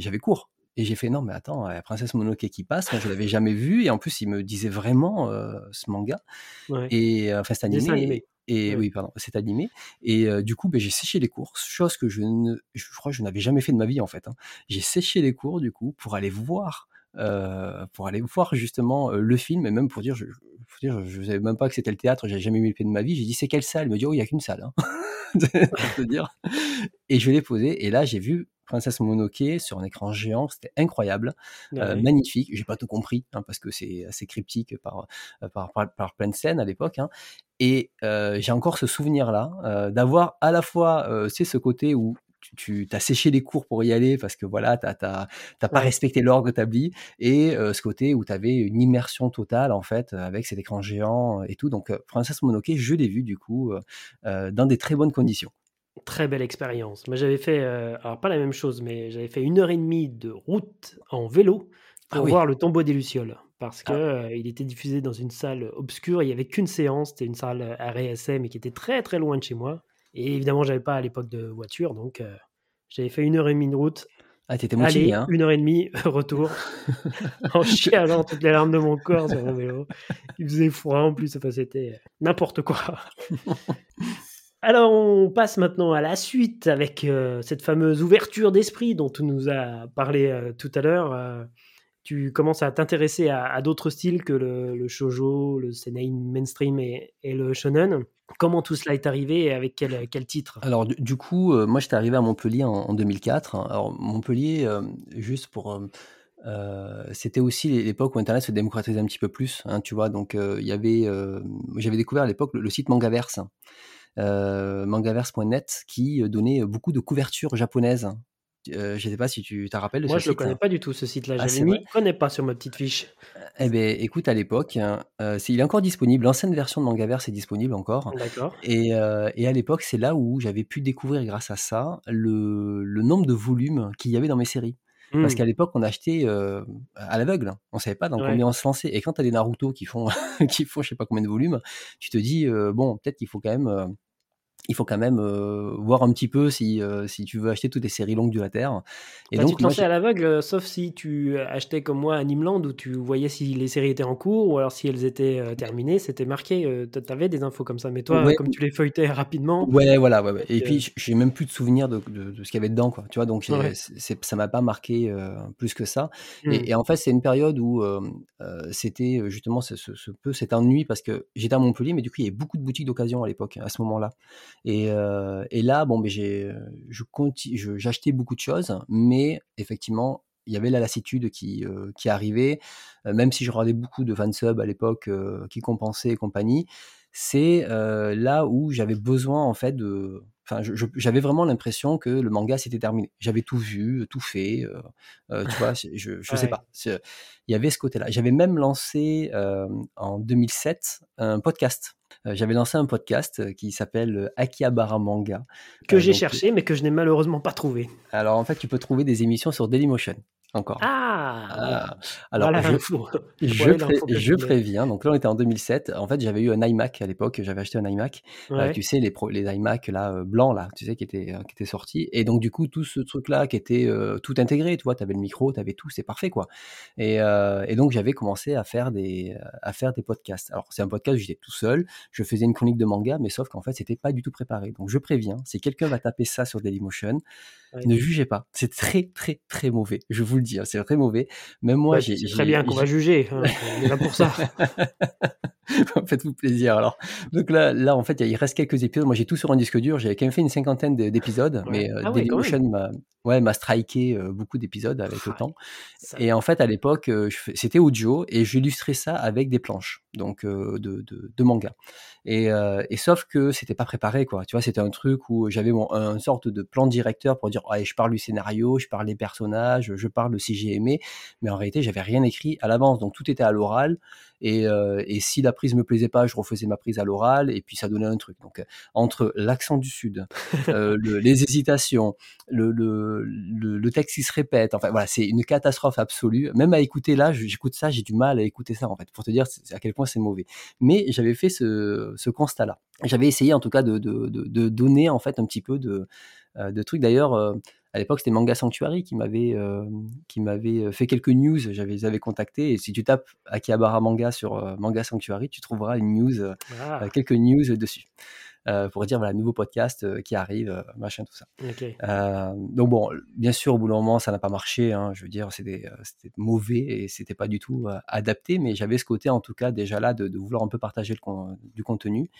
j'avais cours. Et j'ai fait, non, mais attends, la princesse Mononoke qui passe, moi, je l'avais jamais vu, et en plus, il me disait vraiment euh, ce manga. Ouais. Et enfin, c'est Dessin animé. animé. Et Ouais. oui, pardon, c'est animé. Et euh, du coup, ben, j'ai séché les cours, chose que je ne, je crois que je n'avais jamais fait de ma vie en fait. hein. J'ai séché les cours du coup pour aller voir, euh, pour aller voir justement euh, le film et même pour dire, je, faut dire, je savais même pas que c'était le théâtre, j'avais jamais mis le pied de ma vie. J'ai dit c'est quelle salle? Il me dit oh il y a qu'une salle. Hein. pour te dire. Et je l'ai posé et là j'ai vu Princesse Mononoke sur un écran géant, c'était incroyable, euh, Ouais. magnifique. J'ai pas tout compris hein, parce que c'est assez cryptique par euh, par, par, par plein de scènes à l'époque. hein. Et euh, j'ai encore ce souvenir-là euh, d'avoir à la fois, euh, c'est ce côté où tu, tu as séché les cours pour y aller parce que voilà, t'as t'as t'as pas respecté l'ordre établi, et euh, ce côté où tu avais une immersion totale en fait avec cet écran géant et tout. Donc Princesse Mononoke, je l'ai vu du coup euh, dans des très bonnes conditions. Très belle expérience. Moi, j'avais fait, euh, alors pas la même chose, mais j'avais fait une heure et demie de route en vélo pour Ah oui. voir le tombeau des Lucioles. Parce que Ah. euh, il était diffusé dans une salle obscure. Il n'y avait qu'une séance. C'était une salle RSM mais qui était très très loin de chez moi. Et évidemment, j'avais pas à l'époque de voiture. Donc, euh, j'avais fait une heure et demie de route. Ah, t'étais motivé, hein une heure et demie, retour. en chialant toutes les larmes de mon corps sur mon vélo. Il faisait froid en plus. Enfin, c'était n'importe quoi. Alors, on passe maintenant à la suite avec euh, cette fameuse ouverture d'esprit dont tu nous as parlé euh, tout à l'heure. Euh, tu commences à t'intéresser à, à d'autres styles que le, le shoujo, le seinen mainstream et, et le shonen. Comment tout cela est arrivé et avec quel, quel titre? Alors du, coup, euh, moi j'étais arrivé à Montpellier en, en 2004. Alors Montpellier, euh, juste pour... euh, euh, c'était aussi l'époque où Internet se démocratisait un petit peu plus, hein, tu vois. Donc euh, il y euh, j'avais découvert à l'époque le, le site Mangaverse, euh, mangaverse.net, qui euh, donnait beaucoup de couvertures japonaises. Euh, je ne sais pas si tu te rappelles de Moi, je ne le connais pas du tout, ce site-là. Ah, c'est mis vrai connais pas sur ma petite fiche. Eh ben, écoute, à l'époque, hein, euh, il est encore disponible. L'ancienne version de Mangaverse est disponible encore. D'accord. Et, euh, et à l'époque, c'est là où j'avais pu découvrir, grâce à ça, le, le nombre de volumes qu'il y avait dans mes séries. Parce Hmm. qu'à l'époque, on achetait à l'aveugle. hein. On savait pas dans Ouais. combien on se lançait. Et quand tu as des Naruto qui font, qui font je sais pas combien de volumes, tu te dis, bon, peut-être qu'il faut quand même, il faut quand même euh, voir un petit peu si, euh, si tu veux acheter toutes les séries longues de la Terre. Et Bah, tu donc, te moi, lançais à l'aveugle, euh, sauf si tu achetais comme moi Animeland où tu voyais si les séries étaient en cours ou alors si elles étaient euh, terminées, c'était marqué. tu avais des infos comme ça, mais toi, Ouais. comme tu les feuilletais rapidement, Ouais, voilà, ouais, ouais. Et puis, j'ai même plus de souvenirs de, de, de ce qu'il y avait dedans, quoi. Tu vois, donc c'est, ça m'a pas marqué plus que ça. hmm, Et, et en fait, c'est une période où c'était justement ce, ce, ce peu cet ennui parce que j'étais à Montpellier, mais du coup, il y avait beaucoup de boutiques d'occasion à l'époque, à ce moment-là. Et, et là, bon, j'ai, je j'achetais beaucoup de choses, mais effectivement, il y avait la lassitude qui, qui arrivait, même si je regardais beaucoup de fansub à l'époque qui compensaient et compagnie. C'est là où j'avais besoin en fait de, Enfin, j'avais vraiment l'impression que le manga s'était terminé. J'avais tout vu, tout fait. tu vois, je, je sais pas. Il y avait ce côté-là. J'avais même lancé en 2007 un podcast euh, j'avais lancé un podcast euh, qui s'appelle euh, Akihabara Manga. Que j'ai cherché, mais que je n'ai malheureusement pas trouvé. Alors en fait, tu peux trouver des émissions sur Dailymotion encore. Ah, ah Alors, je, préviens. Donc là, on était en 2007. En fait, j'avais eu un iMac à l'époque. J'avais acheté un iMac. tu sais, les, les iMac là, blancs, là, tu sais, qui étaient, qui étaient sortis. Et donc, du coup, tout ce truc-là qui était tout intégré, tu vois, tu avais le micro, tu avais tout, c'est parfait, quoi. Et, et donc, j'avais commencé à faire des, à faire des podcasts. Alors, c'est un podcast où j'étais tout seul je faisais une chronique de manga, mais sauf qu'en fait, c'était pas du tout préparé. Donc, je préviens, si quelqu'un va taper ça sur Dailymotion, ne jugez pas. C'est très, très, très mauvais. Je vous le dis, hein, c'est très mauvais. Même moi, j'ai. très bien qu'on va juger. Hein, on est là pour ça. Faites-vous plaisir. Alors, donc là, là, en fait, il reste quelques épisodes. Moi, j'ai tout sur un disque dur. J'avais quand même fait une cinquantaine d'épisodes, mais euh, ah Dailymotion m'a, ouais, m'a striké euh, beaucoup d'épisodes avec le temps. Et en fait, à l'époque, euh, c'était audio et j'illustrais ça avec des planches, donc de, de, de, manga. Et, et, sauf que c'était pas préparé, quoi. Tu vois, c'était un truc où j'avais mon, un sorte de plan directeur pour dire, je parle du scénario, je parle des personnages, je parle de si j'ai aimé, mais en réalité, j'avais rien écrit à l'avance, donc tout était à l'oral. Et, euh, et, si la prise me plaisait pas, je refaisais ma prise à l'oral et puis ça donnait un truc. Donc entre l'accent du sud, euh, le, les hésitations, le, le, le, texte qui se répète, enfin voilà, c'est une catastrophe absolue. Même à écouter là, j'écoute ça, j'ai du mal à écouter ça en fait, pour te dire à quel point c'est mauvais. Mais j'avais fait ce, ce constat-là. J'avais essayé en tout cas de, de, de, de, donner en fait un petit peu de, euh, de trucs. D'ailleurs, euh, à l'époque, c'était Manga Sanctuary qui m'avait euh, qui m'avait fait quelques news. J'avais les avais contactés et si tu tapes Akihabara Manga sur Manga Sanctuary, tu trouveras une news, ah. quelques news dessus. pour dire voilà nouveau podcast qui arrive machin tout ça donc bon bien sûr au bout d'un moment ça n'a pas marché hein, je veux dire c'était mauvais et c'était pas du tout adapté mais j'avais ce côté en tout cas déjà là de, de vouloir un peu partager le du contenu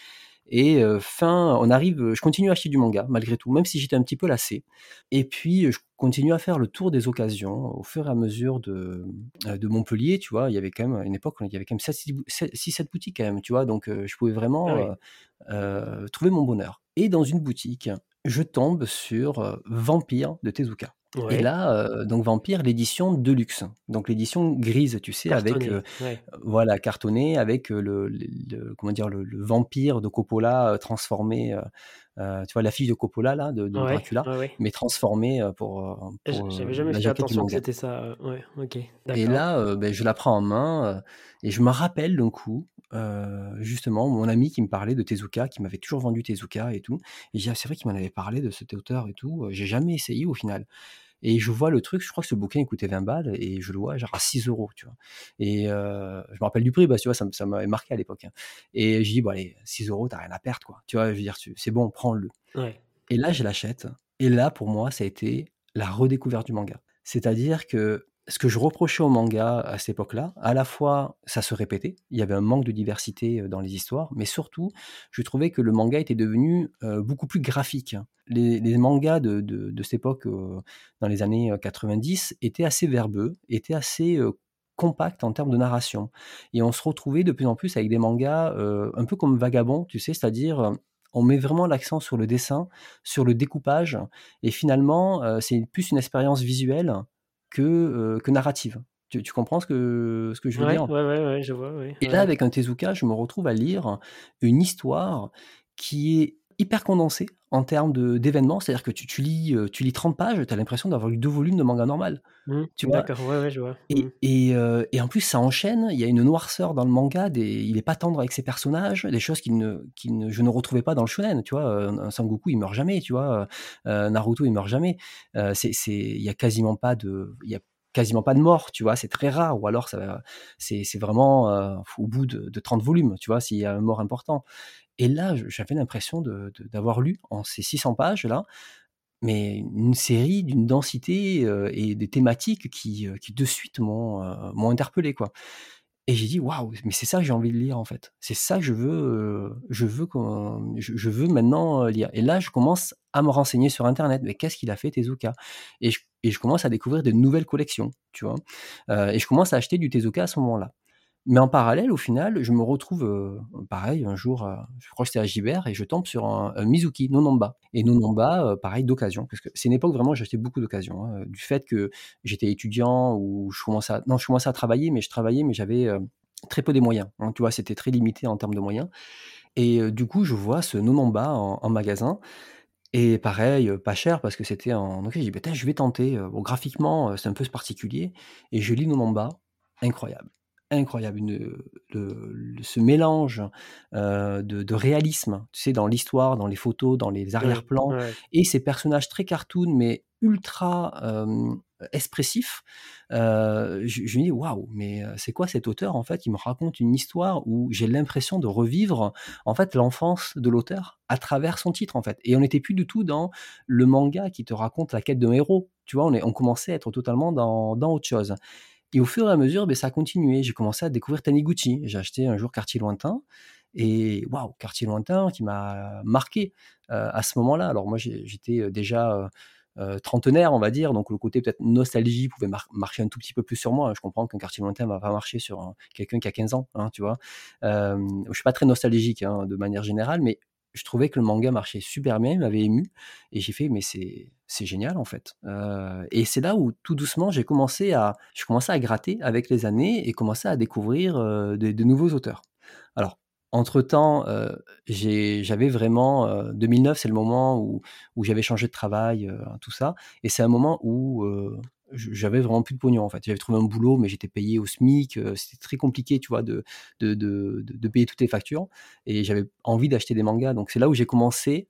et fin, on arrive, je continue à acheter du manga malgré tout, même si j'étais un petit peu lassé. Et puis je continue à faire le tour des occasions au fur et à mesure de, de Montpellier, tu vois. Il y avait quand même une époque, il y avait quand même 6-7 boutiques quand même, tu vois. Donc je pouvais vraiment ah trouver mon bonheur. Et dans une boutique, je tombe sur Vampire de Tezuka. Et là, donc Vampire, l'édition de luxe, donc l'édition grise, tu sais, avec voilà cartonné, avec le, comment dire le, vampire de Coppola transformé, tu vois l'affiche de Coppola là de, Dracula, mais transformé pour. J'avais jamais fait attention que c'était ça. ouais, ok. Et là, ben, je la prends en main et je me rappelle d'un coup. justement, mon ami qui me parlait de Tezuka, qui m'avait toujours vendu Tezuka et tout. Et j'ai c'est vrai qu'il m'en avait parlé de cet auteur et tout. J'ai jamais essayé au final. Et je vois le truc, je crois que ce bouquin coûtait 20 balles et je le vois genre à 6 euros, tu vois. Et euh, je me rappelle du prix, bah, tu vois, ça, ça m'avait marqué à l'époque. Hein. Et je dis, bon, allez, 6 euros, t'as rien à perdre, quoi. Tu vois, je veux dire, c'est bon, prends-le. Et là, je l'achète. Et là, pour moi, ça a été la redécouverte du manga. C'est-à-dire que ce que je reprochais au manga à cette époque-là, à la fois ça se répétait, il y avait un manque de diversité dans les histoires, mais surtout je trouvais que le manga était devenu beaucoup plus graphique. Les, mangas de, cette époque, dans les années 90, étaient assez verbeux, étaient assez compacts en termes de narration. Et on se retrouvait de plus en plus avec des mangas un peu comme Vagabond, tu sais, c'est-à-dire on met vraiment l'accent sur le dessin, sur le découpage, et finalement, c'est plus une expérience visuelle que, que narrative. Tu, comprends ce que, ce que je veux dire? ouais, ouais, je vois. Et là, avec un Tezuka, je me retrouve à lire une histoire qui est hyper condensée en termes d'événements. C'est-à-dire que tu, tu, lis, tu lis 30 pages, tu as l'impression d'avoir lu deux volumes de manga normal. Mmh, D'accord, ouais, ouais, je vois. Et, mmh. et, et, en plus, ça enchaîne. Il y a une noirceur dans le manga. Des, il est pas tendre avec ses personnages. Des choses qui ne, ne, je ne retrouvais pas dans le shonen. Tu vois, un Sangoku, il meurt jamais. Tu vois, Naruto, il meurt jamais. c'est, il y a quasiment pas de, il y a quasiment pas de mort, tu vois, c'est très rare, ou alors c'est vraiment au bout de, de, 30 volumes, tu vois, s'il y a un mort important. Et là, j'avais l'impression d'avoir lu en ces 600 pages-là, mais une série d'une densité et des thématiques qui, qui de suite m'ont, m'ont interpellé, quoi. Et j'ai dit: «Waouh, mais c'est ça que j'ai envie de lire, en fait. C'est ça que je veux, je veux je je veux maintenant, lire» et là, je commence à me renseigner sur internet. Mais qu'est-ce qu'il a fait Tezuka? Et je commence à découvrir de nouvelles collections, tu vois? Et je commence à acheter du Tezuka à ce moment-là. Mais en parallèle, au final, je me retrouve, heu, pareil un jour, heu, je crois que c'était à Gibert et je tombe sur un un Mizuki, No Namba et No Namba, heu, pareil d'occasion parce que c'est une époque vraiment j'achetais beaucoup d'occasion, hein, du fait que j'étais étudiant ou je commençais à non, je commençais à travailler, mais je travaillais, mais j'avais, très peu des moyens, hein, tu vois? C'était très limité en termes de moyens. Et du coup, je vois ce No Namba en en magasin et pareil, pas cher parce que c'était en OK, j'ai dit: «Bah, je vais tenter», graphiquement, c'est un peu particulier. Et je lis No Namba, incroyable incroyable, une, le le ce mélange, heu, de de réalisme, tu sais, dans l'histoire, dans les photos, dans les Ouais, arrière-plans ouais. et ces personnages très cartoon mais ultra, hem, expressifs. Heu, je je me dis: «Waouh, mais c'est quoi cet auteur?» en fait, il me raconte une histoire où j'ai l'impression de revivre, en fait, l'enfance de l'auteur à travers son titre, en fait et on n'était plus du tout dans le manga qui te raconte la quête d'un héros, tu vois? On est on commençait à être totalement dans dans autre chose et au fur et à mesure, beh, ça a continué. J'ai commencé à découvrir Taniguchi. J'ai acheté un jour Quartier Lointain et waouh, Quartier Lointain qui m'a marqué, heu, à ce moment-là. Alors moi, j'étais, heu, déjà, heu, trentenaire, on va dire, donc le côté peut-être nostalgie pouvait mar marcher un tout petit peu plus sur moi. Je comprends qu'un Quartier Lointain va pas marcher sur un quelqu'un qui a 15 ans, hein, tu vois? Je suis pas très nostalgique, hein, de manière générale, mais je trouvais que le manga marchait super bien, il m'avait ému et j'ai fait: «Mais c'est c'est génial, en fait». Heu et c'est là où tout doucement j'ai commencé à je commençais à gratter avec les années et commencer à découvrir, heu, de nouveaux auteurs. Alors entre temps, j'ai j'avais vraiment, heu, 2009, c'est le moment où où j'avais changé de travail, tout ça et c'est un moment où, j'avais vraiment plus de pognon, en fait. J'avais trouvé un boulot, mais j'étais payé au SMIC, heu, c'était très compliqué, tu vois, de de de de payer toutes les factures et j'avais envie d'acheter des mangas donc c'est là où j'ai commencé,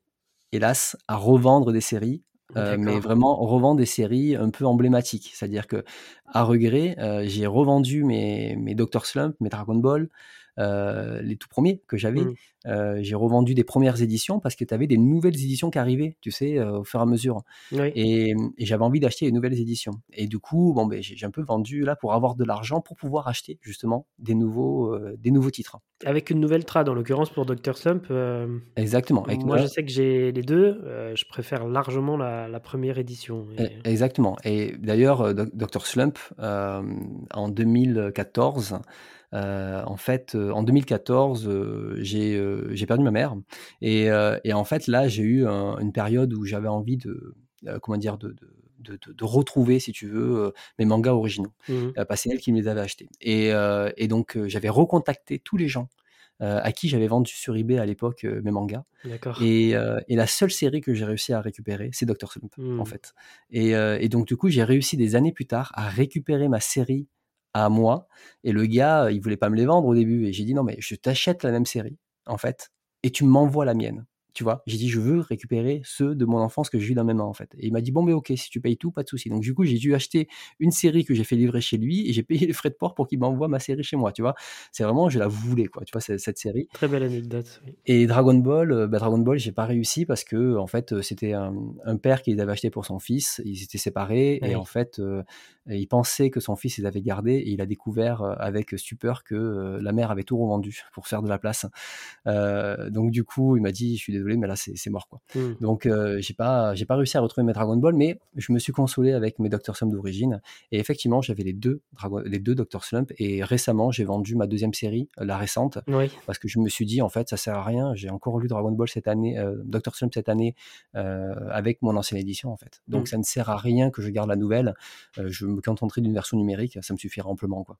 hélas, à revendre des séries, heu, mais vraiment revendre des séries un peu emblématiques. C'est-à-dire qu'à regret, heu, j'ai revendu mes mes Docteur Slump, mes Dragon Ball, les tout premiers que j'avais. Mmh. Heu, j'ai revendu des premières éditions parce que tu avais des nouvelles éditions qui arrivaient, tu sais, heu, au fur et à mesure Oui. et et j'avais envie d'acheter les nouvelles éditions et du coup, bon, beh, j'ai un peu vendu là pour avoir de l'argent pour pouvoir acheter justement des nouveaux, des nouveaux titres. Avec une nouvelle trad, en l'occurrence pour Docteur Slump, Exactement, avec moi je sais que j'ai les 2, heu, je préfère largement la la 1re édition E et exactement et d'ailleurs, Docteur Slump, hem, en 2014, heu, en fait, heu, en 2014, heu, j'ai, heu, j'ai perdu ma mère et et en fait, là, j'ai eu un une période où j'avais envie de, comment dire? De de de de de retrouver, si tu veux, mes mangas originaux, mmh mh. heu, parce que c'est elle qui me les avait achetés et et donc j'avais recontacté tous les gens, à qui j'avais vendu sur eBay à l'époque, mes mangas et et la seule série que j'ai réussi à récupérer, c'est Docteur Slump, en Mmh. fait et et donc du coup, j'ai réussi des années plus tard à récupérer ma série à moi et le gars, il voulait pas me les vendre au début et j'ai dit: «Non, mais je t'achète la même série, en fait et tu m'envoies la mienne», tu vois? J'ai dit: «Je veux récupérer ceux de mon enfance que j'ai eu dans mes mains, en fait» et il m'a dit: «Bon, beh, OK, si tu payes tout, pas de souci». Donc du coup, j'ai dû acheter une série que j'ai fait livrer chez lui et j'ai payé les frais de port pour qu'il m'envoie ma série chez moi, tu vois? C'est vraiment je la voulais, quoi, tu vois, ce cette série Très belle anecdote, oui. et Dragon Ball, heu, bah, Dragon Ball, j'ai pas réussi parce qu'en fait, heu, c'était un un père qui les avait achetés pour son fils. Ils étaient séparés et en fait, heu, il pensait que son fils les avait gardés et il a découvert, avec stupeur que, la mère avait tout revendu pour faire de la place. Donc du coup, il m'a dit: «Je suis désolé, mais là, c'est mort, quoi». Mmh. Donc heu, j'ai pas j'ai pas réussi à retrouver mes Dragon Ball, mais je me suis consolé avec mes Docteur Slump d'origine et effectivement, j'avais les 2 dragon les 2 Docteur Slump et récemment, j'ai vendu ma 2e série, la récente, Oui. parce que je me suis dit: «En fait, ça sert à rien». J'ai encore lu Dragon Ball cette année, Docteur Slump cette année, heu, avec mon ancienne édition, en fait. Donc Mmh. ça ne sert à rien que je garde la nouvelle, je me contenterai d'une version numérique, ça me suffira amplement, quoi.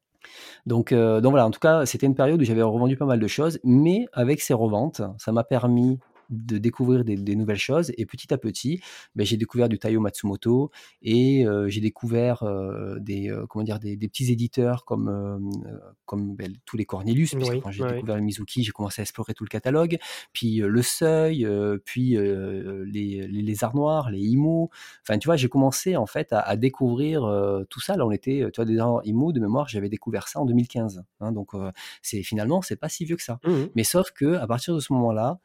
Donc donc voilà, en tout cas, c'était une période où j'avais revendu pas mal de choses, mais avec ces reventes, ça m'a permis de découvrir des des nouvelles choses et petit à petit, beh, j'ai découvert du Taiyo Matsumoto et heu, j'ai découvert, heu, des, heu, comment dire? Des des petits éditeurs comme, comme, beh, tous les Cornelius, Oui, quand j'ai oui. découvert les Mizuki, j'ai commencé à explorer tout le catalogue, puis, Le Seuil, puis, les les Lézards Noirs, les Imo. Enfin, tu vois, j'ai commencé en fait à à découvrir, tout ça. Là, on était, tu vois, des Imo de mémoire, j'avais découvert ça en 2015, hein, donc c'est finalement, c'est pas si vieux que ça. Mmh mh. Mais sauf qu'à partir de ce moment-là,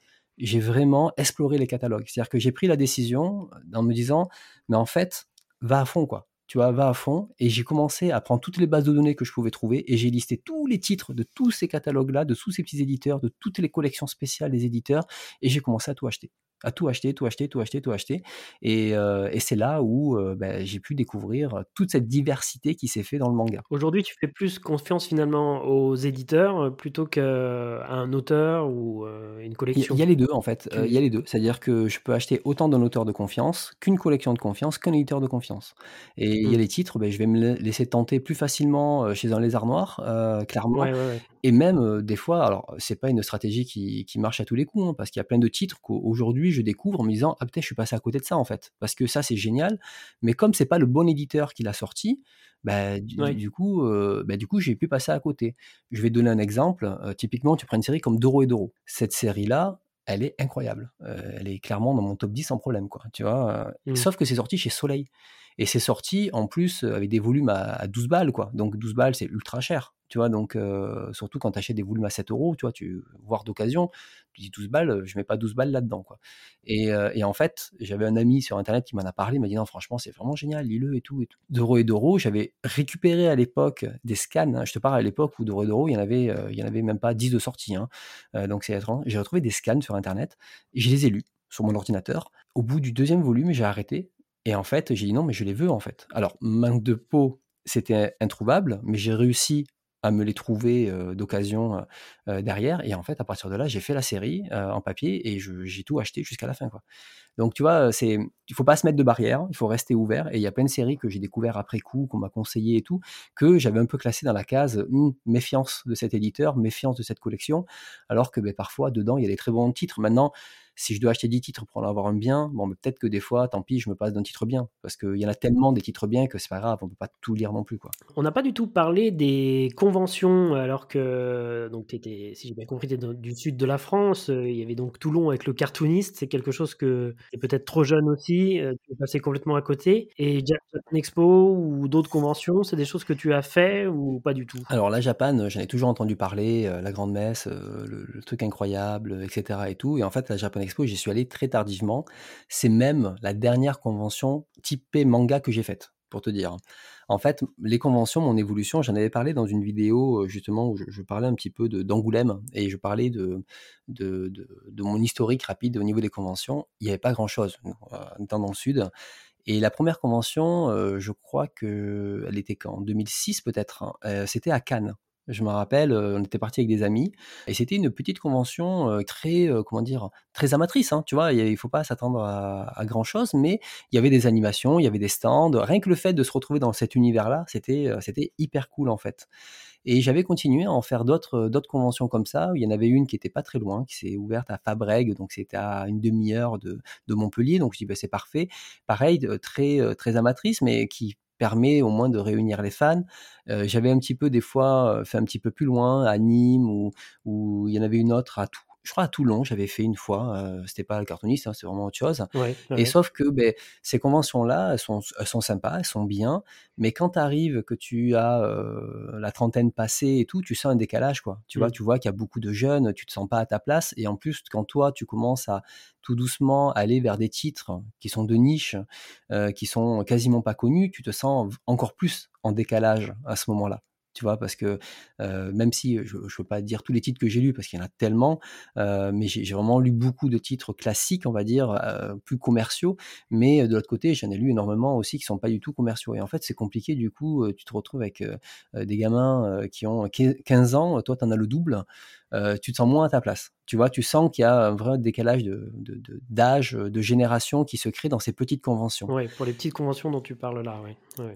j'ai vraiment exploré les catalogues. C'est-à-dire que j'ai pris la décision en me disant: «Mais en fait, va à fond, quoi. tu vois, va à fond. Et j'ai commencé à prendre toutes les bases de données que je pouvais trouver et j'ai listé tous les titres de tous ces catalogues-là, de tous ces petits éditeurs, de toutes les collections spéciales des éditeurs et j'ai commencé à tout acheter à tout acheter, tout acheter, tout acheter, tout acheter. Et, euh, et c'est là où euh, ben, j'ai pu découvrir toute cette diversité qui s'est fait dans le manga. Aujourd'hui, tu fais plus confiance finalement aux éditeurs euh, plutôt qu'à un auteur ou une collection? Il y, a les deux en fait. Il y a les deux. C'est-à-dire que je peux acheter autant d'un auteur de confiance qu'une collection de confiance qu'un éditeur de confiance. Et il y a mmh. les titres, ben, je vais me laisser tenter plus facilement chez un lézard noir, clairement. Et même des fois, alors c'est pas une stratégie qui, qui, marche à tous les coups, hein, parce qu'il y a plein de titres qu'aujourd'hui je découvre en me disant ah peut-être je suis passé à côté de ça en fait, parce que ça c'est génial, mais comme c'est pas le bon éditeur qui l'a sorti, bah, du, coup, bah, du coup j'ai pu passer à côté. Je vais donner un exemple. typiquement, tu prends une série comme Doro et Doro. Cette série là, elle est incroyable. elle est clairement dans mon top 10 sans problème, quoi. Tu vois. Mmh. Sauf que c'est sorti chez Soleil. Et c'est sorti en plus avec des volumes à, à 12 balles, quoi. Donc 12 balles, c'est ultra cher. Tu vois, donc surtout quand tu achètes des volumes à 7 euros, tu vois, tu voir d'occasion, tu dis 12 balles, je mets pas 12 balles là-dedans, quoi. Et, et, en fait, j'avais un ami sur internet qui m'en a parlé, il m'a dit non, franchement, c'est vraiment génial, lis-le et tout, et. D'euros et d'euros, j'avais récupéré à l'époque des scans. Hein, je te parle à l'époque où d'euros et d'euros, il y en avait, il y en avait même pas 10 de sortie. Hein, donc c'est étrange. J'ai retrouvé des scans sur internet et je les ai lus sur mon ordinateur. Au bout du deuxième volume, j'ai arrêté. Et en fait, j'ai dit non, mais je les veux en fait. Alors, manque de peau, c'était introuvable, mais j'ai réussi à me les trouver d'occasion derrière. Et en fait, à partir de là, j'ai fait la série en papier et j'ai tout acheté jusqu'à la fin. Donc, tu vois, c'est, il faut pas se mettre de barrière, il faut rester ouvert. Et il y a plein de séries que j'ai découvert après coup, qu'on m'a conseillé et tout, que j'avais un peu classé dans la case «Hum, méfiance de cet éditeur, méfiance de cette collection, alors que ben, parfois, dedans, il y a des très bons titres. Maintenant, si je dois acheter 10 titres pour en avoir un bien, bon, peut-être que des fois, tant pis, je me passe d'un titre bien. Parce qu'il y en a tellement des titres bien que c'est pas grave, on peut pas tout lire non plus. Quoi. On n'a pas du tout parlé des conventions, alors que, donc, étais, si j'ai bien compris, tu es du sud de la France. Euh, il y avait donc Toulon avec le cartooniste. C'est quelque chose que tu es peut-être trop jeune aussi, euh, tu es passé complètement à côté. Et Japan Expo ou d'autres conventions, c'est des choses que tu as fait ou pas du tout? Alors, la Japan, j'en ai toujours entendu parler, euh, la grande messe, le, truc incroyable, etc. Et tout. Et en fait, la Japan j'y suis allé très tardivement. C'est même la dernière convention typée manga que j'ai faite, pour te dire. En fait, les conventions, mon évolution, j'en avais parlé dans une vidéo euh, justement où je, parlais un petit peu d'Angoulême et je parlais de de, mon historique rapide au niveau des conventions. Il n'y avait pas grand-chose euh, dans le sud. Et la première convention, euh, je crois qu'elle était en 2006 peut-être, hein, c'était à Cannes. Je me rappelle, on était parti avec des amis et c'était une petite convention très, comment dire, très amatrice. Hein, tu vois, il ne faut pas s'attendre à, grand chose, mais il y avait des animations, il y avait des stands. Rien que le fait de se retrouver dans cet univers-là, c'était, c'était hyper cool en fait. Et j'avais continué à en faire d'autres, d'autres conventions comme ça. Il y en avait une qui était pas très loin, qui s'est ouverte à Fabrègue, donc c'était à une demi-heure de, de Montpellier. Donc je dis bah, c'est parfait. Pareil, très, très amatrice, mais qui permet au moins de réunir les fans. J'avais un petit peu des fois fait un petit peu plus loin à Nîmes ou, il y en avait une autre à tout je crois à Toulon, j'avais fait une fois. Euh, c'était pas le cartooniste, hein, c'est vraiment autre chose. et sauf que ben, ces conventions-là, elles sont, elles sont sympas, elles sont bien, mais quand tu arrives, que tu as euh, la trentaine passée et tout, tu sens un décalage, quoi. Tu vois, mmh. tu vois qu'il y a beaucoup de jeunes, tu te sens pas à ta place, et en plus, quand toi, tu commences à tout doucement aller vers des titres qui sont de niche, euh, qui sont quasiment pas connus, tu te sens encore plus en décalage à ce moment-là tu vois, parce que même si je ne veux pas dire tous les titres que j'ai lus, parce qu'il y en a tellement, mais j'ai vraiment lu beaucoup de titres classiques, on va dire, plus commerciaux, mais de l'autre côté, j'en ai lu énormément aussi qui sont pas du tout commerciaux. Et en fait, c'est compliqué, du coup, tu te retrouves avec des gamins qui ont 15 ans, toi, tu en as le double, tu te sens moins à ta place. Tu vois, tu sens qu'il y a un vrai décalage d'âge, de, de, de, génération qui se crée dans ces petites conventions. Oui, pour les petites conventions dont tu parles là, oui.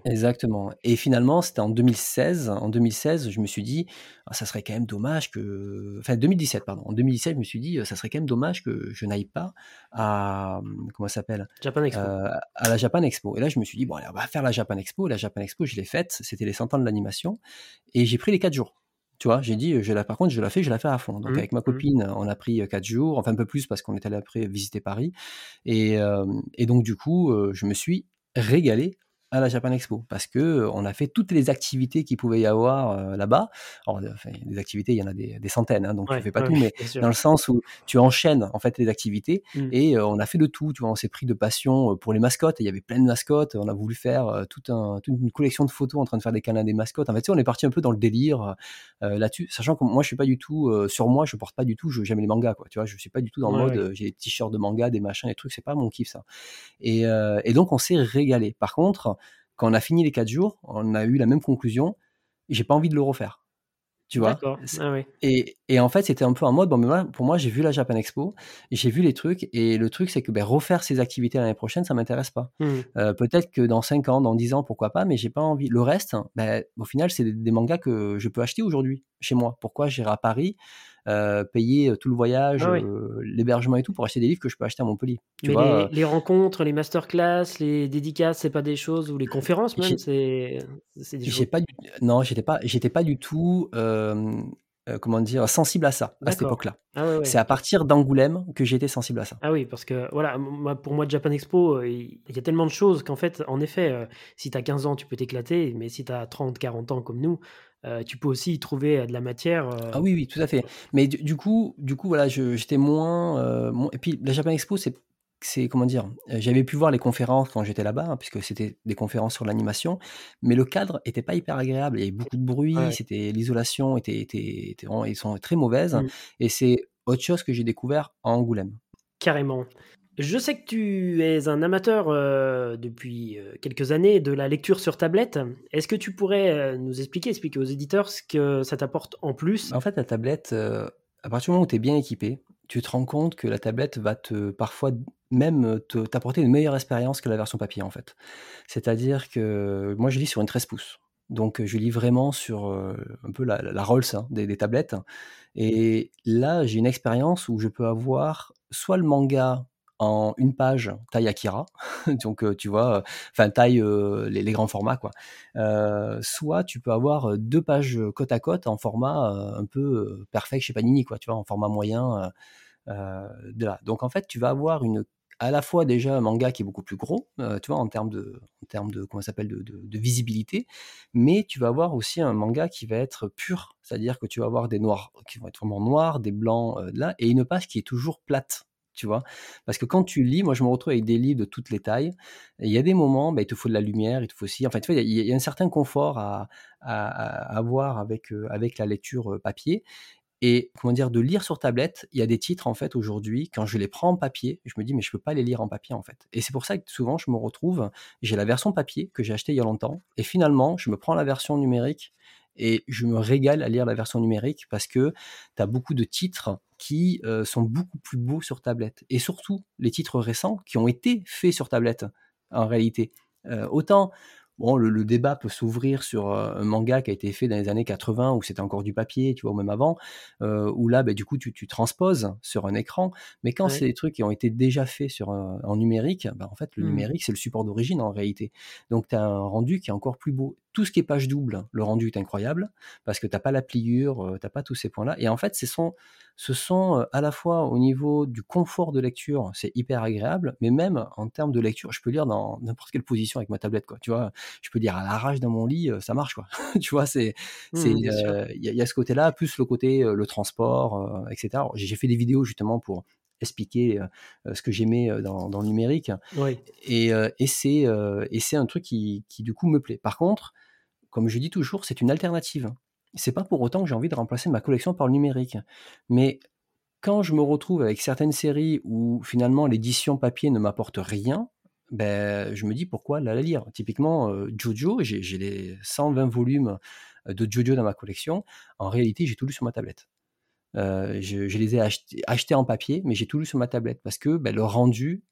Exactement. Et finalement, c'était en 2016. En 2016, je me suis dit, ah, ça serait quand même dommage que. Enfin, 2017, pardon. En 2017, je me suis dit, ça serait quand même dommage que je n'aille pas à. Comment ça s'appelle? Japan Expo. Euh, à la Japan Expo. Et là, je me suis dit, bon, allez, on va faire la Japan Expo. La Japan Expo, je l'ai faite. C'était les 100 ans de l'animation. Et j'ai pris les 4 jours. Tu vois, j'ai dit, je la, par contre, je la fais, je la fais à fond. Donc, mmh, avec ma mmh. copine, on a pris quatre jours, enfin un peu plus parce qu'on est allé après visiter Paris. Et, et donc, du coup, je me suis régalé à la Japan Expo parce que on a fait toutes les activités qu'il pouvait y avoir là-bas. Alors, des activités, il y en a des, centaines, hein, donc tu fais pas tout, mais dans le sens où tu enchaînes en fait les activités mmh. et on a fait de tout. Tu vois, on s'est pris de passion pour les mascottes. Il y avait plein de mascottes. On a voulu faire toute, un, toute, une collection de photos en train de faire des canins des mascottes. En fait, tu sais, on est parti un peu dans le délire là-dessus, sachant que moi, je suis pas du tout sur moi, je porte pas du tout. J'aime les mangas, quoi. Tu vois, je suis pas du tout dans le mode. J'ai des t-shirts de manga, des machins, des trucs. C'est pas mon kiff ça. Et, et donc on s'est régalé. Par contre quand on a fini les quatre jours, on a eu la même conclusion. J'ai pas envie de le refaire. Tu vois? Ah et, et, en fait, c'était un peu en mode, bon, pour moi, j'ai vu la Japan Expo, j'ai vu les trucs, et le truc, c'est que ben, refaire ces activités l'année prochaine, ça m'intéresse pas. Mmh. Euh, peut-être que dans 5 ans, dans 10 ans, pourquoi pas, mais j'ai pas envie. Le reste, ben, au final, c'est des, mangas que je peux acheter aujourd'hui chez moi. Pourquoi j'irai à Paris euh, payer euh, tout le voyage, ah euh, l'hébergement et tout pour acheter des livres que je peux acheter à Montpellier. Tu Mais vois, les, les, rencontres, les masterclass, les dédicaces, c'est pas des choses ou les conférences même, c'est des choses. Pas du, non, j'étais pas, j'étais pas du tout. comment dire, sensible à ça à cette époque-là. Ah c'est à partir d'Angoulême que j'ai été sensible à ça. Ah oui, parce que voilà, pour moi, Japan Expo, il y a tellement de choses qu'en fait, en effet, si tu as 15 ans, tu peux t'éclater, mais si tu as 30, 40 ans comme nous, euh, tu peux aussi y trouver euh, de la matière. Ah oui, oui, tout à fait. Mais du, coup, du coup, voilà, j'étais moins, Et puis la Japan Expo, c'est c'est comment dire J'avais pu voir les conférences quand j'étais là-bas, hein, puisque c'était des conférences sur l'animation, mais le cadre était pas hyper agréable. Il y avait beaucoup de bruit, c'était l'isolation était, était, était, ils sont très mauvaises, mmh. et c'est autre chose que j'ai découvert à Angoulême. Carrément. Je sais que tu es un amateur euh, depuis euh, quelques années de la lecture sur tablette. Est-ce que tu pourrais euh, nous expliquer, expliquer aux éditeurs ce que ça t'apporte en plus? En fait, la tablette, à partir du moment où tu es bien équipé, tu te rends compte que la tablette va te parfois même t'apporter une meilleure expérience que la version papier en fait. C'est-à-dire que moi je lis sur une 13 pouces. Donc je lis vraiment sur un peu la, Rolls hein, des, des, tablettes. Et là, j'ai une expérience où je peux avoir soit le manga en une page taille Akira, donc tu vois, enfin taille les, grands formats quoi. soit tu peux avoir deux pages côte à côte en format un peu perfect chez Panini quoi, tu vois, en format moyen. de là. Donc en fait, tu vas avoir une à la fois déjà un manga qui est beaucoup plus gros, tu vois, en termes de, en termes de comment s'appelle, de, de, visibilité, mais tu vas avoir aussi un manga qui va être pur, c'est-à-dire que tu vas avoir des noirs qui vont être vraiment noirs, des blancs là, et une page qui est toujours plate tu vois? Parce que quand tu lis, moi je me retrouve avec des livres de toutes les tailles. Il y a des moments, bah, il te faut de la lumière, il te faut aussi. Enfin, tu vois, il y, a un certain confort à, avoir avec, euh, avec la lecture euh, papier. Et comment dire, de lire sur tablette, il y a des titres en fait aujourd'hui, quand je les prends en papier, je me dis mais je peux pas les lire en papier en fait. Et c'est pour ça que souvent je me retrouve, j'ai la version papier que j'ai achetée il y a longtemps, et finalement je me prends la version numérique et je me régale à lire la version numérique parce que tu as beaucoup de titres qui euh, sont beaucoup plus beaux sur tablette. Et surtout, les titres récents qui ont été faits sur tablette, en réalité. Euh, autant Bon, le, débat peut s'ouvrir sur euh, un manga qui a été fait dans les années 80 où c'était encore du papier, tu vois, ou même avant, euh, où là, bah, du coup, tu, tu, transposes sur un écran. Mais quand c'est des trucs qui ont été déjà faits sur en numérique, bah, en fait, le mmh. numérique, c'est le support d'origine en réalité. Donc, tu as un rendu qui est encore plus beau. Tout ce qui est page double, le rendu est incroyable parce que tu n'as pas la pliure, euh, tu n'as pas tous ces points-là. Et en fait, ce sont, ce sont à la fois au niveau du confort de lecture, c'est hyper agréable, mais même en termes de lecture, je peux lire dans n'importe quelle position avec ma tablette, quoi. Tu vois, je peux dire à l'arrache dans mon lit, ça marche quoi. tu vois, c'est mmh, il y, a ce côté-là, plus le côté le transport, etc. J'ai fait des vidéos justement pour expliquer ce que j'aimais dans, le numérique. Et, et c'est et c'est un truc qui, qui, du coup me plaît. Par contre, comme je dis toujours, c'est une alternative. C'est pas pour autant que j'ai envie de remplacer ma collection par le numérique. Mais quand je me retrouve avec certaines séries où finalement l'édition papier ne m'apporte rien, ben, je me dis pourquoi la lire? Typiquement, Jojo, j'ai les 120 volumes de Jojo dans ma collection. En réalité, j'ai tout lu sur ma tablette. je, les ai achetés, en papier, mais j'ai tout lu sur ma tablette parce que ben, le rendu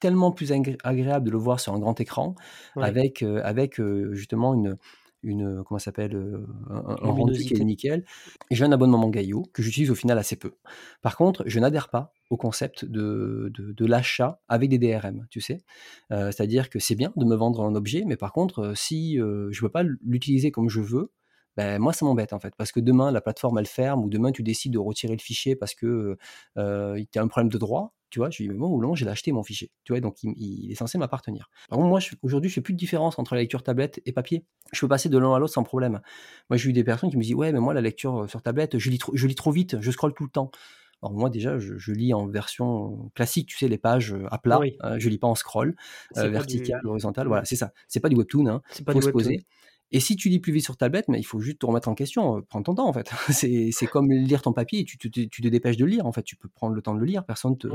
tellement plus agréable de le voir sur un grand écran avec, avec justement une, une comment s'appelle euh, un, rendu qui est nickel. J'ai un abonnement Mangaio que j'utilise au final assez peu. Par contre, je n'adhère pas au concept de, de, l'achat avec des DRM, tu sais? Euh, c'est-à-dire que c'est bien de me vendre un objet, mais par contre, euh, si je ne peux pas l'utiliser comme je veux, ben, moi ça m'embête en fait parce que demain la plateforme elle ferme ou demain tu décides de retirer le fichier parce que euh, tu as un problème de droit Tu vois, je lui dis, mais au long, j'ai acheté mon fichier. Tu vois, donc il, est censé m'appartenir. Par contre, moi, aujourd'hui, je fais plus de différence entre la lecture tablette et papier. Je peux passer de l'un à l'autre sans problème. Moi, j'ai eu des personnes qui me disent, ouais, mais moi, la lecture sur tablette, je lis trop, je lis trop vite, je scrolle tout le temps. Alors moi déjà, je, lis en version classique, tu sais, les pages à plat. Je hein, je lis pas en scroll, vertical, horizontal. Voilà, c'est ça. C'est pas du webtoon. Hein. C'est pas faut se poser. Et si tu lis plus vite sur tablette, mais il faut juste te remettre en question, euh, prends ton temps en fait. c'est comme lire ton papier, tu, tu, te dépêches de lire en fait, tu peux prendre le temps de le lire, personne te,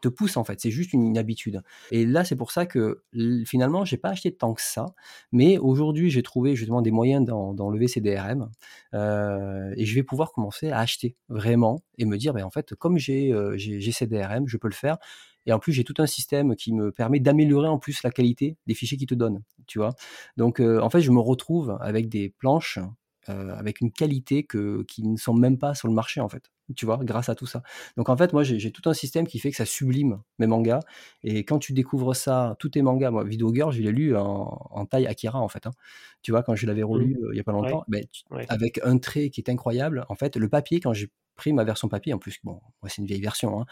te pousse en fait, c'est juste une, habitude. Et là c'est pour ça que finalement j'ai pas acheté tant que ça, mais aujourd'hui j'ai trouvé justement des moyens d'enlever ces DRM euh, et je vais pouvoir commencer à acheter vraiment et me dire, ben, en fait comme j'ai euh, j'ai ces DRM, je peux le faire et en plus, j'ai tout un système qui me permet d'améliorer en plus la qualité des fichiers qu'ils te donnent. Tu vois Donc, euh, en fait, je me retrouve avec des planches euh, avec une qualité que, qui ne sont même pas sur le marché, en fait. Tu vois, grâce à tout ça. Donc, en fait, moi, j'ai tout un système qui fait que ça sublime mes mangas. Et quand tu découvres ça, tous tes mangas, moi, Video Girl, je l'ai lu en, taille Akira, en fait. Hein. Tu vois, quand je l'avais relu mmh. euh, il n'y a pas longtemps, ben, avec un trait qui est incroyable. En fait, le papier, quand j'ai pris ma version papier, en plus, bon, moi c'est une vieille version, hein.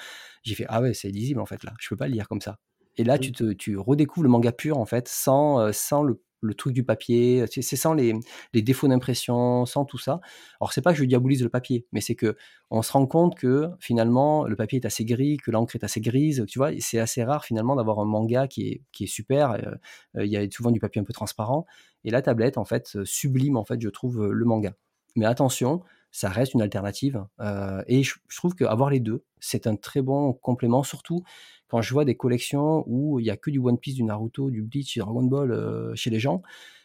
j'ai fait ah ouais, c'est lisible en fait là, je peux pas le lire comme ça. Et là, tu, te, tu redécouvres le manga pur en fait, sans, euh, sans le, le, truc du papier, c'est sans les, les défauts d'impression, sans tout ça. Alors c'est pas que je diabolise le papier, mais c'est que on se rend compte que finalement le papier est assez gris, que l'encre est assez grise, tu vois, c'est assez rare finalement d'avoir un manga qui est, super. Euh, euh, il y a souvent du papier un peu transparent, et la tablette en fait sublime en fait, je trouve le manga. Mais attention, ça reste une alternative. Euh, et je, trouve qu'avoir les deux, c'est un très bon complément, surtout quand je vois des collections où il n'y a que du One Piece, du Naruto, du Bleach, du Dragon Ball euh, chez les gens.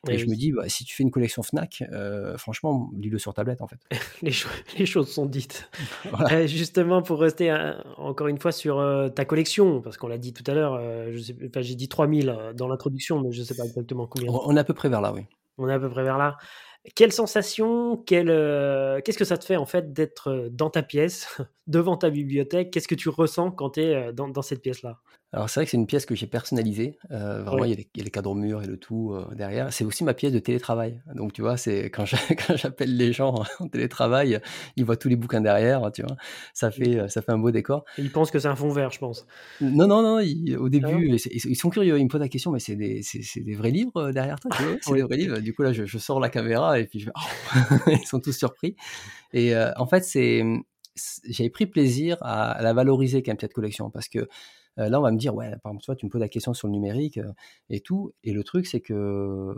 et je me dis, bah, si tu fais une collection Fnac, euh, franchement, lis-le sur tablette en fait. les, les, choses sont dites. justement, pour rester encore une fois sur ta collection, parce qu'on l'a dit tout à l'heure, j'ai dit 3000 dans l'introduction, mais je ne sais pas exactement combien. On est à peu près vers là, oui. On est à peu près vers là. Quelle sensation, euh, qu'est-ce que ça te fait en fait d'être euh, dans ta pièce, devant ta bibliothèque? Qu'est-ce que tu ressens quand tu es euh, dans cette pièce-là? Alors c'est vrai que c'est une pièce que j'ai personnalisée. Euh, vraiment, il, y a les, cadres murs et le tout euh, derrière. C'est aussi ma pièce de télétravail. Donc tu vois, c'est quand j'appelle les gens en télétravail, ils voient tous les bouquins derrière. Tu vois, ça fait ça fait un beau décor. ils pensent que c'est un fond vert, je pense. Non non non. au début, ils, sont curieux. Ils me posent la question, mais c'est des, des vrais livres euh, derrière toi. C'est des vrais livres. Du coup là, je, sors la caméra et puis je... oh ils sont tous surpris. Et en fait, c'est j'avais pris plaisir à, à la valoriser quand même cette collection parce que euh, là, on va me dire, ouais, par exemple, tu me poses la question sur le numérique euh, et tout. Et le truc, c'est que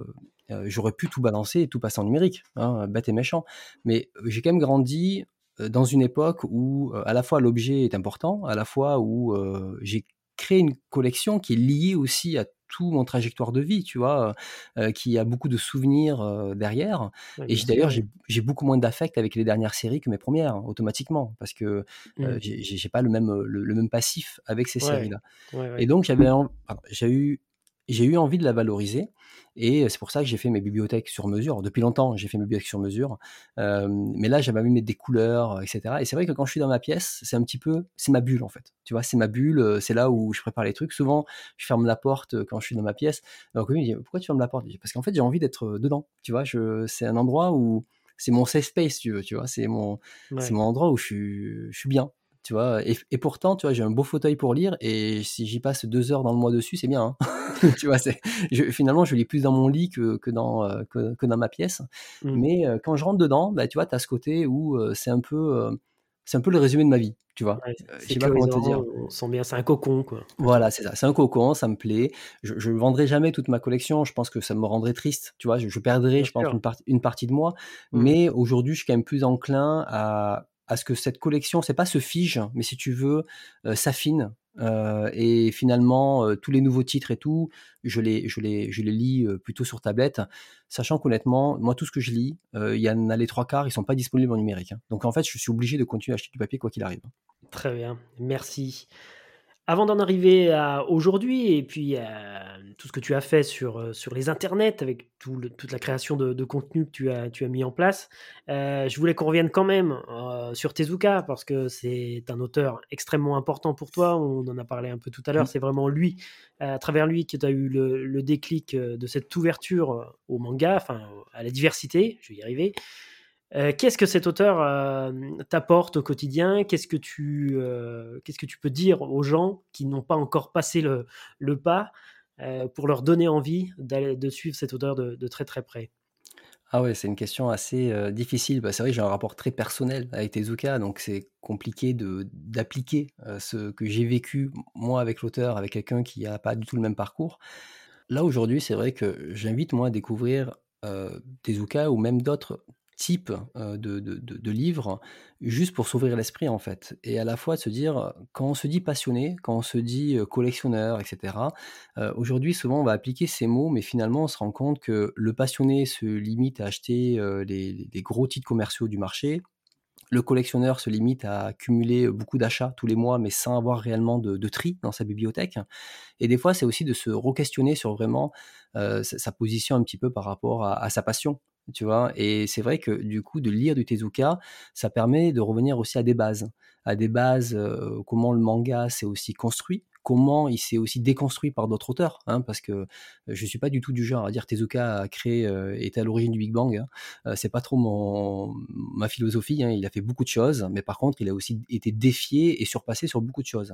euh, j'aurais pu tout balancer et tout passer en numérique, hein, bête et méchant. Mais j'ai quand même grandi dans une époque où à la fois l'objet est important, à la fois où j'ai créé une collection qui est liée aussi à tout mon trajectoire de vie, tu vois, euh, qui a beaucoup de souvenirs euh, derrière. et d'ailleurs, j'ai beaucoup moins d'affect avec les dernières séries que mes premières, automatiquement, parce que euh, mmh. j'ai pas le même, le, même passif avec ces séries-là. et donc, j'avais j'ai eu, eu envie de la valoriser. Et c'est pour ça que j'ai fait mes bibliothèques sur mesure. Depuis longtemps, j'ai fait mes bibliothèques sur mesure. mais là, j'avais mis des couleurs, etc. Et c'est vrai que quand je suis dans ma pièce, c'est un petit peu, c'est ma bulle en fait. Tu vois, c'est ma bulle. C'est là où je prépare les trucs. Souvent, je ferme la porte quand je suis dans ma pièce. Donc oui, il me dit pourquoi tu fermes la porte? Parce qu'en fait, j'ai envie d'être dedans. Tu vois, je, c'est un endroit où c'est mon safe space, tu veux. Tu vois, c'est mon, c'est mon endroit où je suis, je suis bien tu vois. Et, pourtant, tu vois, j'ai un beau fauteuil pour lire et si j'y passe deux heures dans le mois dessus, c'est bien. Hein. tu vois, finalement, je lis plus dans mon lit que, que dans, euh, que, dans ma pièce. Mmh. Mais euh, quand je rentre dedans, bah, tu vois, tu as ce côté où euh, c'est un peu. c'est un peu le résumé de ma vie, tu vois. je sais pas comment te dire. On sent bien, c'est un cocon, quoi. Voilà, c'est ça. C'est un cocon, ça me plaît. Je ne vendrai jamais toute ma collection. Je pense que ça me rendrait triste, tu vois. Je, perdrais, je pense, une, une, partie de moi. Mmh. Mais aujourd'hui, je suis quand même plus enclin à à ce que cette collection, c'est pas se fige, mais si tu veux, euh, s'affine. Euh, et finalement, euh, tous les nouveaux titres et tout, je les, lis plutôt sur tablette, sachant qu'honnêtement, moi, tout ce que je lis, il y en a les trois quarts, ils sont pas disponibles en numérique. Hein. Donc en fait, je suis obligé de continuer à acheter du papier quoi qu'il arrive. Très bien, merci. Avant d'en arriver à aujourd'hui et puis à tout ce que tu as fait sur, euh, sur les internets avec toute la création de, contenu que tu as, tu as mis en place, euh, je voulais qu'on revienne quand même euh, sur Tezuka parce que c'est un auteur extrêmement important pour toi. On en a parlé un peu tout à l'heure. Mmh. C'est vraiment lui, à travers lui, que tu as eu le, le, déclic de cette ouverture au manga, enfin à la diversité. Je vais y arriver. Qu'est-ce que cet auteur t'apporte au quotidien? Qu'est-ce que tu qu'est-ce que tu peux dire aux gens qui n'ont pas encore passé le, le pas pour leur donner envie de suivre cet auteur de, de très très près? Ah ouais, c'est une question assez difficile. Bah, c'est vrai j'ai un rapport très personnel avec Tezuka, donc c'est compliqué de d'appliquer ce que j'ai vécu moi avec l'auteur, avec quelqu'un qui n'a pas du tout le même parcours. Là aujourd'hui, c'est vrai que j'invite moi à découvrir Tezuka ou même d'autres type de, de, livres juste pour s'ouvrir l'esprit en fait. Et à la fois de se dire quand on se dit passionné quand on se dit collectionneur etc aujourd'hui souvent on va appliquer ces mots mais finalement on se rend compte que le passionné se limite à acheter les, les, gros titres commerciaux du marché. Le collectionneur se limite à accumuler beaucoup d'achats tous les mois, mais sans avoir réellement de, tri dans sa bibliothèque. Et des fois, c'est aussi de se re-questionner sur vraiment sa, position un petit peu par rapport à sa passion tu vois? Et c'est vrai que du coup, de lire du Tezuka, ça permet de revenir aussi à des bases, à des bases, comment le manga s'est aussi construit, comment il s'est aussi déconstruit par d'autres auteurs, hein, parce que je suis pas du tout du genre à dire Tezuka a créé, était à l'origine du Big Bang. Hein. c'est pas trop mon, ma philosophie. Hein. il a fait beaucoup de choses, mais par contre, il a aussi été défié et surpassé sur beaucoup de choses.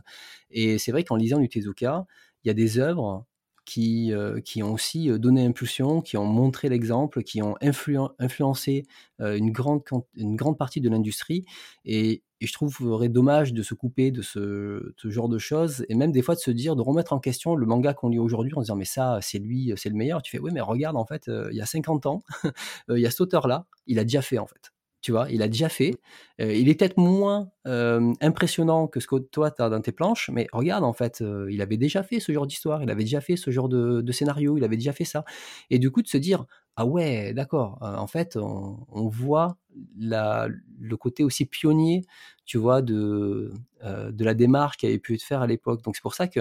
Et c'est vrai qu'en lisant du Tezuka, il y a des œuvres qui, euh, qui ont aussi euh, donné impulsion, qui ont montré l'exemple, qui ont influencé euh, une, grande, une grande partie de l'industrie. Et, je trouverais dommage de se couper de ce, genre de choses, et même des fois de se dire, de remettre en question le manga qu'on lit aujourd'hui en disant, mais ça, c'est lui, c'est le meilleur. Tu fais, oui, mais regarde, en fait, il y a 50 ans, il y a cet auteur-là, il a déjà fait, en fait tu vois, il a déjà fait. Euh, il est peut-être moins euh, impressionnant que ce que toi, tu as dans tes planches, mais regarde, en fait, euh, il avait déjà fait ce genre d'histoire, il avait déjà fait ce genre de, scénario, il avait déjà fait ça. Et du coup, de se dire, ah ouais, d'accord, en fait, on, voit la, le côté aussi pionnier, tu vois, de, de la démarche qui avait pu être faite à l'époque. Donc c'est pour ça que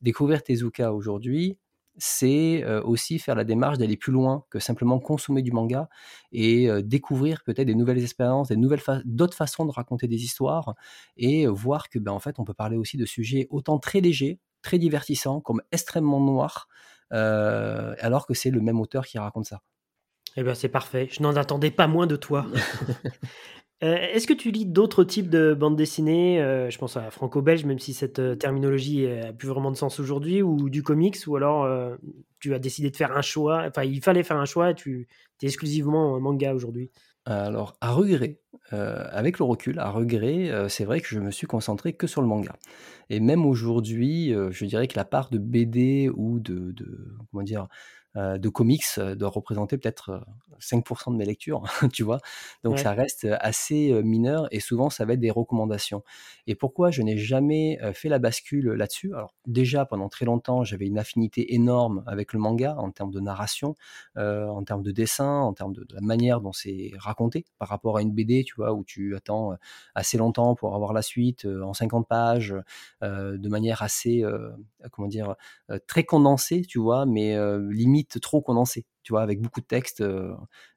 découvrir Tezuka aujourd'hui, c'est aussi faire la démarche d'aller plus loin que simplement consommer du manga et découvrir peut-être des nouvelles expériences, des nouvelles d'autres façons de raconter des histoires et voir que ben en fait on peut parler aussi de sujets autant très légers, très divertissants comme extrêmement noirs, alors que c'est le même auteur qui raconte ça. Eh ben c'est parfait. Je n'en attendais pas moins de toi. Euh, est-ce que tu lis d'autres types de bandes dessinées euh, Je pense à franco-belge, même si cette euh, terminologie n'a plus vraiment de sens aujourd'hui, ou du comics, ou alors tu as décidé de faire un choix, enfin il fallait faire un choix, tu es exclusivement manga aujourd'hui? Alors, à regret, avec le recul, à regret, c'est vrai que je me suis concentré que sur le manga. Et même aujourd'hui, je dirais que la part de BD ou de, de comment dire, de comics euh, doit représenter peut-être 5% euh, de mes lectures, tu vois. Donc ça reste assez mineur et souvent ça va être des recommandations. Et pourquoi je n'ai jamais fait la bascule là-dessus? Alors déjà pendant très longtemps j'avais une affinité énorme avec le manga en termes de narration, en termes de dessin, en termes de, la manière dont c'est raconté par rapport à une BD, tu vois, où tu attends assez longtemps pour avoir la suite en 50 pages, de manière assez, comment dire, très condensée, tu vois, mais limite trop condensé, tu vois, avec beaucoup de texte euh,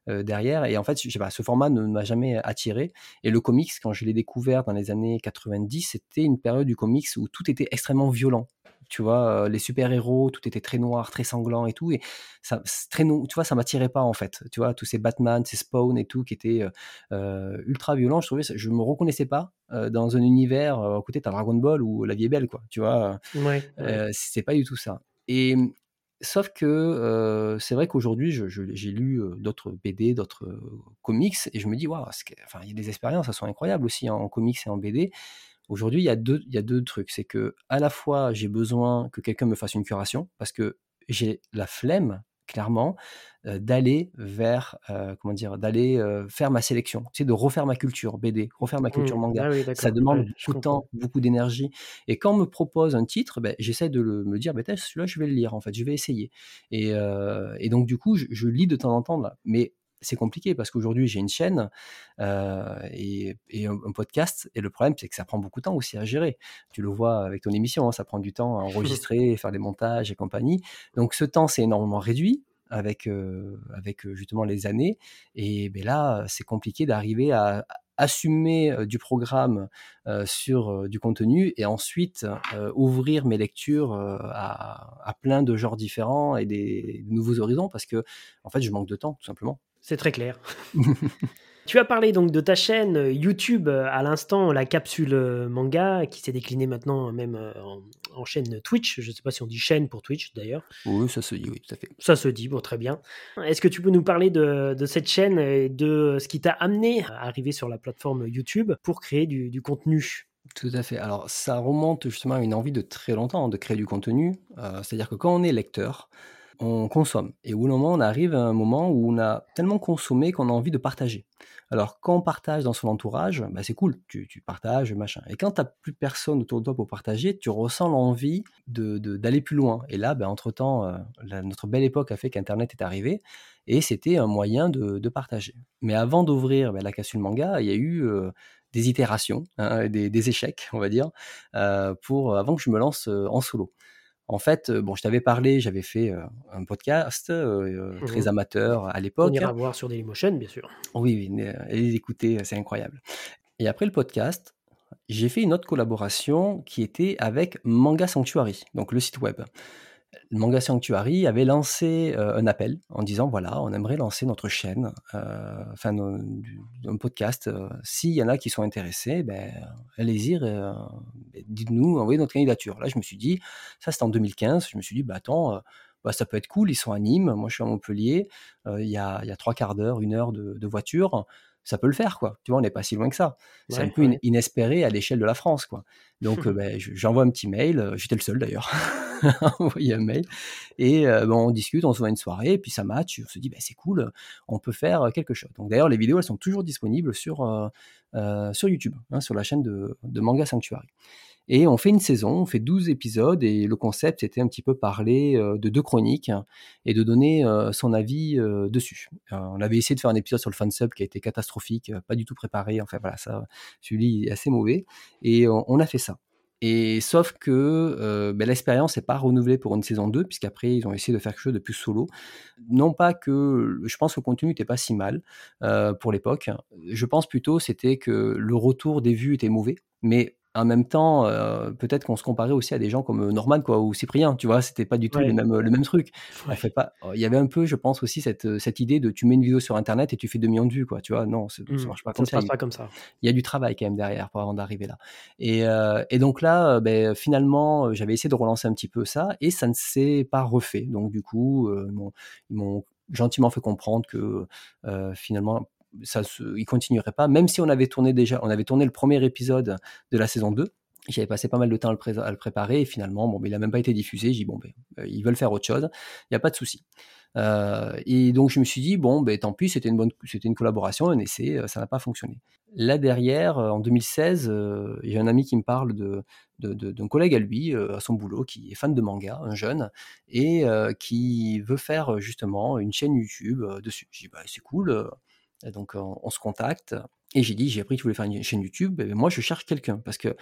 euh, derrière. Et en fait, je ce format ne m'a jamais attiré. Et le comics, quand je l'ai découvert dans les années 90, c'était une période du comics où tout était extrêmement violent. Tu vois, euh, les super-héros, tout était très noir, très sanglant et tout. Et ça, très, tu vois, ça m'attirait pas en fait. Tu vois, tous ces Batman, ces Spawn et tout qui étaient ultra violents. Je trouvais, je me reconnaissais pas dans un univers. à côté, t'as Dragon Ball ou La Vie est belle, quoi. Tu vois, ouais, c'est pas du tout ça. Et Sauf que c'est vrai qu'aujourd'hui, j'ai lu d'autres BD, d'autres comics, et je me dis, waouh, il y a des expériences, elles sont incroyables aussi en comics et en BD. Aujourd'hui, il y a deux, il y a deux trucs. C'est que à la fois, j'ai besoin que quelqu'un me fasse une curation, parce que j'ai la flemme clairement d'aller vers comment dire d'aller faire ma sélection c'est de refaire ma culture BD refaire ma culture mmh. manga. Ah ça demande beaucoup de temps beaucoup d'énergie. Et quand on me propose un titre ben, j'essaie de le, me dire ben, celui-là je vais le lire en fait je vais essayer. Et, et donc du coup je, lis de temps en temps là. Mais c'est compliqué parce qu'aujourd'hui j'ai une chaîne et, un, podcast et le problème c'est que ça prend beaucoup de temps aussi à gérer. Tu le vois avec ton émission, hein, ça prend du temps à enregistrer, faire des montages et compagnie. Donc ce temps c'est énormément réduit avec, avec justement les années. Et ben là, c'est compliqué d'arriver à assumer du programme sur du contenu et ensuite ouvrir mes lectures à, plein de genres différents et des, nouveaux horizons parce que en fait je manque de temps tout simplement. C'est très clair. Tu as parlé donc de ta chaîne YouTube à l'instant, la capsule manga, qui s'est déclinée maintenant même en, chaîne Twitch. Je ne sais pas si on dit chaîne pour Twitch d'ailleurs. Oui, ça se dit, oui, tout à fait. Ça se dit, bon, très bien. Est-ce que tu peux nous parler de, cette chaîne et de ce qui t'a amené à arriver sur la plateforme YouTube pour créer du, contenu? Tout à fait. Alors, ça remonte justement à une envie de très longtemps de créer du contenu. C'est-à-dire que quand on est lecteur, on consomme. Et au bout d'un on arrive à un moment où on a tellement consommé qu'on a envie de partager. Alors, quand on partage dans son entourage, bah, c'est cool, tu, partages, machin. Et quand tu n'as plus personne autour de toi pour partager, tu ressens l'envie d'aller de, plus loin. Et là, bah, entre-temps, euh, notre belle époque a fait qu'Internet est arrivé, et c'était un moyen de, partager. Mais avant d'ouvrir bah, la cassule manga, il y a eu... Euh, des itérations, hein, des, échecs, on va dire, euh, pour avant que je me lance en solo. En fait, bon, je t'avais parlé, j'avais fait un podcast mmh très amateur à l'époque. On ira voir sur Dailymotion, bien sûr. Oui, oui, allez écouter, c'est incroyable. Et après le podcast, j'ai fait une autre collaboration qui était avec Manga Sanctuary, donc le site web. Manga Sanctuary avait lancé euh, un appel en disant voilà, on aimerait lancer notre chaîne, euh, enfin un podcast. Euh, s'il y en a qui sont intéressés, ben, allez-y, dites-nous, envoyez notre candidature. Là, je me suis dit, ça c'était en 2015, je me suis dit, bah attends, bah, ça peut être cool, ils sont à Nîmes, moi je suis à Montpellier, il y a, y, a, trois quarts d'heure, une heure de voiture ça peut le faire, quoi. Tu vois, on n'est pas si loin que ça. C'est un peu inespéré à l'échelle de la France, quoi. Donc, ben, j'envoie un petit mail. J'étais le seul d'ailleurs à envoyer un mail. Et bon, on discute, on se voit une soirée, et puis ça match. On se dit, ben, c'est cool, on peut faire quelque chose. Donc, d'ailleurs, les vidéos, elles sont toujours disponibles sur, sur YouTube, hein, sur la chaîne de, de Manga Sanctuary. Et on fait une saison, on fait 12 épisodes et le concept c'était un petit peu parler de deux chroniques et de donner son avis dessus. on avait essayé de faire un épisode sur le fansub qui a été catastrophique, pas du tout préparé, enfin voilà, ça, celui est assez mauvais. Et on, a fait ça. Et sauf que ben, l'expérience n'est pas renouvelée pour une saison 2, puisqu'après, ils ont essayé de faire quelque chose de plus solo. Non pas que je pense que le contenu n'était pas si mal pour l'époque. Je pense plutôt c'était que le retour des vues était mauvais. Mais en même temps, euh, peut-être qu'on se comparait aussi à des gens comme euh, Norman quoi, ou Cyprien, tu vois, c'était pas du tout le, même, le même truc. fait pas, il y avait un peu, je pense aussi, cette, euh, cette idée de tu mets une vidéo sur Internet et tu fais 2 millions de vues, quoi, tu vois, non, ça mmh. marche pas comme ça. passe pas comme ça. Il y a du travail quand même derrière pour avant d'arriver là. Et, et, donc là, ben, finalement, j'avais essayé de relancer un petit peu ça et ça ne s'est pas refait. Donc du coup, ils m'ont gentiment fait comprendre que finalement, ça il continuerait pas, même si on avait tourné déjà, on avait tourné le premier épisode de la saison 2. J'avais passé pas mal de temps à le, préparer et finalement, bon, il a même pas été diffusé. J'ai dit, bon, ben, euh, ils veulent faire autre chose, il n'y a pas de souci. Euh, et donc, je me suis dit, bon, ben, tant pis, c'était une bonne, c'était une collaboration, un essai, euh, ça n'a pas fonctionné. Là derrière, en 2016, il y a un ami qui me parle de, d'un collègue à lui, à son boulot, qui est fan de manga, un jeune, et qui veut faire justement une chaîne YouTube dessus. J'ai dit, bah, c'est cool, donc on, se contacte et j'ai dit, j'ai appris que tu voulais faire une chaîne YouTube, et moi je cherche quelqu'un parce que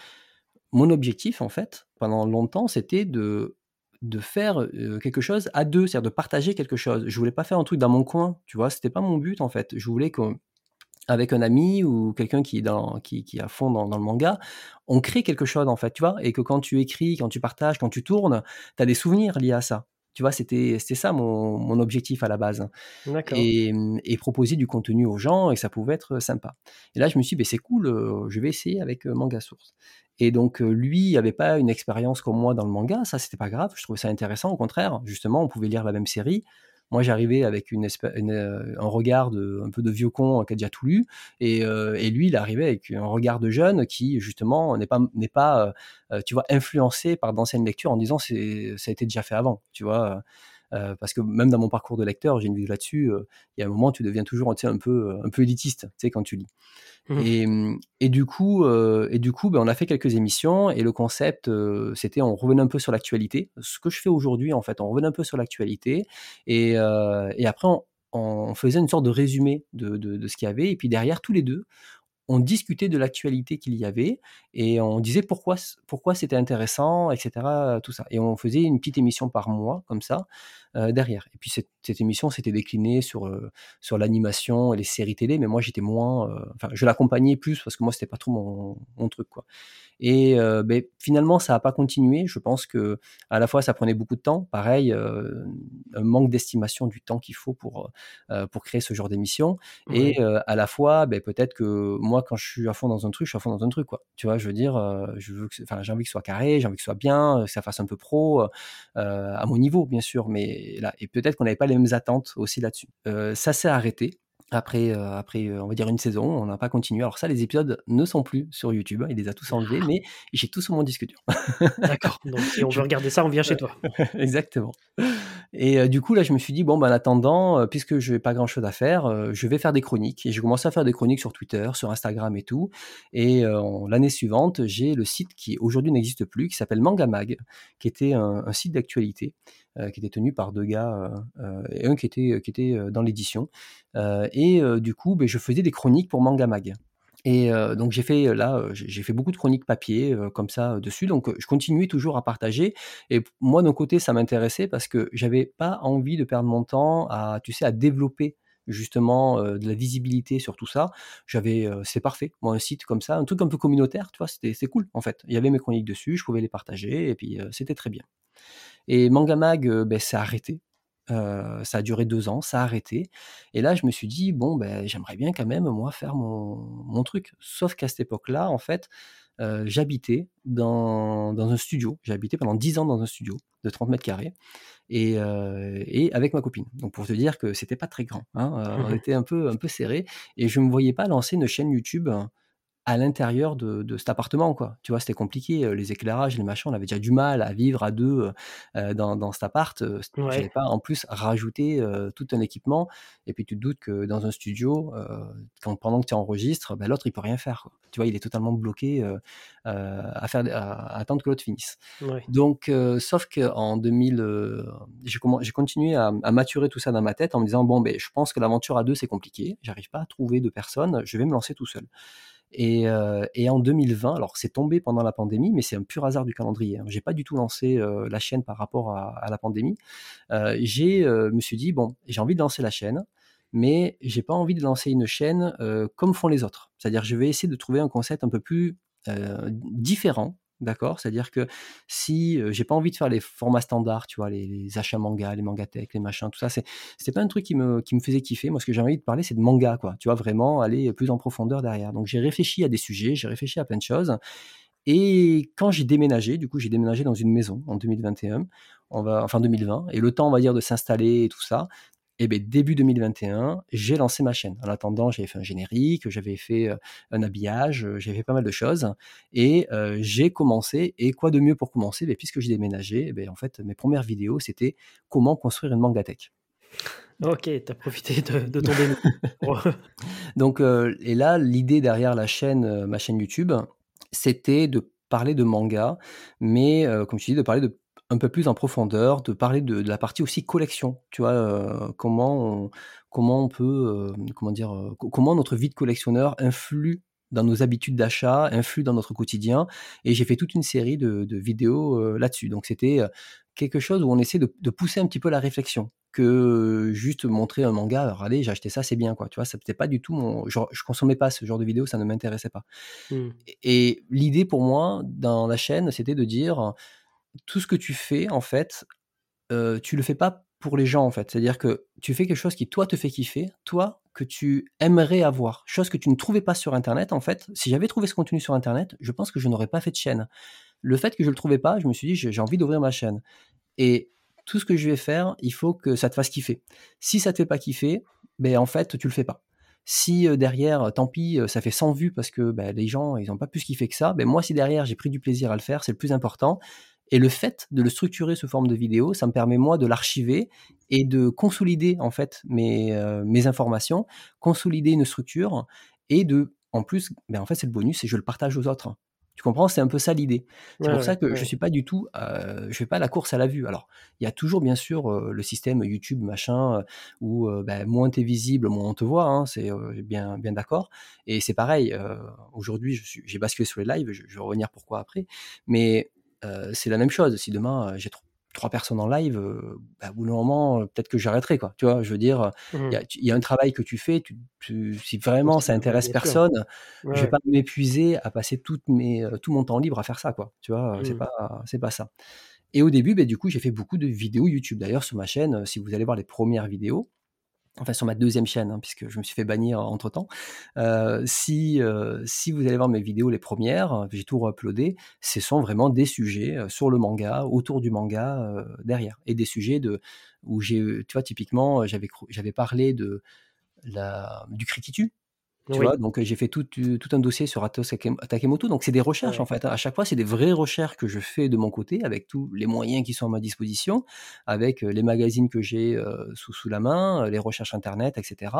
mon objectif en fait, pendant longtemps, c'était de de faire quelque chose à deux, c'est-à-dire de partager quelque chose. Je voulais pas faire un truc dans mon coin, tu vois, c'était pas mon but en fait. Je voulais qu'avec un ami ou quelqu'un qui est qui, à fond dans, dans, le manga, on crée quelque chose en fait, tu vois, et que quand tu écris, quand tu partages, quand tu tournes, tu as des souvenirs liés à ça. Tu vois, c'était ça mon, mon, objectif à la base. Et, et, proposer du contenu aux gens et que ça pouvait être sympa. Et là, je me suis dit, ben, c'est cool, euh, je vais essayer avec euh, Manga Source. Et donc, euh, lui n'avait pas une expérience comme moi dans le manga, ça, c'était pas grave, je trouvais ça intéressant, au contraire. Justement, on pouvait lire la même série, moi, j'arrivais avec euh, un regard de, un peu de vieux con qui a déjà tout lu, et, euh, et, lui, il arrivait avec un regard de jeune qui, justement, n'est pas, n'est pas euh, tu vois, influencé par d'anciennes lectures en disant c'est, ça a été déjà fait avant, tu vois. Parce que même dans mon parcours de lecteur, j'ai une vidéo là-dessus, il y a un moment, tu deviens toujours un peu, un peu élitiste, tu sais, quand tu lis. Mmh. Et, mmh, et, du coup, euh, et du coup ben, on a fait quelques émissions et le concept, euh, c'était on revenait un peu sur l'actualité. Ce que je fais aujourd'hui, en fait, on revenait un peu sur l'actualité et, euh, et après, on, on, faisait une sorte de résumé de, de, de ce qu'il y avait. Et puis derrière, tous les deux, on discutait de l'actualité qu'il y avait et on disait pourquoi pourquoi c'était intéressant, etc. Tout ça. Et on faisait une petite émission par mois comme ça euh, derrière. Et puis cette, émission s'était déclinée sur euh, sur l'animation et les séries télé, mais moi j'étais moins, euh, enfin je l'accompagnais plus parce que moi c'était pas trop mon, mon truc quoi. Et ben, finalement, ça n'a pas continué. Je pense que à la fois, ça prenait beaucoup de temps. Pareil, un manque d'estimation du temps qu'il faut pour, pour créer ce genre d'émission. Et à la fois, ben, peut-être que moi, quand je suis à fond dans un truc, je suis à fond dans un truc. Quoi. Tu vois, je veux dire, je veux enfin, j'ai envie que ce soit carré, j'ai envie que ce soit bien, que ça fasse un peu pro, à mon niveau, bien sûr. Mais là, et peut-être qu'on n'avait pas les mêmes attentes aussi là-dessus. ça s'est arrêté après, euh, après euh, on va dire une saison, on n'a pas continué. Alors ça, les épisodes ne sont plus sur YouTube, il les a tous enlevés, mais j'ai tout sur mon disque dur. D'accord, donc si on veut regarder ça, on vient chez toi. Exactement. Et euh, du coup, là, je me suis dit, bon, ben, en attendant, puisque je n'ai pas grand-chose à faire, je vais faire des chroniques. Et j'ai commencé à faire des chroniques sur Twitter, sur Instagram et tout. Et l'année suivante, j'ai le site qui aujourd'hui n'existe plus, qui s'appelle Mangamag, qui était un site d'actualité. Euh, qui était tenu par deux gars, euh, euh, et un qui était, qui était dans l'édition. et du coup, ben, je faisais des chroniques pour Manga Mag. Et donc j'ai fait là, j'ai fait beaucoup de chroniques papier comme ça dessus. Donc je continuais toujours à partager. Et moi d'un côté, ça m'intéressait parce que j'avais pas envie de perdre mon temps à, tu sais, à développer justement de la visibilité sur tout ça. J'avais, c'est parfait. Moi un site comme ça, un truc un peu communautaire, tu vois, c'était c'est cool en fait. Il y avait mes chroniques dessus, je pouvais les partager et puis c'était très bien. Et Mangamag, Mag, ben, ça a arrêté. ça a duré deux ans, ça a arrêté. Et là, je me suis dit, bon, ben, j'aimerais bien quand même, moi, faire mon, mon truc. Sauf qu'à cette époque-là, en fait, j'habitais dans, dans, un studio. J'ai habité pendant dix ans dans un studio de 30 mètres carrés. Et, et, avec ma copine. Donc pour te dire que c'était pas très grand, hein, on était un peu un peu serré et je me voyais pas lancer une chaîne YouTube à l'intérieur de, cet appartement, quoi. Tu vois, c'était compliqué. Euh, les éclairages, les machins, on avait déjà du mal à vivre à deux euh, euh, dans, dans, cet appart. Je n'allais pas en plus rajouter tout un équipement. Et puis tu te doutes que dans un studio, quand, pendant que tu enregistres, ben, l'autre il peut rien faire. Quoi. Tu vois, il est totalement bloqué à, faire, à, attendre que l'autre finisse. Donc, sauf qu'en 2000, j'ai continué à, à, maturer tout ça dans ma tête en me disant bon, ben, je pense que l'aventure à deux c'est compliqué. J'arrive pas à trouver de personnes. Je vais me lancer tout seul. Euh, et, en 2020, alors c'est tombé pendant la pandémie, mais c'est un pur hasard du calendrier. Hein. J'ai pas du tout lancé euh, la chaîne par rapport à, la pandémie. Euh, j'ai me suis dit bon, j'ai envie de lancer la chaîne, mais j'ai pas envie de lancer une chaîne comme font les autres. C'est-à-dire, je vais essayer de trouver un concept un peu plus différent D'accord? C'est-à-dire que si j'ai pas envie de faire les formats standards, tu vois, les, achats manga, les mangatech, les machins, tout ça, c'est c'est pas un truc qui me, qui me faisait kiffer. Moi, ce que j'ai envie de parler, c'est de manga, quoi. Tu vois, vraiment aller plus en profondeur derrière. Donc, j'ai réfléchi à des sujets, j'ai réfléchi à plein de choses. Et quand j'ai déménagé, du coup, j'ai déménagé dans une maison en 2021, on va, enfin 2020, et le temps, on va dire, de s'installer et tout ça, et bien, début 2021, j'ai lancé ma chaîne. En attendant, j'avais fait un générique, j'avais fait euh, un habillage, euh, j'avais fait pas mal de choses. Et euh, j'ai commencé, et quoi de mieux pour commencer? Ben, Puisque j'ai déménagé, eh ben, en fait, mes premières vidéos, c'était comment construire une mangatech. Ok, tu as profité de, ton déménagement. Donc, et là, l'idée derrière la chaîne, ma chaîne YouTube, c'était de parler de manga, mais comme tu dis, de parler de un peu plus en profondeur, de parler de, la partie aussi collection. Tu vois, euh, comment on, comment on peut, euh, comment dire, euh, comment notre vie de collectionneur influe dans nos habitudes d'achat, influe dans notre quotidien. Et j'ai fait toute une série de, vidéos là-dessus. Donc c'était quelque chose où on essaie de, pousser un petit peu la réflexion que juste montrer un manga, alors allez, j'ai acheté ça, c'est bien, quoi. Tu vois, ça n'était pas du tout mon. Genre, je consommais pas ce genre de vidéos, ça ne m'intéressait pas. Mmh. Et, l'idée pour moi, dans la chaîne, c'était de dire tout ce que tu fais, en fait, euh, tu le fais pas pour les gens, en fait. C'est-à-dire que tu fais quelque chose qui, toi, te fait kiffer, toi, que tu aimerais avoir. Chose que tu ne trouvais pas sur Internet, en fait. Si j'avais trouvé ce contenu sur Internet, je pense que je n'aurais pas fait de chaîne. Le fait que je ne le trouvais pas, je me suis dit, j'ai envie d'ouvrir ma chaîne. Et tout ce que je vais faire, il faut que ça te fasse kiffer. Si ça te fait pas kiffer, ben en fait, tu le fais pas. Si derrière, tant pis, ça fait 100 vues parce que ben, les gens, ils n'ont pas plus kiffé que ça, ben moi, si derrière, j'ai pris du plaisir à le faire, c'est le plus important. Et le fait de le structurer sous forme de vidéo, ça me permet moi de l'archiver et de consolider en fait mes, euh, mes informations, consolider une structure et de, en plus, ben en fait c'est le bonus et je le partage aux autres. Tu comprends? C'est un peu ça l'idée. C'est pour ça que je suis pas du tout, euh, je fais pas la course à la vue. Alors, il y a toujours bien sûr euh, le système YouTube machin euh, où ben, moins t'es visible, moins on te voit. Hein, c'est bien bien d'accord. Et c'est pareil. Aujourd'hui, j'ai basculé sur les lives. Je, je, vais revenir pourquoi après. Mais c'est la même chose. Si demain j'ai trop trois personnes en live, euh, bah, au bout d'un moment, euh, peut-être que j'arrêterai, quoi. Tu vois, je veux dire, il mmh. y, a un travail que tu fais, tu, si vraiment ça intéresse personne, je vais pas m'épuiser à passer toutes mes, euh, tout mon temps libre à faire ça, quoi. Tu vois, c'est mmh. pas, c'est pas ça. Et au début, bah, du coup, j'ai fait beaucoup de vidéos YouTube. D'ailleurs, sur ma chaîne, si vous allez voir les premières vidéos, enfin sur ma deuxième chaîne, hein, puisque je me suis fait bannir entre temps. Euh, si, euh, si vous allez voir mes vidéos, les premières, j'ai tout uploadé, ce sont vraiment des sujets euh, sur le manga, autour du manga derrière, et des sujets de où j'ai, tu vois, typiquement, j'avais j'avais parlé de la du Krikitu, tu vois, donc j'ai fait tout, tout, un dossier sur Atos Takemoto. Donc c'est des recherches en fait. À chaque fois, c'est des vraies recherches que je fais de mon côté avec tous les moyens qui sont à ma disposition, avec les magazines que j'ai sous, sous la main, les recherches internet, etc.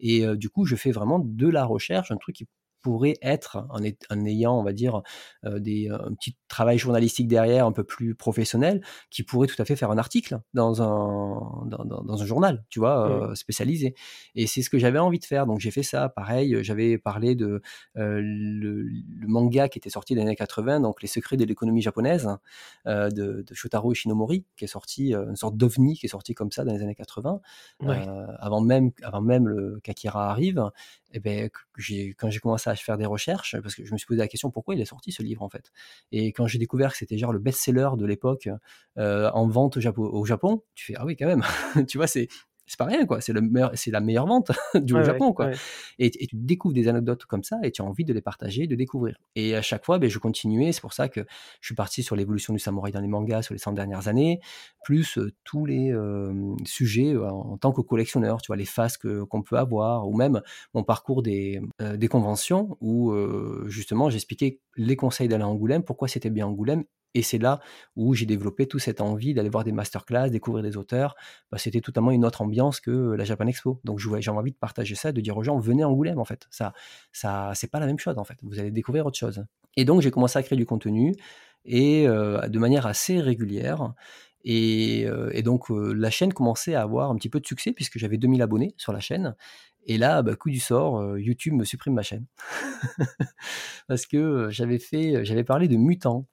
Et du coup, je fais vraiment de la recherche, un truc qui pourrait être, en, en, ayant, on va dire, euh, des, un petit travail journalistique derrière, un peu plus professionnel, qui pourrait tout à fait faire un article dans un, dans, dans, un journal, tu vois, euh, spécialisé. Et c'est ce que j'avais envie de faire. Donc j'ai fait ça. Pareil, j'avais parlé de le, manga qui était sorti dans les années 80, donc Les secrets de l'économie japonaise, de, de, Shotaro Ishinomori, qui est sorti, une sorte d'ovni qui est sorti comme ça dans les années 80, avant, même, avant même le qu'Akira arrive. Et ben, quand j'ai commencé à faire des recherches, parce que je me suis posé la question pourquoi il est sorti ce livre en fait? Et quand j'ai découvert que c'était genre le best-seller de l'époque euh, en vente au Japon, tu fais ah oui quand même, tu vois c'est c'est pas rien quoi. C'est le c'est la meilleure vente du Japon quoi. et, tu découvres des anecdotes comme ça et tu as envie de les partager de découvrir. Et à chaque fois ben, je continuais. C'est pour ça que je suis parti sur l'évolution du samouraï dans les mangas sur les 100 dernières années plus euh, tous les euh, sujets euh, en, tant que collectionneur tu vois les faces qu'on peut avoir ou même mon parcours des, des conventions où justement j'expliquais les conseils d'aller à Angoulême pourquoi c'était bien Angoulême et c'est là où j'ai développé toute cette envie d'aller voir des masterclass, découvrir des auteurs. Bah, c'était totalement une autre ambiance que la Japan Expo. Donc j'ai envie de partager ça, de dire aux gens venez en Angoulême en fait. Ça, ça, c'est pas la même chose en fait. Vous allez découvrir autre chose. Et donc j'ai commencé à créer du contenu et euh, de manière assez régulière. Et, euh, donc euh, la chaîne commençait à avoir un petit peu de succès puisque j'avais 2000 abonnés sur la chaîne. Et là, bah, coup du sort, YouTube me supprime ma chaîne parce que j'avais j'avais parlé de mutants.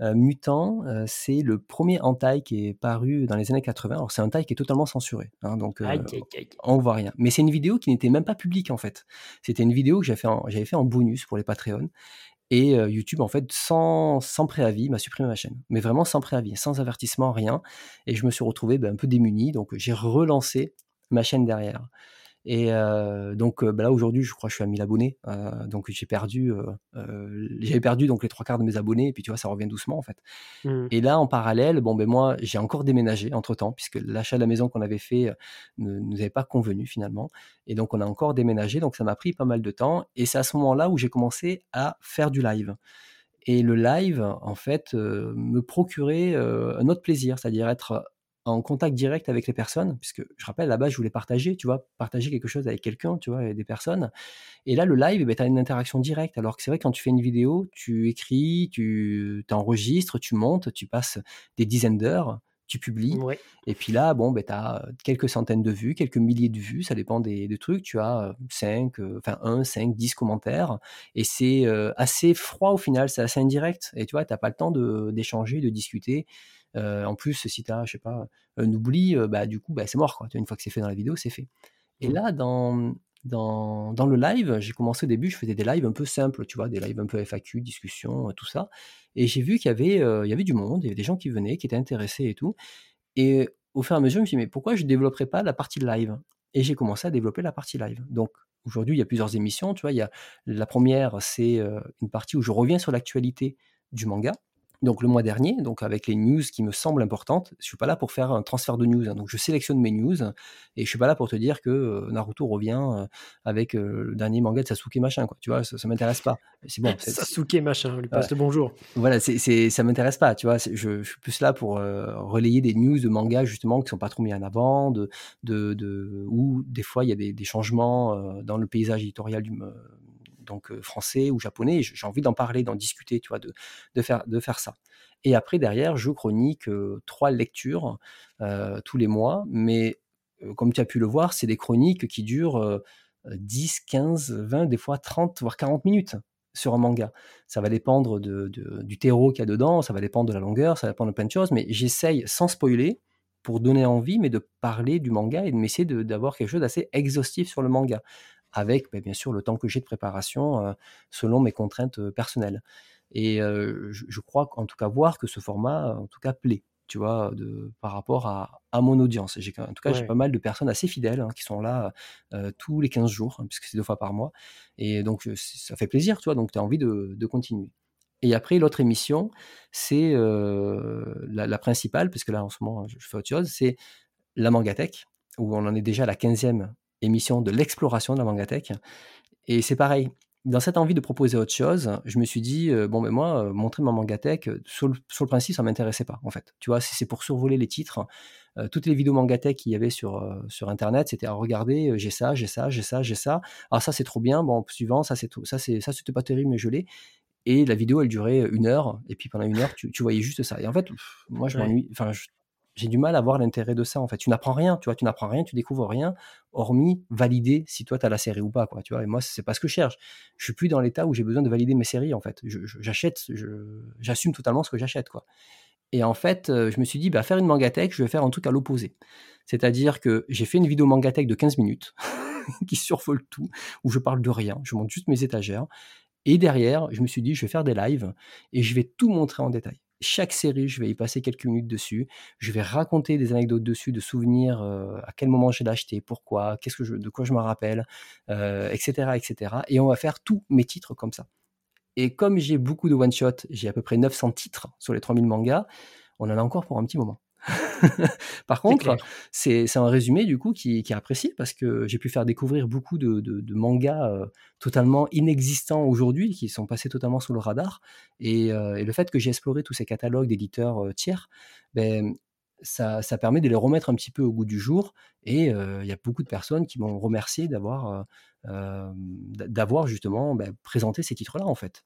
Euh, Mutant, euh, c'est le premier hentai qui est paru dans les années 80. Alors c'est un hentai qui est totalement censuré, hein, donc euh, on voit rien. Mais c'est une vidéo qui n'était même pas publique en fait. C'était une vidéo que j'avais fait, en, fait en bonus pour les Patreons. Et YouTube, en fait, sans, sans préavis, m'a supprimé ma chaîne. Mais vraiment sans préavis, sans avertissement, rien. Et je me suis retrouvé ben, un peu démuni. Donc j'ai relancé ma chaîne derrière. Et euh, donc bah là aujourd'hui, je crois que je suis à 1000 abonnés. Euh, donc j'ai perdu, euh, j'avais perdu donc les trois quarts de mes abonnés. Et puis tu vois, ça revient doucement en fait. Mmh. Et là, en parallèle, bon ben moi, j'ai encore déménagé entre temps puisque l'achat de la maison qu'on avait fait ne nous avait pas convenu finalement. Et donc on a encore déménagé. Donc ça m'a pris pas mal de temps. Et c'est à ce moment-là où j'ai commencé à faire du live. Et le live, en fait, me procurait un autre plaisir, c'est-à-dire être en contact direct avec les personnes, puisque je rappelle, là-bas, je voulais partager, tu vois, partager quelque chose avec quelqu'un, tu vois, avec des personnes. Et là, le live, eh ben, tu as une interaction directe. Alors que c'est vrai, quand tu fais une vidéo, tu écris, tu t'enregistres, tu montes, tu passes des dizaines d'heures, tu publies. Et puis là, bon, ben, tu as quelques centaines de vues, quelques milliers de vues, ça dépend des, trucs. Tu as 5, enfin 1, 5, 10 commentaires. Et c'est assez froid au final, c'est assez indirect. Et tu vois, tu n'as pas le temps d'échanger, de discuter. Euh, en plus, si tu as, je sais pas, un oubli, euh, bah, du coup, bah, c'est mort. Quoi. Une fois que c'est fait dans la vidéo, c'est fait. Et mmh. là, dans, dans, dans le live, j'ai commencé au début, je faisais des lives un peu simples, tu vois, des lives un peu FAQ, discussion, tout ça. Et j'ai vu qu'il y, avait, euh, il y avait du monde, il y avait des gens qui venaient, qui étaient intéressés et tout. Et au fur et à mesure, je me suis dit, mais pourquoi je ne développerais pas la partie live? Et j'ai commencé à développer la partie live. Donc, aujourd'hui, il y a plusieurs émissions, tu vois. Il y a, la première, c'est une partie où je reviens sur l'actualité du manga donc le mois dernier, donc avec les news qui me semblent importantes. Je suis pas là pour faire un transfert de news, hein. donc je sélectionne mes news et je suis pas là pour te dire que euh, Naruto revient euh, avec euh, le dernier manga de Sasuke machin quoi. Tu vois, ça, ça m'intéresse pas. C'est bon. Sasuke machin, lui passe le bonjour. Voilà, c'est, c'est ça m'intéresse pas. Tu vois, je, je, suis plus là pour relayer des news de manga justement qui sont pas trop mis en avant, de, de, de ou des fois il y a des, des changements dans le paysage éditorial du donc français ou japonais. J'ai envie d'en parler, d'en discuter, tu vois, de, faire, ça. Et après, derrière, je chronique trois lectures tous les mois, mais comme tu as pu le voir, c'est des chroniques qui durent 10, 15, 20, des fois 30, voire 40 minutes sur un manga. Ça va dépendre du terreau qu'il y a dedans, ça va dépendre de la longueur, ça va dépendre de plein de choses, mais j'essaye sans spoiler pour donner envie, mais de parler du manga et de m'essayer d'avoir quelque chose d'assez exhaustif sur le manga, avec ben, bien sûr le temps que j'ai de préparation selon mes contraintes personnelles. Et je, je, crois en tout cas voir que ce format, en tout cas, plaît tu vois, de, par rapport à, à mon audience. J'ai, en tout cas, j'ai pas mal de personnes assez fidèles hein, qui sont là euh, tous les 15 jours, hein, puisque c'est deux fois par mois. Et donc, ça fait plaisir, tu vois, donc tu as envie de, de, continuer. Et après, l'autre émission, c'est euh, la, la, principale, puisque là, en ce moment, je fais autre chose, c'est la Mangatech, où on en est déjà à la 15e émission de l'exploration de la Mangatech. Et c'est pareil, dans cette envie de proposer autre chose, je me suis dit, euh, bon, mais moi, euh, montrer ma mangatech, euh, sur le, sur le principe, ça m'intéressait pas, en fait. Tu vois, si c'est pour survoler les titres, toutes les vidéos mangatech qu'il y avait sur, sur Internet, c'était à regarder, j'ai ça, j'ai ça, j'ai ça, j'ai ça. Ah, ça, c'est trop bien. Bon, suivant, ça, c'est tout. Ça, c'est, ça, c'était pas terrible, mais je l'ai. Et la vidéo, elle durait une heure. Et puis pendant une heure, tu, tu voyais juste ça. Et en fait, moi, je m'ennuie. Enfin, j'ai du mal à voir l'intérêt de ça en. Tu n'apprends rien, tu vois, tu n'apprends rien, tu découvres rien, hormis valider si toi tu as la série ou pas, tu vois. Et moi, c'est pas ce que je cherche. Je suis plus dans l'état où j'ai besoin de valider mes séries en fait. J'achète, j'assume totalement ce que j'achète. Et en fait, euh, je me suis dit, bah, faire une mangatech, je vais faire un truc à l'opposé. C'est-à-dire que j'ai fait une vidéo mangatech de 15 minutes qui survole tout, où je parle de rien, je montre juste mes étagères. Et derrière, je me suis dit, je vais faire des lives et je vais tout montrer en détail chaque série, je vais y passer quelques minutes dessus. Je vais raconter des anecdotes dessus, de souvenirs, euh, à quel moment j'ai acheté, pourquoi, qu'est-ce que je, de quoi je me rappelle, etc., euh, etc. Et on va faire tous mes titres comme ça. Et comme j'ai beaucoup de one-shot, j'ai à peu près 900 titres sur les 3000 mangas, on en a encore pour un petit moment. Par contre, c'est un résumé du coup qui, est apprécié parce que j'ai pu faire découvrir beaucoup de, mangas euh, totalement inexistants aujourd'hui qui sont passés totalement sous le radar. Et, euh, le fait que j'ai exploré tous ces catalogues d'éditeurs euh, tiers, ben, ça, permet de les remettre un petit peu au goût du jour. Et il y a beaucoup de personnes qui m'ont remercié d'avoir d'avoir justement ben, présenté ces titres-là en fait.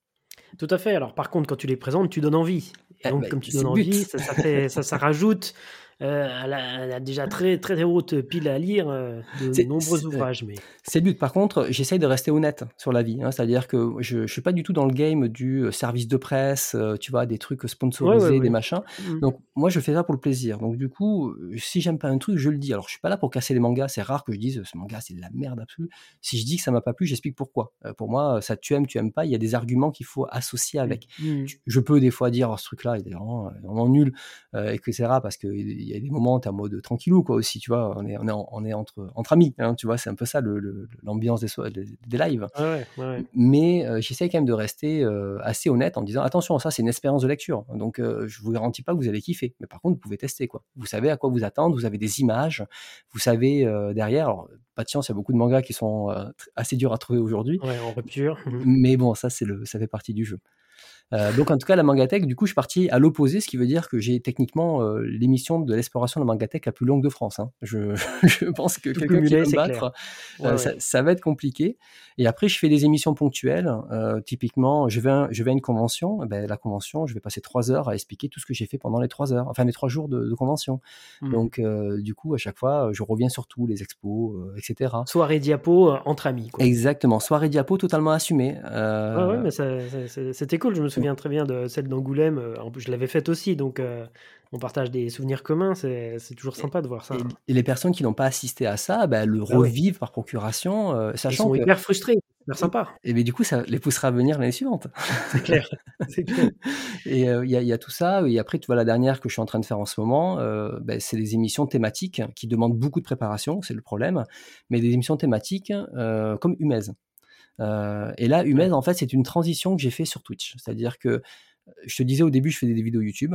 Tout à fait. Alors, par contre, quand tu les présentes, tu donnes envie. Et eh donc, ben, comme tu donnes envie, ça, ça, ça, rajoute euh, elle, a, déjà très, très, haute pile à lire euh, de nombreux ouvrages. Mais... C'est le but. Par contre, j'essaye de rester honnête sur la vie. Hein. C'est-à-dire que je ne suis pas du tout dans le game du euh, service de presse, tu vois, des trucs sponsorisés, des machins. Mmh. Donc, moi, je fais ça pour le plaisir. Donc, du coup, si j'aime pas un truc, je le dis. Alors, je suis pas là pour casser les mangas. C'est rare que je dise ce manga, c'est de la merde absolue. Si je dis que ça m'a pas plu, j'explique pourquoi. pour moi, ça tu aimes, tu aimes pas. Il y a des arguments qu'il faut associer avec. Mmh. Je peux des fois dire oh, ce truc-là, il est vraiment, vraiment nul, etc. Parce que il y a des moments, tu es en mode tranquillou, quoi, aussi, tu vois, on est, on est, on est entre, entre amis, hein, tu vois, c'est un peu ça l'ambiance le, des, des, lives. Mais euh, j'essaie quand même de rester euh, assez honnête en disant, attention, ça, c'est une expérience de lecture, donc euh, je vous garantis pas que vous allez kiffer, mais par contre, vous pouvez tester, quoi. Vous savez à quoi vous attendre, vous avez des images, vous savez derrière, alors, pas de chance, il y a beaucoup de mangas qui sont assez durs à trouver aujourd'hui. en rupture. Mais bon, ça, c'est le, ça fait partie du jeu. Euh, donc en tout cas, la Mangatech, du coup, je suis parti à l'opposé, ce qui veut dire que j'ai techniquement euh, l'émission de l'exploration de la Mangatech la plus longue de France. Hein. Je, je, pense que quelqu'un qui me battre, euh, ça, ça, va être compliqué. Et après, je fais des émissions ponctuelles. typiquement, je vais, à, je vais à une convention. Eh ben, la convention, je vais passer trois heures à expliquer tout ce que j'ai fait pendant les trois heures, enfin les trois jours de, de convention. Mmh. Donc, du coup, à chaque fois, je reviens sur tout, les expos, etc. Soirée diapo entre amis. Quoi. Exactement, soirée diapo totalement assumée. Ah ouais, mais c'était cool. Je me souviens très bien de celle d'Angoulême. Euh, en plus, je l'avais faite aussi, donc euh, on partage des souvenirs communs. C'est toujours sympa de voir ça. Et, les personnes qui n'ont pas assisté à ça, bah, le ah revivent par procuration, euh, sachant Ils sont hyper frustrés. Super sympa. Et mais du coup, ça les poussera à venir l'année suivante. C'est clair. clair. et il y, a tout ça. Et après, tu vois, la dernière que je suis en train de faire en ce moment, bah, c'est des émissions thématiques qui demandent beaucoup de préparation, c'est le problème. Mais des émissions thématiques comme Humez. Euh, et là, Humez, en fait, c'est une transition que j'ai fait sur Twitch. C'est-à-dire que je te disais au début, je faisais des vidéos YouTube,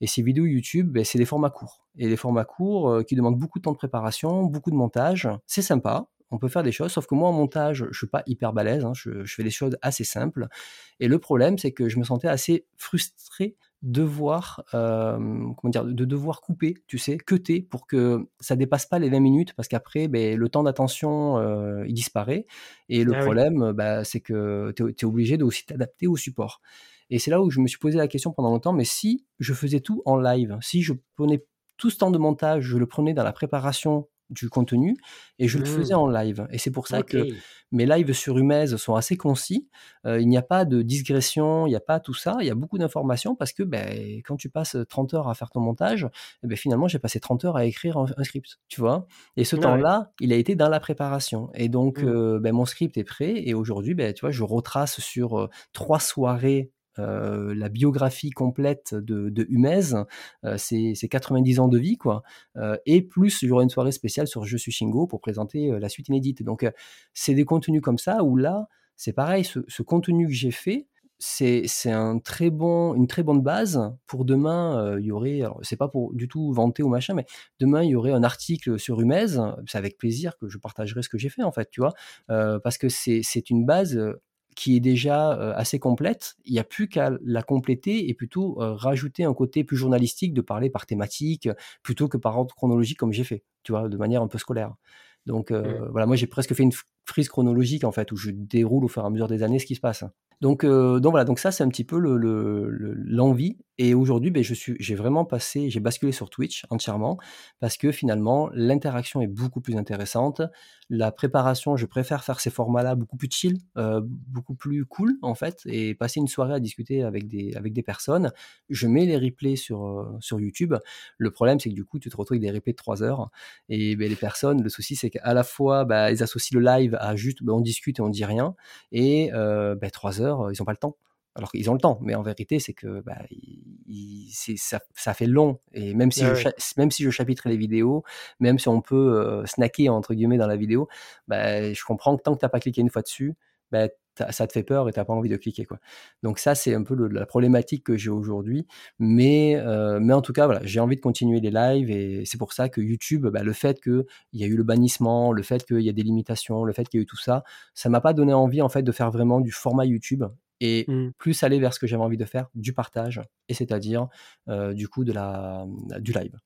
et ces vidéos YouTube, ben, c'est des formats courts. Et des formats courts euh, qui demandent beaucoup de temps de préparation, beaucoup de montage. C'est sympa, on peut faire des choses, sauf que moi en montage, je suis pas hyper balèze, hein, je, fais des choses assez simples. Et le problème, c'est que je me sentais assez frustré devoir, comment dire, de devoir couper, tu sais, cuter pour que ça dépasse pas les 20 minutes parce qu'après, ben, le temps d'attention, il disparaît. Et le Ah oui. problème, bah, c'est que tu es, obligé de aussi t'adapter au support. Et c'est là où je me suis posé la question pendant longtemps, mais si je faisais tout en live, si je prenais tout ce temps de montage, je le prenais dans la préparation du contenu et je le faisais Mmh. en live. Et c'est pour ça que mes lives sur Umaise sont assez concis. Euh, il n'y a pas de digression, il n'y a pas tout ça. Il y a beaucoup d'informations parce que ben, quand tu passes 30 heures à faire ton montage, eh ben, finalement, j'ai passé 30 heures à écrire un, un script, tu vois? Et ce ouais. temps-là, il a été dans la préparation. Et donc, Mmh. euh, ben, mon script est prêt. Et aujourd'hui, ben, tu vois, je retrace sur euh, trois soirées euh, la biographie complète de, de Humez, euh, c'est 90 ans de vie, quoi. Euh, et plus, il y une soirée spéciale sur Je suis Shingo pour présenter euh, la suite inédite. Donc, c'est des contenus comme ça où là, c'est pareil, ce, contenu que j'ai fait, c'est une très bonne base pour demain. Il y aurait, c'est pas pour du tout vanter ou machin, mais demain il y aurait un article sur Humez. C'est avec plaisir que je partagerai ce que j'ai fait en fait, tu vois, parce que c'est une base qui est déjà euh, assez complète. Il n'y a plus qu'à la compléter et plutôt euh, rajouter un côté plus journalistique de parler par thématique plutôt que par ordre chronologique comme j'ai fait, tu vois, de manière un peu scolaire. Donc euh, mmh. voilà, moi j'ai presque fait une frise chronologique en fait où je déroule au fur et à mesure des années ce qui se passe. Donc, euh, donc voilà, donc ça c'est un petit peu l'envie. Le, le, et aujourd'hui, ben, je suis, j'ai vraiment passé, j'ai basculé sur Twitch entièrement parce que finalement l'interaction est beaucoup plus intéressante. La préparation, je préfère faire ces formats-là beaucoup plus chill, euh, beaucoup plus cool en fait, et passer une soirée à discuter avec des avec des personnes. Je mets les replays sur euh, sur YouTube. Le problème c'est que du coup tu te retrouves avec des replays de 3 heures et ben, les personnes, le souci c'est qu'à la fois bah, ils associent le live à juste ben, on discute et on dit rien et euh, ben, 3 heures ils n'ont pas le temps. Alors qu'ils ont le temps, mais en vérité, c'est que bah, il, ça, ça, fait long. Et même si, je, ouais. même si je chapitre les vidéos, même si on peut euh, snacker entre guillemets dans la vidéo, bah, je comprends que tant que tu n'as pas cliqué une fois dessus, bah, ça te fait peur et tu n'as pas envie de cliquer. Quoi. Donc ça, c'est un peu le, la problématique que j'ai aujourd'hui. Mais, euh, mais en tout cas, voilà, j'ai envie de continuer les lives et c'est pour ça que YouTube, bah, le fait qu'il y a eu le bannissement, le fait qu'il y a des limitations, le fait qu'il y a eu tout ça, ça m'a pas donné envie en fait de faire vraiment du format YouTube et Mmh. plus aller vers ce que j'avais envie de faire, du partage, et c'est-à-dire euh, du coup de la, du live.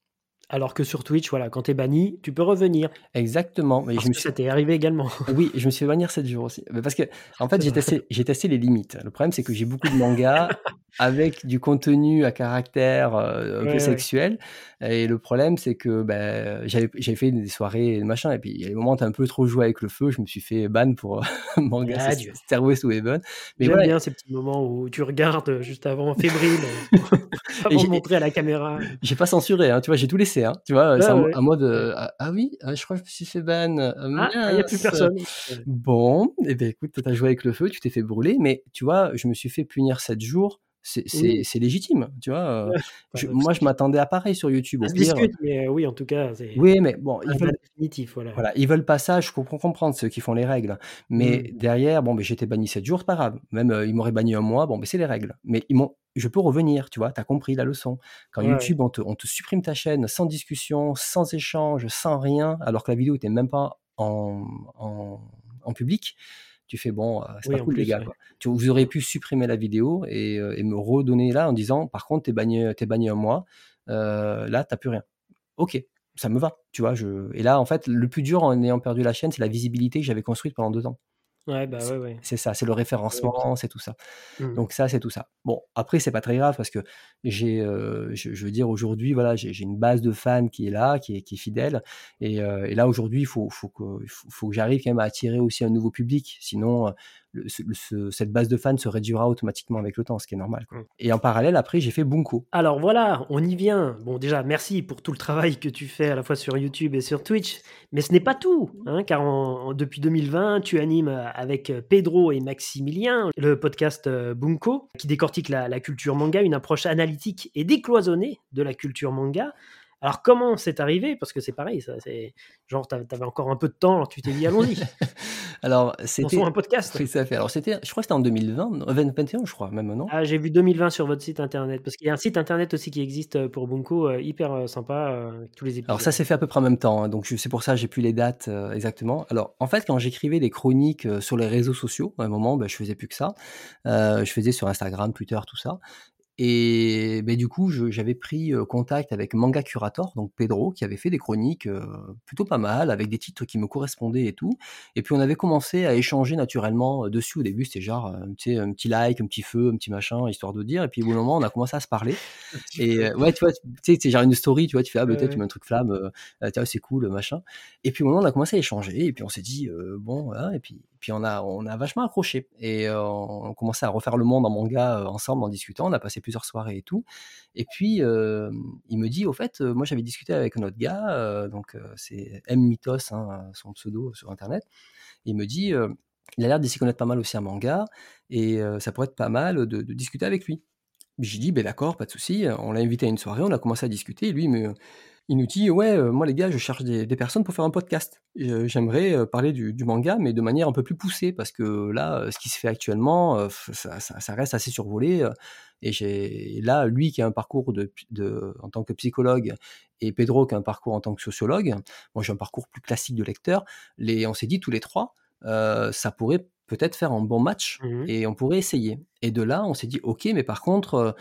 Alors que sur Twitch, voilà, quand tu es banni, tu peux revenir. Exactement. Mais Parce je me que suis... ça t'est arrivé également. Oui, je me suis fait bannir 7 jours aussi. Mais Parce que, en fait, j'ai testé, j'ai testé les limites. Le problème, c'est que j'ai beaucoup de mangas avec du contenu à caractère euh, un Ouais, peu ouais. sexuel. Et le problème, c'est que ben, j'avais fait des soirées, machin, et puis il y a des moments où t'as un peu trop joué avec le feu. Je me suis fait ban pour euh, manga Ah. Stairway to Heaven. Mais J'aime voilà, bien ces petits moments où tu regardes juste avant, fébrile, Et avant de montrer à la caméra. j'ai pas censuré, hein, tu vois, j'ai tout laissé, hein, tu vois, Ouais, c'est ouais. en mode euh, ah, ah oui, ah, je crois que je me suis fait ban. euh, Ah, il n'y a plus personne. Bon, et ben écoute, t'as joué avec le feu, tu t'es fait brûler, mais tu vois, je me suis fait punir 7 jours, c'est Oui. légitime, tu vois. Ouais, je- moi, je m'attendais à pareil sur YouTube. Ça se discute, mais oui, en tout cas, oui, mais bon, ils veulent, définitif. Voilà. voilà, ils veulent pas ça, je comprends comprendre ceux qui font les règles. Mais Mm. derrière, bon, ben, j'étais banni 7 jours, c'est pas grave. Même, euh, ils m'auraient banni un mois, bon, ben, c'est les règles. Mais ils m'ont, je peux revenir, tu vois, t'as compris la leçon. Quand Ouais, YouTube, on te, on te supprime ta chaîne sans discussion, sans échange, sans rien, alors que la vidéo était même pas en, en, en public, tu fais bon, euh, c'est Oui, pas cool, les gars. ouais. quoi. Tu, vous auriez pu supprimer la vidéo et, euh, et me redonner là en disant, par contre, t'es banni, t'es banni un mois, euh, là, t'as plus rien. Ok, ça me va, tu vois. Je... Et là, en fait, le plus dur en ayant perdu la chaîne, c'est la visibilité que j'avais construite pendant deux ans. Ouais, bah ouais, ouais. C'est ça, c'est le référencement, c'est tout ça. Mm. Donc ça, c'est tout ça. Bon, après, c'est pas très grave parce que j'ai, euh, je, je veux dire, aujourd'hui, voilà, j'ai une base de fans qui est là, qui est, qui est fidèle. Et, euh, et là, aujourd'hui, il faut, faut que, faut, faut que j'arrive quand même à attirer aussi un nouveau public. Sinon, euh, le- ce- ce- cette base de fans se réduira automatiquement avec le temps, ce qui est normal. quoi. Mm. Et en parallèle, après, j'ai fait Bunko. Alors voilà, on y vient. Bon, déjà, merci pour tout le travail que tu fais à la fois sur YouTube et sur Twitch. Mais ce n'est pas tout, hein, car en- en- depuis 2020, tu animes euh, avec euh, Pedro et Maximilien le podcast euh, Bunko, qui décortique la, la culture manga, une approche analytique et décloisonnée de la culture manga. Alors comment c'est arrivé? Parce que c'est pareil, ça, c'est genre t'avais encore un peu de temps, alors tu t'es dit allons-y, Alors, c'était. un podcast. Oui, ça fait. Alors, c'était, je crois que c'était en 2020, non, 2021, je crois, même, non? Ah, j'ai vu 2020 sur votre site internet, parce qu'il y a un site internet aussi qui existe euh, pour Bunko, euh, hyper euh, sympa, euh, tous les épisodes. Alors ça s'est fait à peu près en même temps, hein, donc c'est pour ça que j'ai plus les dates euh, exactement. Alors en fait quand j'écrivais des chroniques sur les réseaux sociaux, à un moment ben, je faisais plus que ça, je faisais sur Instagram, Twitter, tout ça. Et ben, du coup, j'avais pris contact avec Manga Curator, donc Pedro, qui avait fait des chroniques plutôt pas mal, avec des titres qui me correspondaient et tout. Et puis on avait commencé à échanger naturellement dessus. Au début, c'était genre tu sais, un petit like, un petit feu, un petit machin, histoire de dire. Et puis au bout moment, on a commencé à se parler. et ouais, tu vois, tu sais, c'est genre une story, tu vois, tu fais, ah, peut-être tu mets un truc flamme, vois, c'est cool, machin. Et puis au moment, on a commencé à échanger. Et puis on s'est dit, bon, voilà, et puis puis on a, on a vachement accroché et euh, on commençait à refaire le monde en manga euh, ensemble en discutant. On a passé plusieurs soirées et tout. Et puis euh, il me dit, au fait, moi j'avais discuté avec un autre gars, donc c'est M Mythos, hein, son pseudo sur internet. Il me dit, il a l'air de s'y connaître pas mal aussi en manga et ça pourrait être pas mal de, discuter avec lui. J'ai dit, ben d'accord, pas de souci. On l'a invité à une soirée, on a commencé à discuter. Lui, me il nous dit ouais euh, moi les gars je cherche des, personnes pour faire un podcast. J'aimerais euh, parler du, manga mais de manière un peu plus poussée parce que là euh, ce qui se fait actuellement ça, reste assez survolé et j'ai là lui qui a un parcours de, en tant que psychologue et Pedro qui a un parcours en tant que sociologue moi j'ai un parcours plus classique de lecteur les on s'est dit tous les trois ça pourrait peut-être faire un bon match mmh et on pourrait essayer. Et de là on s'est dit ok mais par contre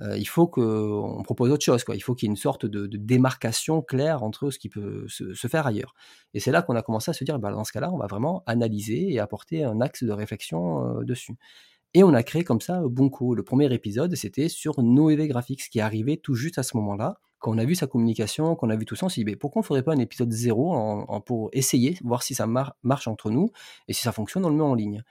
euh, il faut qu'on propose autre chose. Quoi. Il faut qu'il y ait une sorte de, démarcation claire entre ce qui peut se, faire ailleurs. Et c'est là qu'on a commencé à se dire, bah, dans ce cas-là, on va vraiment analyser et apporter un axe de réflexion euh, dessus. Et on a créé comme ça Bunko. Le premier épisode, c'était sur Noévé Graphics, qui arrivait tout juste à ce moment-là. Quand on a vu sa communication, qu'on a vu tout ça, on s'est dit, pourquoi on ne ferait pas un épisode zéro pour essayer, voir si ça marche entre nous, et si ça fonctionne, on le met en ligne?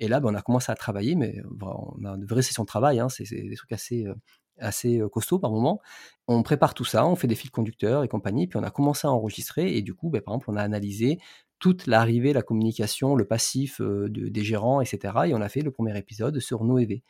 Et là, ben, on a commencé à travailler, mais on a de vraies sessions de travail, hein, c'est des trucs assez, euh, assez costauds par moment. On prépare tout ça, on fait des fils conducteurs et compagnie, puis on a commencé à enregistrer, et du coup, ben, par exemple, on a analysé toute l'arrivée, la communication, le passif des gérants, etc. Et on a fait le premier épisode sur Noévé.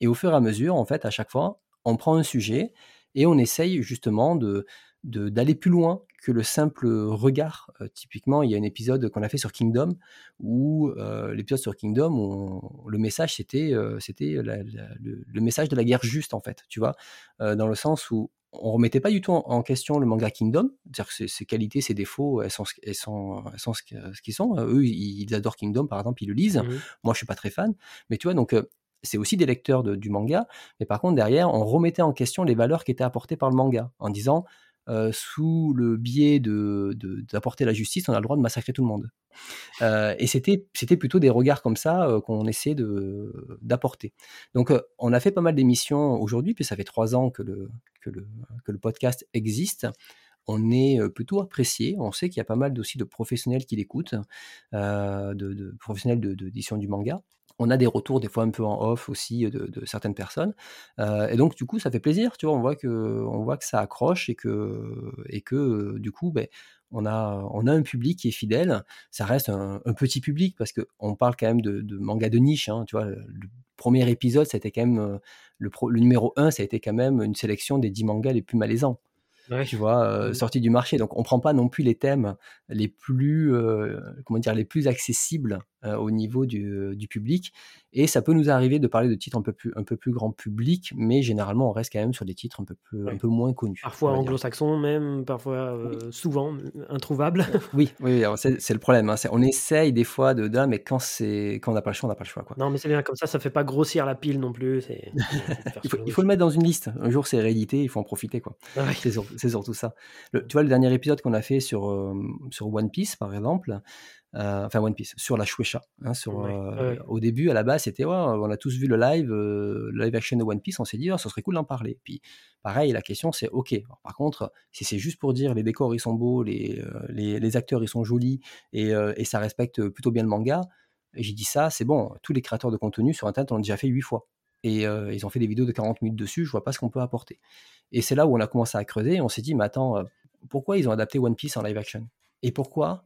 Et au fur et à mesure, en fait, à chaque fois, on prend un sujet et on essaye justement de d'aller plus loin que le simple regard. Euh, typiquement, il y a un épisode qu'on a fait sur Kingdom, où euh, l'épisode sur Kingdom, où le message c'était euh, c'était le, message de la guerre juste en fait, tu vois, dans le sens où on remettait pas du tout en, question le manga Kingdom, c'est-à-dire que ses, qualités, ses défauts, elles sont, elles sont, elles sont ce, qu'ils sont. Eux, ils, adorent Kingdom, par exemple, ils le lisent. Mmh Moi, je suis pas très fan, mais tu vois, donc c'est aussi des lecteurs du manga, mais par contre derrière, on remettait en question les valeurs qui étaient apportées par le manga, en disant euh, sous le biais d'apporter la justice, on a le droit de massacrer tout le monde. Euh, et c'était, plutôt des regards comme ça euh, qu'on essaie d'apporter. Donc on a fait pas mal d'émissions aujourd'hui, puis ça fait trois ans que le, que le, que le podcast existe on est plutôt apprécié. On sait qu'il y a pas mal aussi de professionnels qui l'écoutent, de, de, professionnels d'édition du manga on a des retours des fois un peu en off aussi de, certaines personnes. Et donc du coup, ça fait plaisir, tu vois, on voit que, ça accroche et que, du coup, ben, on a, on un public qui est fidèle. Ça reste un, petit public parce qu'on parle quand même de, manga de niche. Hein, tu vois, le, premier épisode, été quand le, le, numéro 1, ça a été quand même une sélection des 10 mangas les plus malaisants tu vois, euh, mmh. sorti du marché. Donc, on prend pas non plus les thèmes les plus, euh, comment dire, les plus accessibles euh, au niveau du, du, public. Et ça peut nous arriver de parler de titres un peu plus, un peu plus grand public, mais généralement, on reste quand même sur des titres un peu, plus, un peu moins connus. Parfois anglo-saxons, même, parfois souvent introuvables. oui, oui, c'est le problème. Hein. On essaye des fois de, mais quand, quand on n'a pas le choix, on n'a pas le choix. Quoi. Non, mais c'est bien comme ça, ça fait pas grossir la pile non plus. il, faut, il, faut, le mettre dans une liste. Un jour, c'est réédité, il faut en profiter. quoi. Ah c'est surtout ça. tu vois, le dernier épisode qu'on a fait sur, euh, sur One Piece, par exemple, euh, enfin One Piece, sur la Shueisha. Hein, sur, euh, Au début, à la base, c'était, on a tous vu le live, live action de One Piece, on s'est dit, oh, ça serait cool d'en parler. Puis, pareil, la question, c'est, ok, par contre, si c'est juste pour dire les décors, ils sont beaux, les, les, acteurs, ils sont jolis, et, et ça respecte plutôt bien le manga, et j'ai dit ça, c'est bon, tous les créateurs de contenu sur Internet ont déjà fait huit fois et ils ont fait des vidéos de 40 minutes dessus, je vois pas ce qu'on peut apporter. Et c'est là où on a commencé à creuser, on s'est dit, mais attends, pourquoi ils ont adapté One Piece en live action? Et pourquoi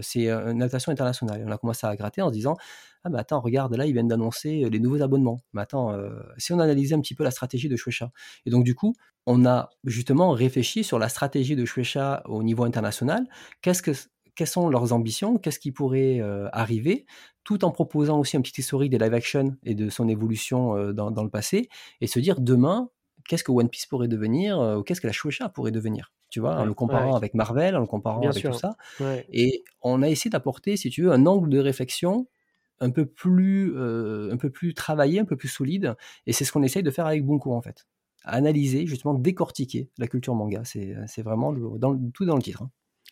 c'est une adaptation internationale? On a commencé à gratter en se disant, ah mais attends, regarde, là ils viennent d'annoncer les nouveaux abonnements. Mais attends, si on analysait un petit peu la stratégie de Shueisha, et donc du coup, on a justement réfléchi sur la stratégie de Shueisha au niveau international. Qu'est-ce que quelles sont leurs ambitions, qu'est-ce qui pourrait arriver, tout en proposant aussi un petit historique des live action et de son évolution dans, le passé, et se dire demain, qu'est-ce que One Piece pourrait devenir, ou qu'est-ce que la Shueisha pourrait devenir, tu vois, en le comparant avec Marvel, en le comparant avec tout ça. Et on a essayé d'apporter, si tu veux, un angle de réflexion un peu plus, un peu plus travaillé, un peu plus solide. Et c'est ce qu'on essaye de faire avec Bunko en fait. Analyser, justement, décortiquer la culture manga. C'est vraiment dans, tout dans le titre. Hein.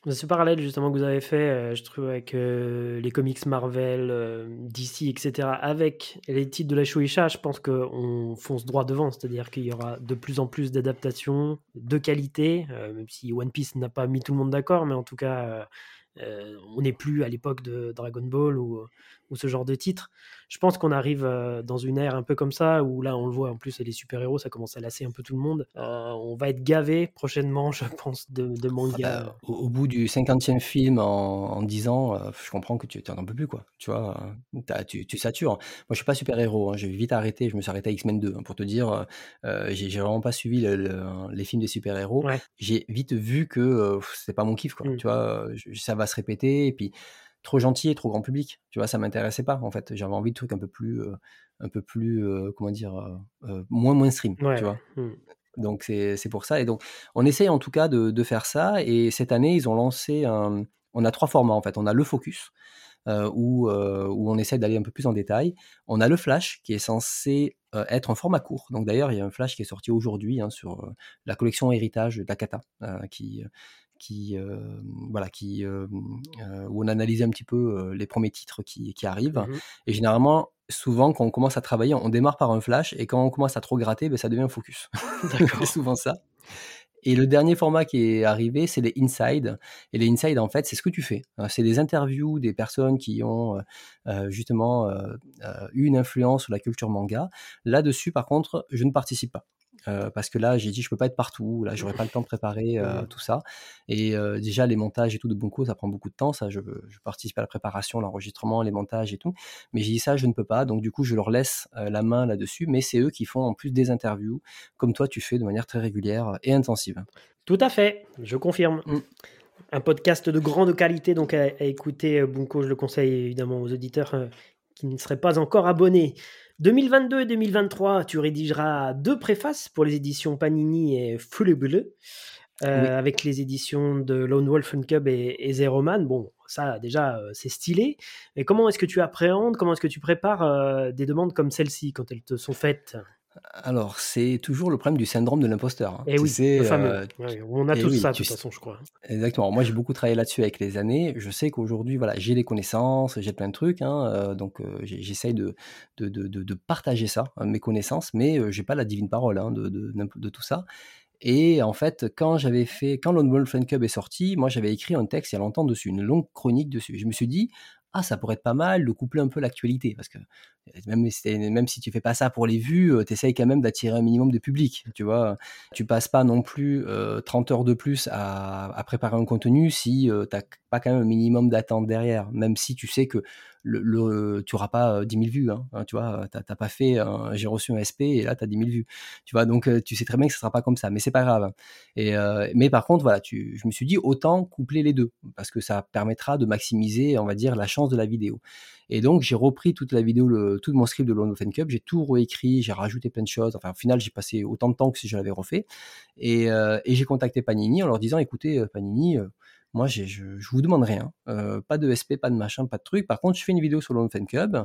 Ce parallèle justement que vous avez fait, euh, je trouve, avec euh, les comics Marvel, euh, DC, etc., avec les titres de la Shueisha, je pense qu'on fonce droit devant. C'est-à-dire qu'il y aura de plus en plus d'adaptations de qualité, même si One Piece n'a pas mis tout le monde d'accord, mais en tout cas, on n'est plus à l'époque de Dragon Ball ou ou ce genre de titre. Je pense qu'on arrive euh, dans une ère un peu comme ça, où là, on le voit en plus, les super-héros, ça commence à lasser un peu tout le monde. Euh, on va être gavé prochainement, je pense, de, de manga. Ah bah, au, bout du 50e film en, en 10 ans, euh, je comprends que tu n'en peux plus, quoi. Tu vois, tu, tu, satures. Moi, je suis pas super-héros. Hein. J'ai vite arrêté. Je me suis arrêté à X-Men 2, hein, pour te dire. j'ai vraiment pas suivi les films des super-héros. J'ai vite vu que c'est pas mon kiff, quoi. Mmh. Tu vois, ça va se répéter. Et puis, trop gentil et trop grand public. Tu vois, ça m'intéressait pas en fait. J'avais envie de trucs un peu plus, euh, un peu plus, euh, comment dire, euh, moins mainstream. tu vois. Mmh. Donc c'est pour ça. Et donc on essaye en tout cas de, de, faire ça. Et cette année, ils ont lancé un. On a trois formats en fait. On a le focus. où, où on essaie d'aller un peu plus en détail. On a le flash qui est censé être en format court. Donc d'ailleurs, il y a un flash qui est sorti aujourd'hui hein, sur la collection héritage d'Akata, qui, qui euh, voilà qui euh, euh, où on analysait un petit peu les premiers titres qui, qui arrivent mmh et généralement souvent quand on commence à travailler on démarre par un flash et quand on commence à trop gratter ben, ça devient un focus c'est souvent ça et le dernier format qui est arrivé, c'est les inside. Et les inside, en fait, c'est ce que tu fais. C'est des interviews des personnes qui ont justement eu une influence sur la culture manga. Là-dessus, par contre, je ne participe pas. Euh, parce que là, j'ai dit, je peux pas être partout. Là, j'aurais pas le temps de préparer euh, tout ça. Et euh, déjà, les montages et tout de Bunko, ça prend beaucoup de temps. Ça, je, je participe à la préparation, l'enregistrement, les montages et tout. Mais j'ai dit ça, je ne peux pas. Donc, du coup, je leur laisse la main là-dessus. Mais c'est eux qui font en plus des interviews, comme toi, tu fais de manière très régulière et intensive. Tout à fait, je confirme. Mmh. Un podcast de grande qualité, donc à, à écouter Bunko, je le conseille évidemment aux auditeurs qui ne seraient pas encore abonnés. 2022 et 2023, tu rédigeras deux préfaces pour les éditions Panini et Fully euh, avec les éditions de Lone Wolf Cub et, et Zero Man. Bon, ça déjà, euh, c'est stylé. Mais comment est-ce que tu appréhendes, comment est-ce que tu prépares euh, des demandes comme celle-ci quand elles te sont faites? Alors, c'est toujours le problème du syndrome de l'imposteur. Hein. Et eh oui, le fameux. Euh, on a tous ça, de toute façon, je crois. Exactement. Moi, j'ai beaucoup travaillé là-dessus avec les années. Je sais qu'aujourd'hui, voilà, j'ai des connaissances, j'ai plein de trucs. Hein, euh, donc, euh, j'essaye de de, de, de, partager ça, hein, mes connaissances, mais j'ai pas la divine parole hein, de, de, tout ça. Et en fait, quand j'avais fait, quand Lone Wolf est sorti, moi j'avais écrit un texte il y a longtemps dessus, une longue chronique dessus. Je me suis dit, ah, ça pourrait être pas mal de coupler un peu l'actualité, parce que même, même si tu fais pas ça pour les vues, tu essayes quand même d'attirer un minimum de public, tu vois. Tu passes pas non plus 30 heures de plus à, préparer un contenu si tu n'as pas quand même un minimum d'attente derrière, même si tu sais que le, tu n'auras pas 10 000 vues, hein, tu vois, t'as pas fait, j'ai reçu un SP et là tu as 10 000 vues, tu vois, donc tu sais très bien que ce sera pas comme ça, mais c'est pas grave. Et, mais par contre, voilà, tu, je me suis dit autant coupler les deux, parce que ça permettra de maximiser, on va dire, la chance de la vidéo. Et donc, j'ai repris toute la vidéo, tout mon script de Lone Open Cup, j'ai tout réécrit, j'ai rajouté plein de choses. Enfin, au final, j'ai passé autant de temps que si je l'avais refait. Et, euh, j'ai contacté Panini en leur disant, écoutez, euh, Panini, euh, moi, je, je vous demande rien, pas de SP, pas de machin, pas de truc. Par contre, je fais une vidéo sur Lone Fan Cub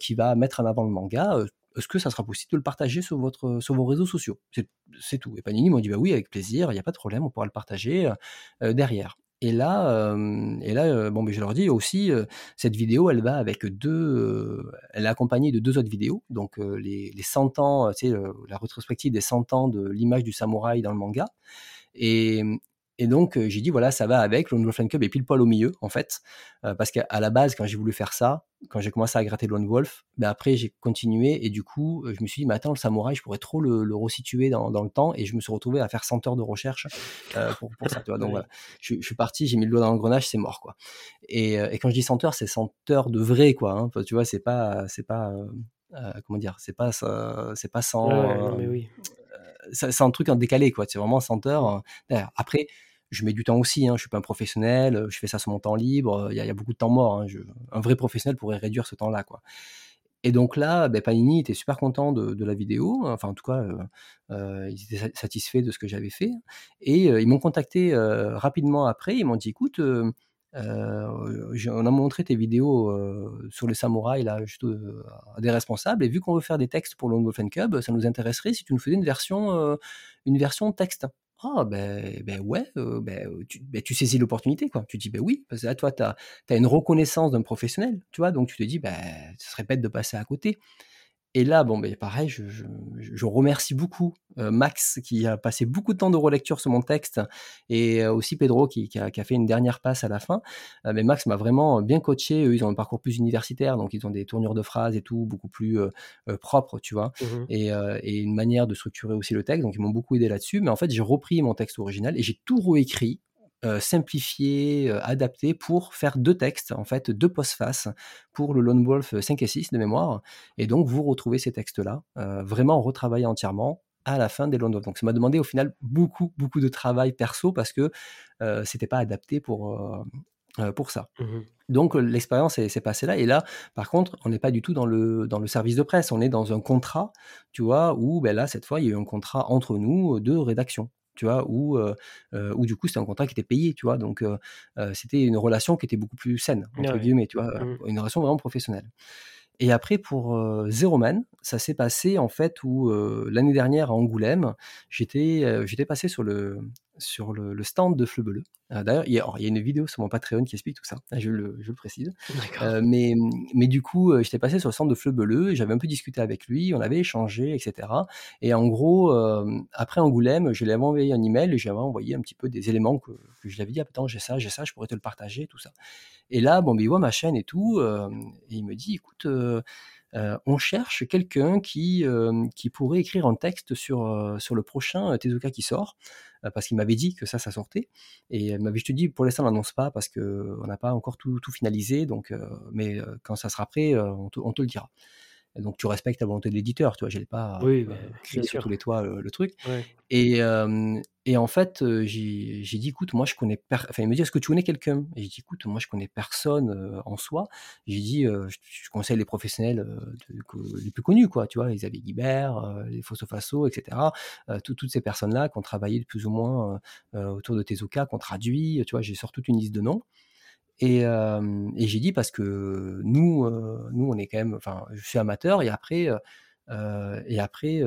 qui va mettre en avant le manga. Est-ce que ça sera possible de le partager sur, vos réseaux sociaux? C'est tout. Et Panini m'a dit bah oui, avec plaisir, il n'y a pas de problème, on pourra le partager derrière. Et là, et là, bon, mais je leur dis aussi, cette vidéo, elle va avec deux, elle est accompagnée de deux autres vidéos, donc les, les 100 ans, la rétrospective des 100 ans de l'image du samouraï dans le manga. Et, et donc, j'ai dit, voilà, ça va avec. Lone Wolf Cub est pile poil au milieu, en fait. parce qu'à la base, quand j'ai voulu faire ça, quand j'ai commencé à gratter Lone Wolf, ben après, j'ai continué. Et du coup, je me suis dit, mais attends, le samouraï, je pourrais trop le, le resituer dans, dans, le temps. Et je me suis retrouvé à faire 100 heures de recherche pour, pour, ça. Tu vois. Donc voilà, je, je, suis parti, j'ai mis le doigt dans l'engrenage, c'est mort, quoi. Et, et, quand je dis 100 heures, c'est 100 heures de vrai, quoi. Hein, tu vois, c'est pas. c'est pas comment dire C'est pas, c'est pas 100. mais oui. c'est un truc en décalé, quoi. C'est vraiment 100 heures. Après, je mets du temps aussi, hein, je suis pas un professionnel, je fais ça sur mon temps libre, il y, a beaucoup de temps mort. Hein, un vrai professionnel pourrait réduire ce temps-là. Et donc là, ben, Panini était super content de, la vidéo, enfin en tout cas, euh, euh, ils étaient satisfaits de ce que j'avais fait, et euh, ils m'ont contacté rapidement après, ils m'ont dit, écoute, on a montré tes vidéos sur les samouraïs là, à des responsables, et vu qu'on veut faire des textes pour le Wolf Cub, ça nous intéresserait si tu nous faisais une version texte. Ah ben, ben ouais, ben, tu, ben, tu saisis l'opportunité, quoi. Tu dis, ben oui, parce que là, toi, tu as, as, une reconnaissance d'un professionnel, tu vois, donc tu te dis, ben, ce serait bête de passer à côté. Et là, bon, ben, pareil, je, je, remercie beaucoup euh, Max qui a passé beaucoup de temps de relecture sur mon texte et euh, aussi Pedro qui, qui, a, qui, a, fait une dernière passe à la fin. Euh, mais Max m'a vraiment bien coaché. Eux, ils ont un parcours plus universitaire, donc ils ont des tournures de phrases et tout, beaucoup plus propres, tu vois, mmh et, et, une manière de structurer aussi le texte. Donc ils m'ont beaucoup aidé là-dessus. Mais en fait, j'ai repris mon texte original et j'ai tout réécrit euh, simplifié, euh, adapté pour faire deux textes, en fait, deux postfaces pour le Lone Wolf 5 et 6 de mémoire. Et donc, vous retrouvez ces textes-là, euh, vraiment retravaillés entièrement à la fin des Lone Wolf. Donc, ça m'a demandé au final beaucoup, beaucoup de travail perso parce que c'était pas adapté pour, pour ça. Mmh donc l'expérience s'est passée là. Et là, par contre, on n'est pas du tout dans le, dans le service de presse. On est dans un contrat, tu vois, où ben là, cette fois, il y a eu un contrat entre nous de rédaction tu vois, ou ou du coup c'était un contrat qui était payé, tu vois, donc c'était une relation qui était beaucoup plus saine entre guillemets, tu vois, mmh. une relation vraiment professionnelle. Et après, pour euh, Zero Man, ça s'est passé en fait où l'année dernière à Angoulême, j'étais j'étais passé sur le, sur le, stand de Fleu Bleu. Euh, d'ailleurs, il, y, a une vidéo sur mon Patreon qui explique tout ça, je le, je le précise. Euh, mais, mais du coup, euh, j'étais passé sur le stand de Fleu Bleu et j'avais un peu discuté avec lui, on avait échangé, etc. Et en gros, après Angoulême, je lui avais envoyé un email et j'avais envoyé un petit peu des éléments que, que je lui avais dit, ah, attends, j'ai ça, j'ai ça, je pourrais te le partager, tout ça. Et là, bon, il voit ma chaîne et tout, et il me dit, écoute, on cherche quelqu'un qui, qui pourrait écrire un texte sur, sur le prochain Tezuka qui sort. Euh, parce qu'il m'avait dit que ça, ça sortait. Et il m'avait, je te dis, pour l'instant, on n'annonce pas parce qu'on n'a pas encore tout, tout finalisé. Donc, euh, mais euh, quand ça sera prêt, on te, on, te, le dira donc tu respectes la volonté de l'éditeur, tu vois, j'allais pas oui, bah, crier sur tous les toits le, truc. Et, et, en fait, j'ai dit, écoute, moi je connais, enfin il me dit, est-ce que tu connais quelqu'un? Et j'ai dit, écoute, moi je connais personne en soi. J'ai dit, je, conseille les professionnels les plus connus, quoi, tu vois, Isabelle Guibert, les Fosso Faso, etc. toutes ces personnes-là qui ont travaillé de plus ou moins autour de Tezuka, qui ont traduit, tu vois, j'ai sorti toute une liste de noms. Et, j'ai dit parce que nous, nous, on est quand même, enfin, je suis amateur et après, et après,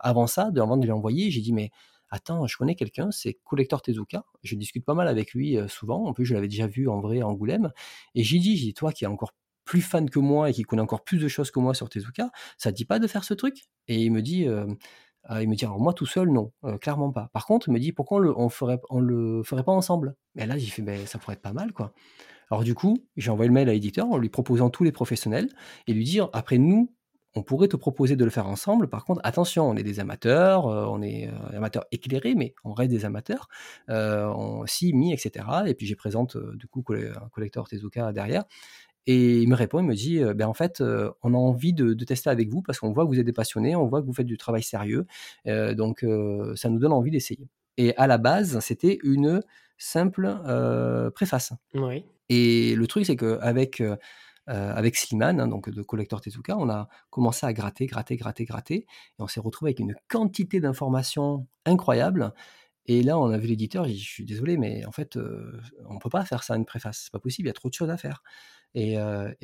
avant ça, avant de lui envoyer, j'ai dit mais attends, je connais quelqu'un, c'est Collector Tezuka. Je discute pas mal avec lui souvent. En plus, je l'avais déjà vu en vrai à Angoulême. Et j'ai dit, j'ai toi qui es encore plus fan que moi et qui connais encore plus de choses que moi sur Tezuka, ça te dit pas de faire ce truc? Et il me dit, il me dit alors moi tout seul non, clairement pas. Par contre, il me dit pourquoi on le, ferait, le ferait pas ensemble? Mais là j'ai fait ça pourrait être pas mal quoi. Alors du coup j'ai envoyé le mail à l'éditeur en lui proposant tous les professionnels et lui dire après nous on pourrait te proposer de le faire ensemble. Par contre, attention, on est des amateurs, on est amateurs éclairés, mais on reste des amateurs. on, si, mi, etc. Et puis, j'ai présente du coup un collecteur Tezuka derrière. Et il me répond, il me dit, ben en fait, on a envie de, tester avec vous parce qu'on voit que vous êtes des passionnés, on voit que vous faites du travail sérieux, donc ça nous donne envie d'essayer. Et à la base, c'était une simple préface. Oui. Et le truc, c'est qu'avec avec Slimane, hein, donc de Collector Tezuka, on a commencé à gratter, gratter, gratter, gratter, et on s'est retrouvé avec une quantité d'informations incroyables. Et là, on a vu l'éditeur, je suis désolé, mais en fait, on ne peut pas faire ça une préface, c'est pas possible, il y a trop de choses à faire. Et,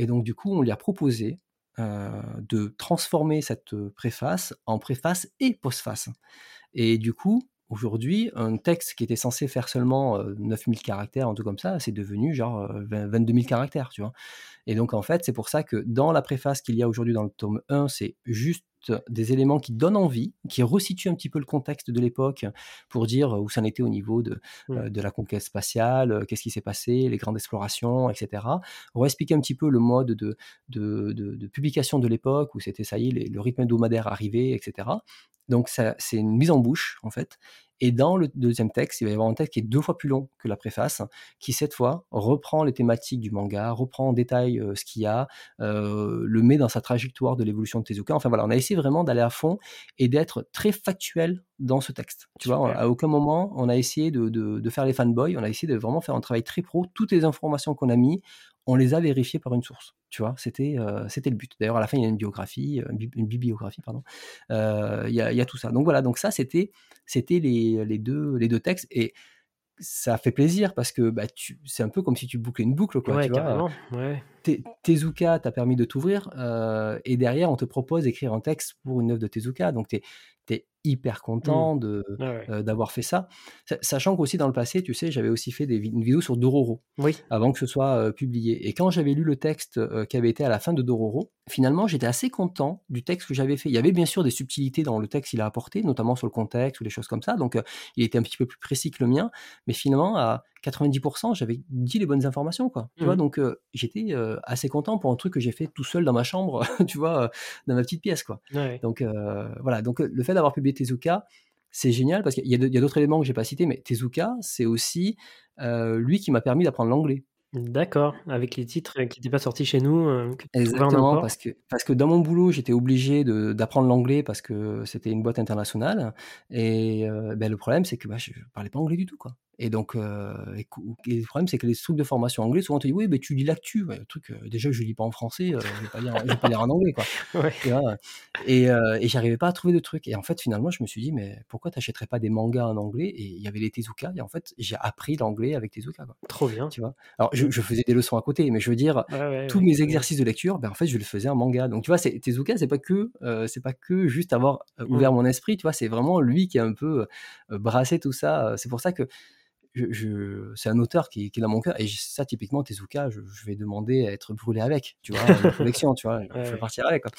donc, du coup, on lui a proposé de transformer cette préface en préface et postface. Et du coup, aujourd'hui, un texte qui était censé faire seulement 9000 caractères, un truc comme ça, c'est devenu genre 22 000 caractères, tu vois. Et donc, en fait, c'est pour ça que dans la préface qu'il y a aujourd'hui dans le tome 1, c'est juste des éléments qui donnent envie, qui resituent un petit peu le contexte de l'époque pour dire où ça en était au niveau de, mmh. euh, de la conquête spatiale, euh, qu'est-ce qui s'est passé, les grandes explorations, etc. On va expliquer un petit peu le mode de, de, de, publication de l'époque où c'était ça y est, le rythme hebdomadaire arrivé, etc. Donc c'est une mise en bouche en fait. Et dans le deuxième texte, il va y avoir un texte qui est deux fois plus long que la préface, qui cette fois reprend les thématiques du manga, reprend en détail euh, ce qu'il y a, euh, le met dans sa trajectoire de l'évolution de Tezuka. Enfin voilà, on a essayé vraiment d'aller à fond et d'être très factuel dans ce texte. Tu vois, à aucun moment on a essayé de, de, de, faire les fanboys, on a essayé de vraiment faire un travail très pro. Toutes les informations qu'on a mis, on les a vérifiées par une source. Tu vois, c'était euh, c'était le but. D'ailleurs, à la fin, il y a une biographie, euh, une, bibliographie, pardon. Euh, il, y a, il, y a, tout ça. Donc voilà, donc ça, c'était c'était les, les, deux, les deux textes. Et ça fait plaisir parce que bah, c'est un peu comme si tu bouclais une boucle, quoi. Ouais, tu vois? carrément. Ouais. Tezuka t'a permis de t'ouvrir et derrière, on te propose d'écrire un texte pour une œuvre de Tezuka. Donc, tu es, hyper Mmh. content de, Ouais, d'avoir fait ça. Sachant qu'aussi dans le passé, tu sais, j'avais aussi fait des, une vidéo sur Dororo Oui. avant que ce soit publié. Et quand j'avais lu le texte qui avait été à la fin de Dororo, finalement, j'étais assez content du texte que j'avais fait. Il y avait bien sûr des subtilités dans le texte qu'il a apporté, notamment sur le contexte ou des choses comme ça. Donc, il était un petit peu plus précis que le mien. Mais finalement, à 90%, j'avais dit les bonnes informations, quoi. Tu vois, Mmh. donc j'étais assez content pour un truc que j'ai fait tout seul dans ma chambre, tu vois, dans ma petite pièce, quoi. Ouais. Donc voilà. Donc le fait d'avoir publié Tezuka, c'est génial parce qu'il y a d'autres éléments que j'ai pas cités, mais Tezuka, c'est aussi lui qui m'a permis d'apprendre l'anglais. D'accord, avec les titres qui n'étaient pas sortis chez nous, que en Exactement, parce que parce que dans mon boulot, j'étais obligé d'apprendre l'anglais parce que c'était une boîte internationale et bah, le problème, c'est que, bah, je parlais pas anglais du tout, quoi et donc et et le problème, c'est que les trucs de formation anglais, souvent on te dit: «Oui, beh, tu lis l'actu». Ouais, le truc, déjà je lis pas en français, je lire je vais pas lire en anglais, quoi. Ouais. Vois? Et et j'arrivais pas à trouver de trucs et en fait, finalement, je me suis dit: «Mais pourquoi tu achèterais pas des mangas en anglais?» et il y avait les Tezuka et en fait, j'ai appris l'anglais avec Tezuka, quoi. Trop bien. Tu vois? Alors je je faisais des leçons à côté, mais je veux dire, Ouais, tous mes exercices de lecture, ben, en fait, je le faisais en manga. Donc tu vois, Tezuka, c'est pas que, pas que juste avoir ouvert Mmh. mon esprit, tu vois? C'est vraiment lui qui a un peu, brassé tout ça, c'est pour ça que je je c'est un auteur qui qui est dans mon cœur et ça typiquement Tezuka, je je vais demander à être brûlé avec, tu vois? Une collection, tu vois? Je vais partir avec, quoi.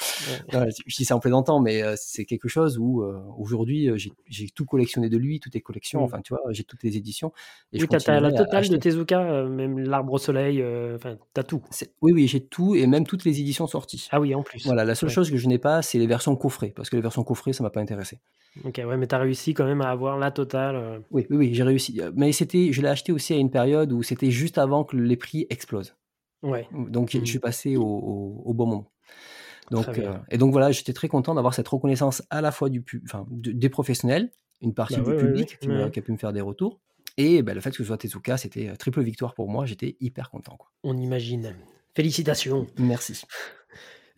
Ouais. Ouais, je dis ça en plaisantant, mais c'est quelque chose où, aujourd'hui, j'ai j'ai tout collectionné de lui, toutes les collections, Mmh. enfin, tu vois? J'ai toutes les éditions et Oui, tu as tu as la totale de. Tezuka, même l'Arbre au soleil, enfin, tu as tout. C'est oui, oui, j'ai tout et même toutes les éditions sorties. Ah oui, en plus. Voilà, la seule Ouais. chose que je n'ai pas, c'est les versions coffret, parce que les versions coffret, ça m'a pas intéressé. OK, ouais, mais tu as réussi quand même à avoir la totale, Oui, oui, oui, j'ai réussi, mais c'était je l'ai acheté aussi à une période où c'était juste avant que les prix explosent. Ouais. Donc je Mmh. suis passé au au au bon moment. Donc bien. et donc voilà, j'étais très content d'avoir cette reconnaissance à la fois du pub enfin, de des professionnels, une partie Bah, du ouais, ouais, public ouais. qui me a pu me faire des retours et bah, le fait que ce soit Tezuka, c'était triple victoire pour moi, j'étais hyper content, quoi. On imagine. Félicitations. Merci.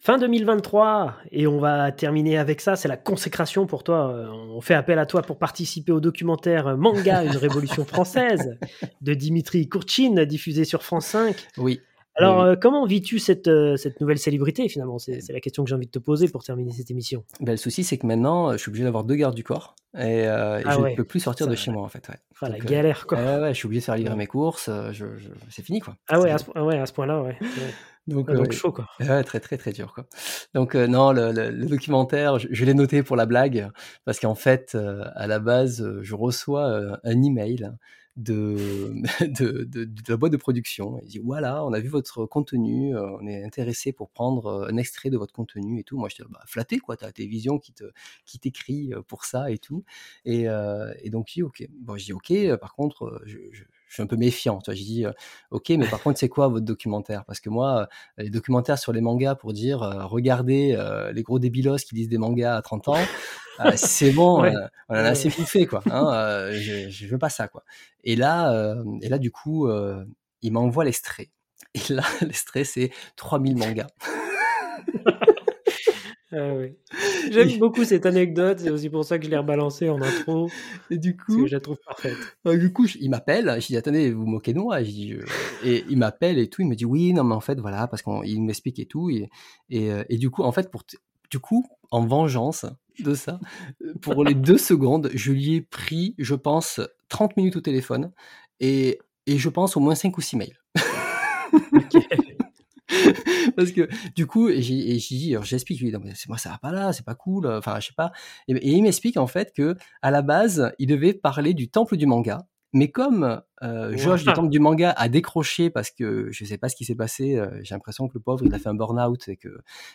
Fin 2023 et on va terminer avec ça, c'est la consécration pour toi, on fait appel à toi pour participer au documentaire Manga, une révolution française de Dimitri Kourtchin, diffusé sur France 5. Oui. Alors, Oui, heu, comment vis-tu cette, heu, cette nouvelle célébrité finalement? C'est la question que j'ai envie de te poser pour terminer cette émission. Bah, le souci, c'est que maintenant, je suis obligé d'avoir 2 gardes du corps et Ah je ne ouais, peux plus sortir ça de chez moi, en fait, ouais. ah la Donc, galère quoi. ouais, je suis obligé de faire livrer mes courses, heu, je je c'est fini, quoi. Ah ouais, à ce ah ouais, à ce point-là, ouais. Donc Ouais, heu, donc chaud quoi. très, très, très dur, quoi. Donc heu, non, le le le documentaire, je je l'ai noté pour la blague parce qu'en fait, heu, à la base, heu, je reçois, un email de de de de la boîte de production. Il dit: «Voilà, on a vu votre contenu, heu, on est intéressé pour prendre, un extrait de votre contenu et tout». Moi, j'étais, bah, flatté, quoi, tu as la télévision qui te qui t'écrit, pour ça et tout et heu et donc je dis: «OK». Bon, je dis: «OK», par contre, je je je suis un peu méfiant, tu vois? J'ai dit, «OK, mais par contre, c'est quoi votre documentaire?» parce que moi, les documentaires sur les mangas pour dire, «Regardez, les gros débilos qui lisent des mangas à 30 ans», heu, c'est bon, Ouais. on en a assez bouffé, quoi, hein, je je veux pas ça, quoi et là, et là, du coup, il m'envoie l'extrait et là, l'extrait, c'est 3000 mangas. Ah ouais. J'aime Et beaucoup cette anecdote, c'est aussi pour ça que je l'ai rebalancée en intro, et du parce que coup je la trouve parfaite. Heu, du coup, il m'appelle, je dis: «Attendez, vous vous moquez de moi?» je dis, heu et il m'appelle et tout, il me dit: «Oui, non, mais en fait, voilà», parce qu'il m'explique et tout et et heu et du coup, en fait, pour du coup, en vengeance de ça, pour les 2 secondes, je lui ai pris, je pense, 30 minutes au téléphone et et je pense au moins 5 ou 6 mails. OK. Parce que du coup j'explique, je lui dis: «Non mais c'est moi ça va pas là, c'est pas cool», heu, enfin je sais pas. Et et il m'explique en fait qu'à la base, il devait parler du temple du manga, mais comme, heu, Josh du temple du manga a décroché parce que je sais pas ce qui s'est passé, heu, j'ai l'impression que le pauvre il a fait un burn-out et que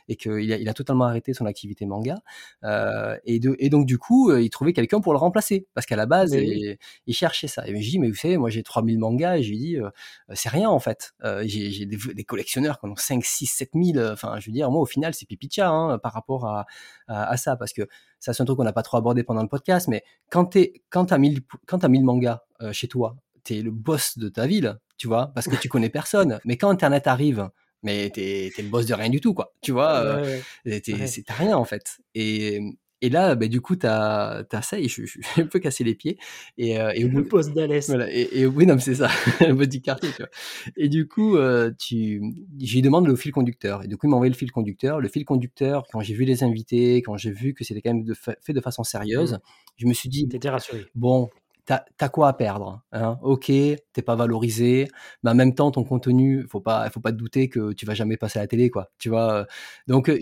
et qu'il a il a totalement arrêté son activité manga, heu et de et donc du coup, heu, il trouvait quelqu'un pour le remplacer. Parce qu'à la base, oui. il il cherchait ça et je lui dis: «Mais vous savez, moi j'ai 3000 mangas» et je lui dis: «Heu, c'est rien en fait, j'ai des des collectionneurs qui en ont 5 6 7000, heu, enfin je veux dire moi au final c'est pipi de chat, hein, par rapport à à à ça». Parce que ça c'est un truc qu'on n'a pas trop abordé pendant le podcast, mais quand tu es quand tu as 1000 p quand as 1000 mangas, chez toi, tu es le boss de ta ville, tu vois? Parce que tu connais personne. Mais quand internet arrive, mais tu es le boss de rien du tout quoi, tu vois? Ouais, Ouais. c'est rien en fait et Et là, bah, du coup, tu as, ça et je, je, suis un peu cassé les pieds. Et, euh, et au bout, le poste d'Alès. Voilà, et, et, oui, non, c'est ça, le petit quartier, tu vois. Et du coup, euh, tu, j'ai demandé le fil conducteur. Et du coup, il m'a envoyé le fil conducteur. Le fil conducteur, quand j'ai vu les invités, quand j'ai vu que c'était quand même de fait de façon sérieuse, mmh. je me suis dit. T'étais rassuré. Bon, t'as as quoi à perdre hein Ok, t'es pas valorisé, mais en même temps ton contenu, faut pas, faut pas te douter que tu vas jamais passer à la télé, quoi. Tu vois. Euh, donc, euh,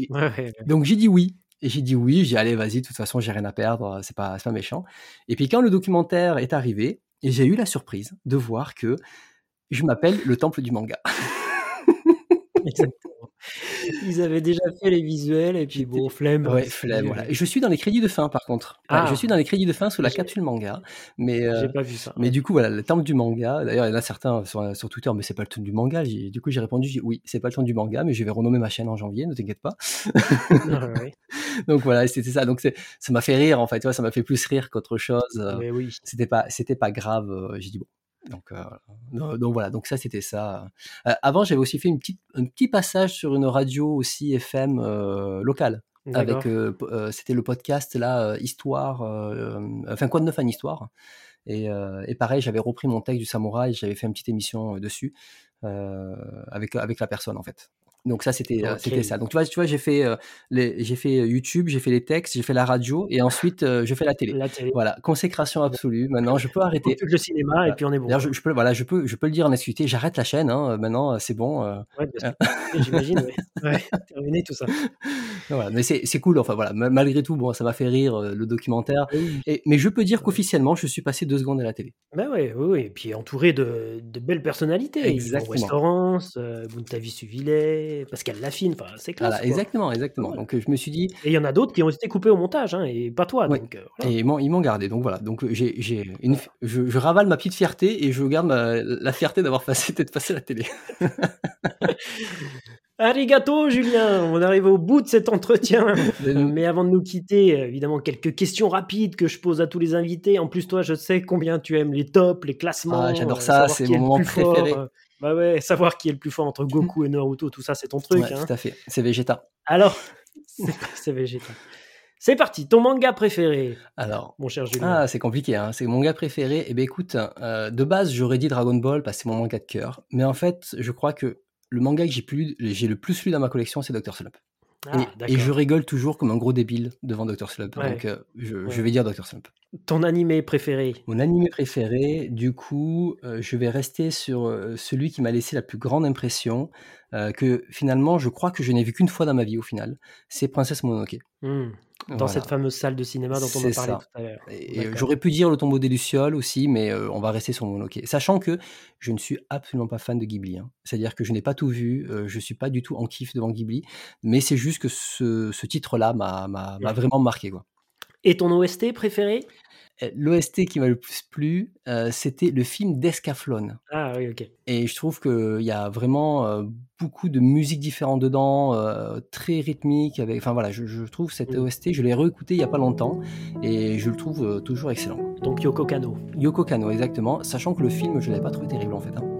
donc j'ai dit oui. Et j'ai dit oui. J'ai allez, vas-y. De toute façon, j'ai rien à perdre. C'est pas, pas méchant. Et puis quand le documentaire est arrivé, j'ai eu la surprise de voir que je m'appelle le temple du manga. Exactement. Ils avaient déjà fait les visuels et puis bon, flemme. Ouais, flemme. Voilà. Je suis dans les crédits de fin par contre. Ah. je suis dans les crédits de fin sous la capsule manga. Mais euh, j'ai pas vu ça. Mais du coup, voilà, le temple du manga. D'ailleurs, il y en a certains sur, sur Twitter, mais c'est pas le temple du manga. Du coup, j'ai répondu, oui, c'est pas le temple du manga, mais je vais renommer ma chaîne en janvier, ne t'inquiète pas. Ah, Donc voilà, c'était ça. Donc ça m'a fait rire en fait. Tu vois, ça m'a fait plus rire qu'autre chose. Mais oui. C'était pas, c'était pas grave. Euh, j'ai dit bon, donc, euh, donc voilà, donc ça c'était ça. Euh, avant j'avais aussi fait une petite, un petit passage sur une radio aussi FM euh, locale. Avec, c'était le podcast là, Histoire, enfin quoi de neuf en Histoire. Et, et pareil, j'avais repris mon texte du samouraï, j'avais fait une petite émission dessus avec, avec la personne en fait. Donc ça c'était euh, c'était ça. Donc tu vois tu vois j'ai fait euh, j'ai fait euh, YouTube, j'ai fait les textes, j'ai fait la radio et ensuite je fais la télé. la télé. Voilà, consécration absolue. Maintenant je peux arrêter. le cinéma et puis on est bon. Je, je, peux voilà je peux je peux le dire en exclusivité. J'arrête la chaîne. Hein, maintenant c'est bon. Ouais, j'imagine. ouais. ouais. terminé tout ça. voilà, mais c'est cool. Enfin voilà malgré tout bon ça m'a fait rire le documentaire. Et, mais je peux dire qu'officiellement je suis passé deux secondes à la télé. Ben oui oui et puis entouré de, de belles personnalités. Exactement. Restaurance, euh, Buntavi Parce qu'elle l'affine, enfin, c'est classe. exactement, exactement. Donc je me suis dit. Et il y en a d'autres qui ont été coupés au montage, hein, et pas toi. Donc, euh, Et ils m'ont gardé, donc voilà. Donc j'ai, une, je, je, ravale ma petite fierté et je garde la fierté d'avoir passé, d'être passé à la télé. Arigato, Julien. On arrive au bout de cet entretien. Mais avant de nous quitter, évidemment, quelques questions rapides que je pose à tous les invités. En plus, toi, je sais combien tu aimes les tops, les classements. Ah, j'adore ça, c'est mon moment préféré. Fort. Bah ouais, savoir qui est le plus fort entre Goku et Naruto, tout ça, c'est ton truc. Ouais, Tout à fait, c'est Vegeta. Alors, c'est Vegeta. C'est parti, ton manga préféré Alors, mon cher Julien. Ah, c'est compliqué, hein. c'est mon manga préféré. Eh bien, écoute, euh, de base, j'aurais dit Dragon Ball parce que c'est mon manga de cœur. Mais en fait, je crois que le manga que j'ai, j'ai le plus lu dans ma collection, c'est Dr. Slump. Ah, et, je rigole toujours comme un gros débile devant Dr. Slump. Donc, euh, je, vais dire Dr. Slump. Ton animé préféré? Mon animé préféré, du coup, euh, je vais rester sur euh, celui qui m'a laissé la plus grande impression, que finalement, je crois que je n'ai vu qu'une fois dans ma vie au final. C'est Princesse Mononoke. Mmh. Dans cette fameuse salle de cinéma dont on a parlé tout à l'heure. J'aurais pu dire le tombeau des Lucioles aussi, mais euh, on va rester sur Mononoke. Sachant que je ne suis absolument pas fan de Ghibli. Hein. C'est-à-dire que je n'ai pas tout vu, euh, je ne suis pas du tout en kiff devant Ghibli, mais c'est juste que ce, titre-là m'a vraiment marqué. Quoi. Et ton OST préféré? L'OST qui m'a le plus plu, euh, c'était le film d'Escaflon. Ah oui, ok. Et je trouve qu'il y a vraiment euh, beaucoup de musique différente dedans, très rythmique. Avec... Enfin voilà, je, trouve cette mm. OST, je l'ai réécouté il n'y a pas longtemps et je le trouve toujours excellent. Donc Yoko Kano. Yoko Kano, exactement. Sachant que le film, je ne l'avais pas trouvé terrible en fait. Hein.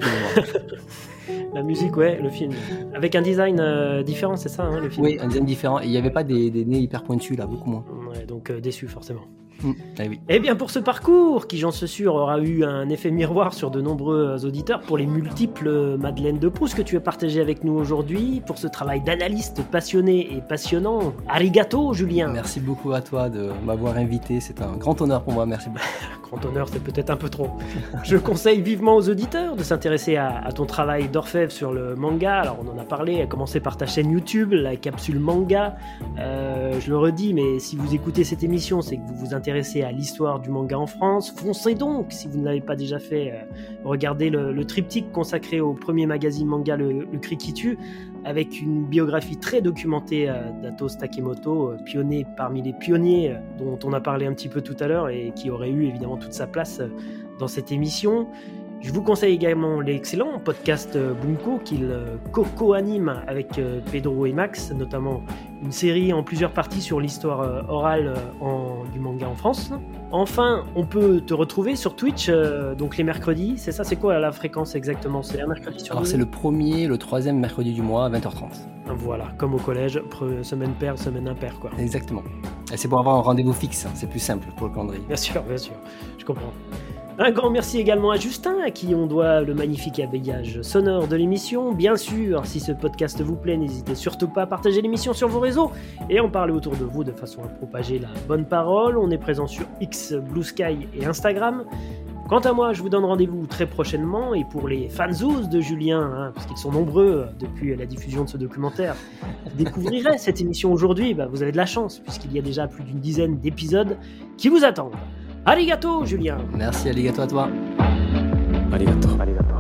La musique, ouais, le film. Avec un design différent, c'est ça, hein, le film? Oui, un design différent. Il n'y avait pas des, des, nez hyper pointus, là, beaucoup moins. Ouais, donc déçu, forcément. Mm. Eh, oui. Eh bien, pour ce parcours, qui j'en suis sûr aura eu un effet miroir sur de nombreux auditeurs, pour les multiples Madeleine de Proust que tu as partagé avec nous aujourd'hui, pour ce travail d'analyste passionné et passionnant, arigato Julien. Merci beaucoup à toi de m'avoir invité, c'est un grand honneur pour moi, merci beaucoup. honneur, c'est peut-être un peu trop. Je conseille vivement aux auditeurs de s'intéresser à, ton travail d'orfèvre sur le manga. Alors, on en a parlé, à commencer par ta chaîne YouTube, la capsule manga. Euh, je le redis, mais si vous écoutez cette émission, c'est que vous vous intéressez à l'histoire du manga en France, foncez donc si vous ne l'avez pas déjà fait. Euh, regardez le, triptyque consacré au premier magazine manga, le, le Krikitu, avec une biographie très documentée euh, d'Atos Takemoto, euh, pionnier parmi les pionniers dont on a parlé un petit peu tout à l'heure et qui aurait eu évidemment toute sa place dans cette émission. Je vous conseille également l'excellent podcast Bunko qu'il co-anime avec Pedro et Max, notamment une série en plusieurs parties sur l'histoire euh, orale euh, du manga en France. Enfin, on peut te retrouver sur Twitch, euh, donc les mercredis. C'est ça, c'est quoi la fréquence exactement? C'est un mercredi sur Alors c'est le premier, le troisième mercredi du mois à 20h30. Voilà, comme au collège, semaine paire, semaine impaire, quoi. Exactement. C'est pour avoir un rendez-vous fixe, hein, c'est plus simple pour le calendrier. Bien sûr, bien sûr, je comprends. Un grand merci également à Justin, à qui on doit le magnifique habillage sonore de l'émission. Bien sûr, si ce podcast vous plaît, n'hésitez surtout pas à partager l'émission sur vos réseaux et en parler autour de vous de façon à propager la bonne parole. On est présent sur X, Blue Sky et Instagram. Quant à moi, je vous donne rendez-vous très prochainement et pour les fanzous de Julien, hein, parce qu'ils sont nombreux depuis la diffusion de ce documentaire, découvrirez cette émission aujourd'hui, bah, vous avez de la chance puisqu'il y a déjà plus d'une dizaine d'épisodes qui vous attendent. Arigato, Julien. Merci, arigato à toi. Arigato. arigato.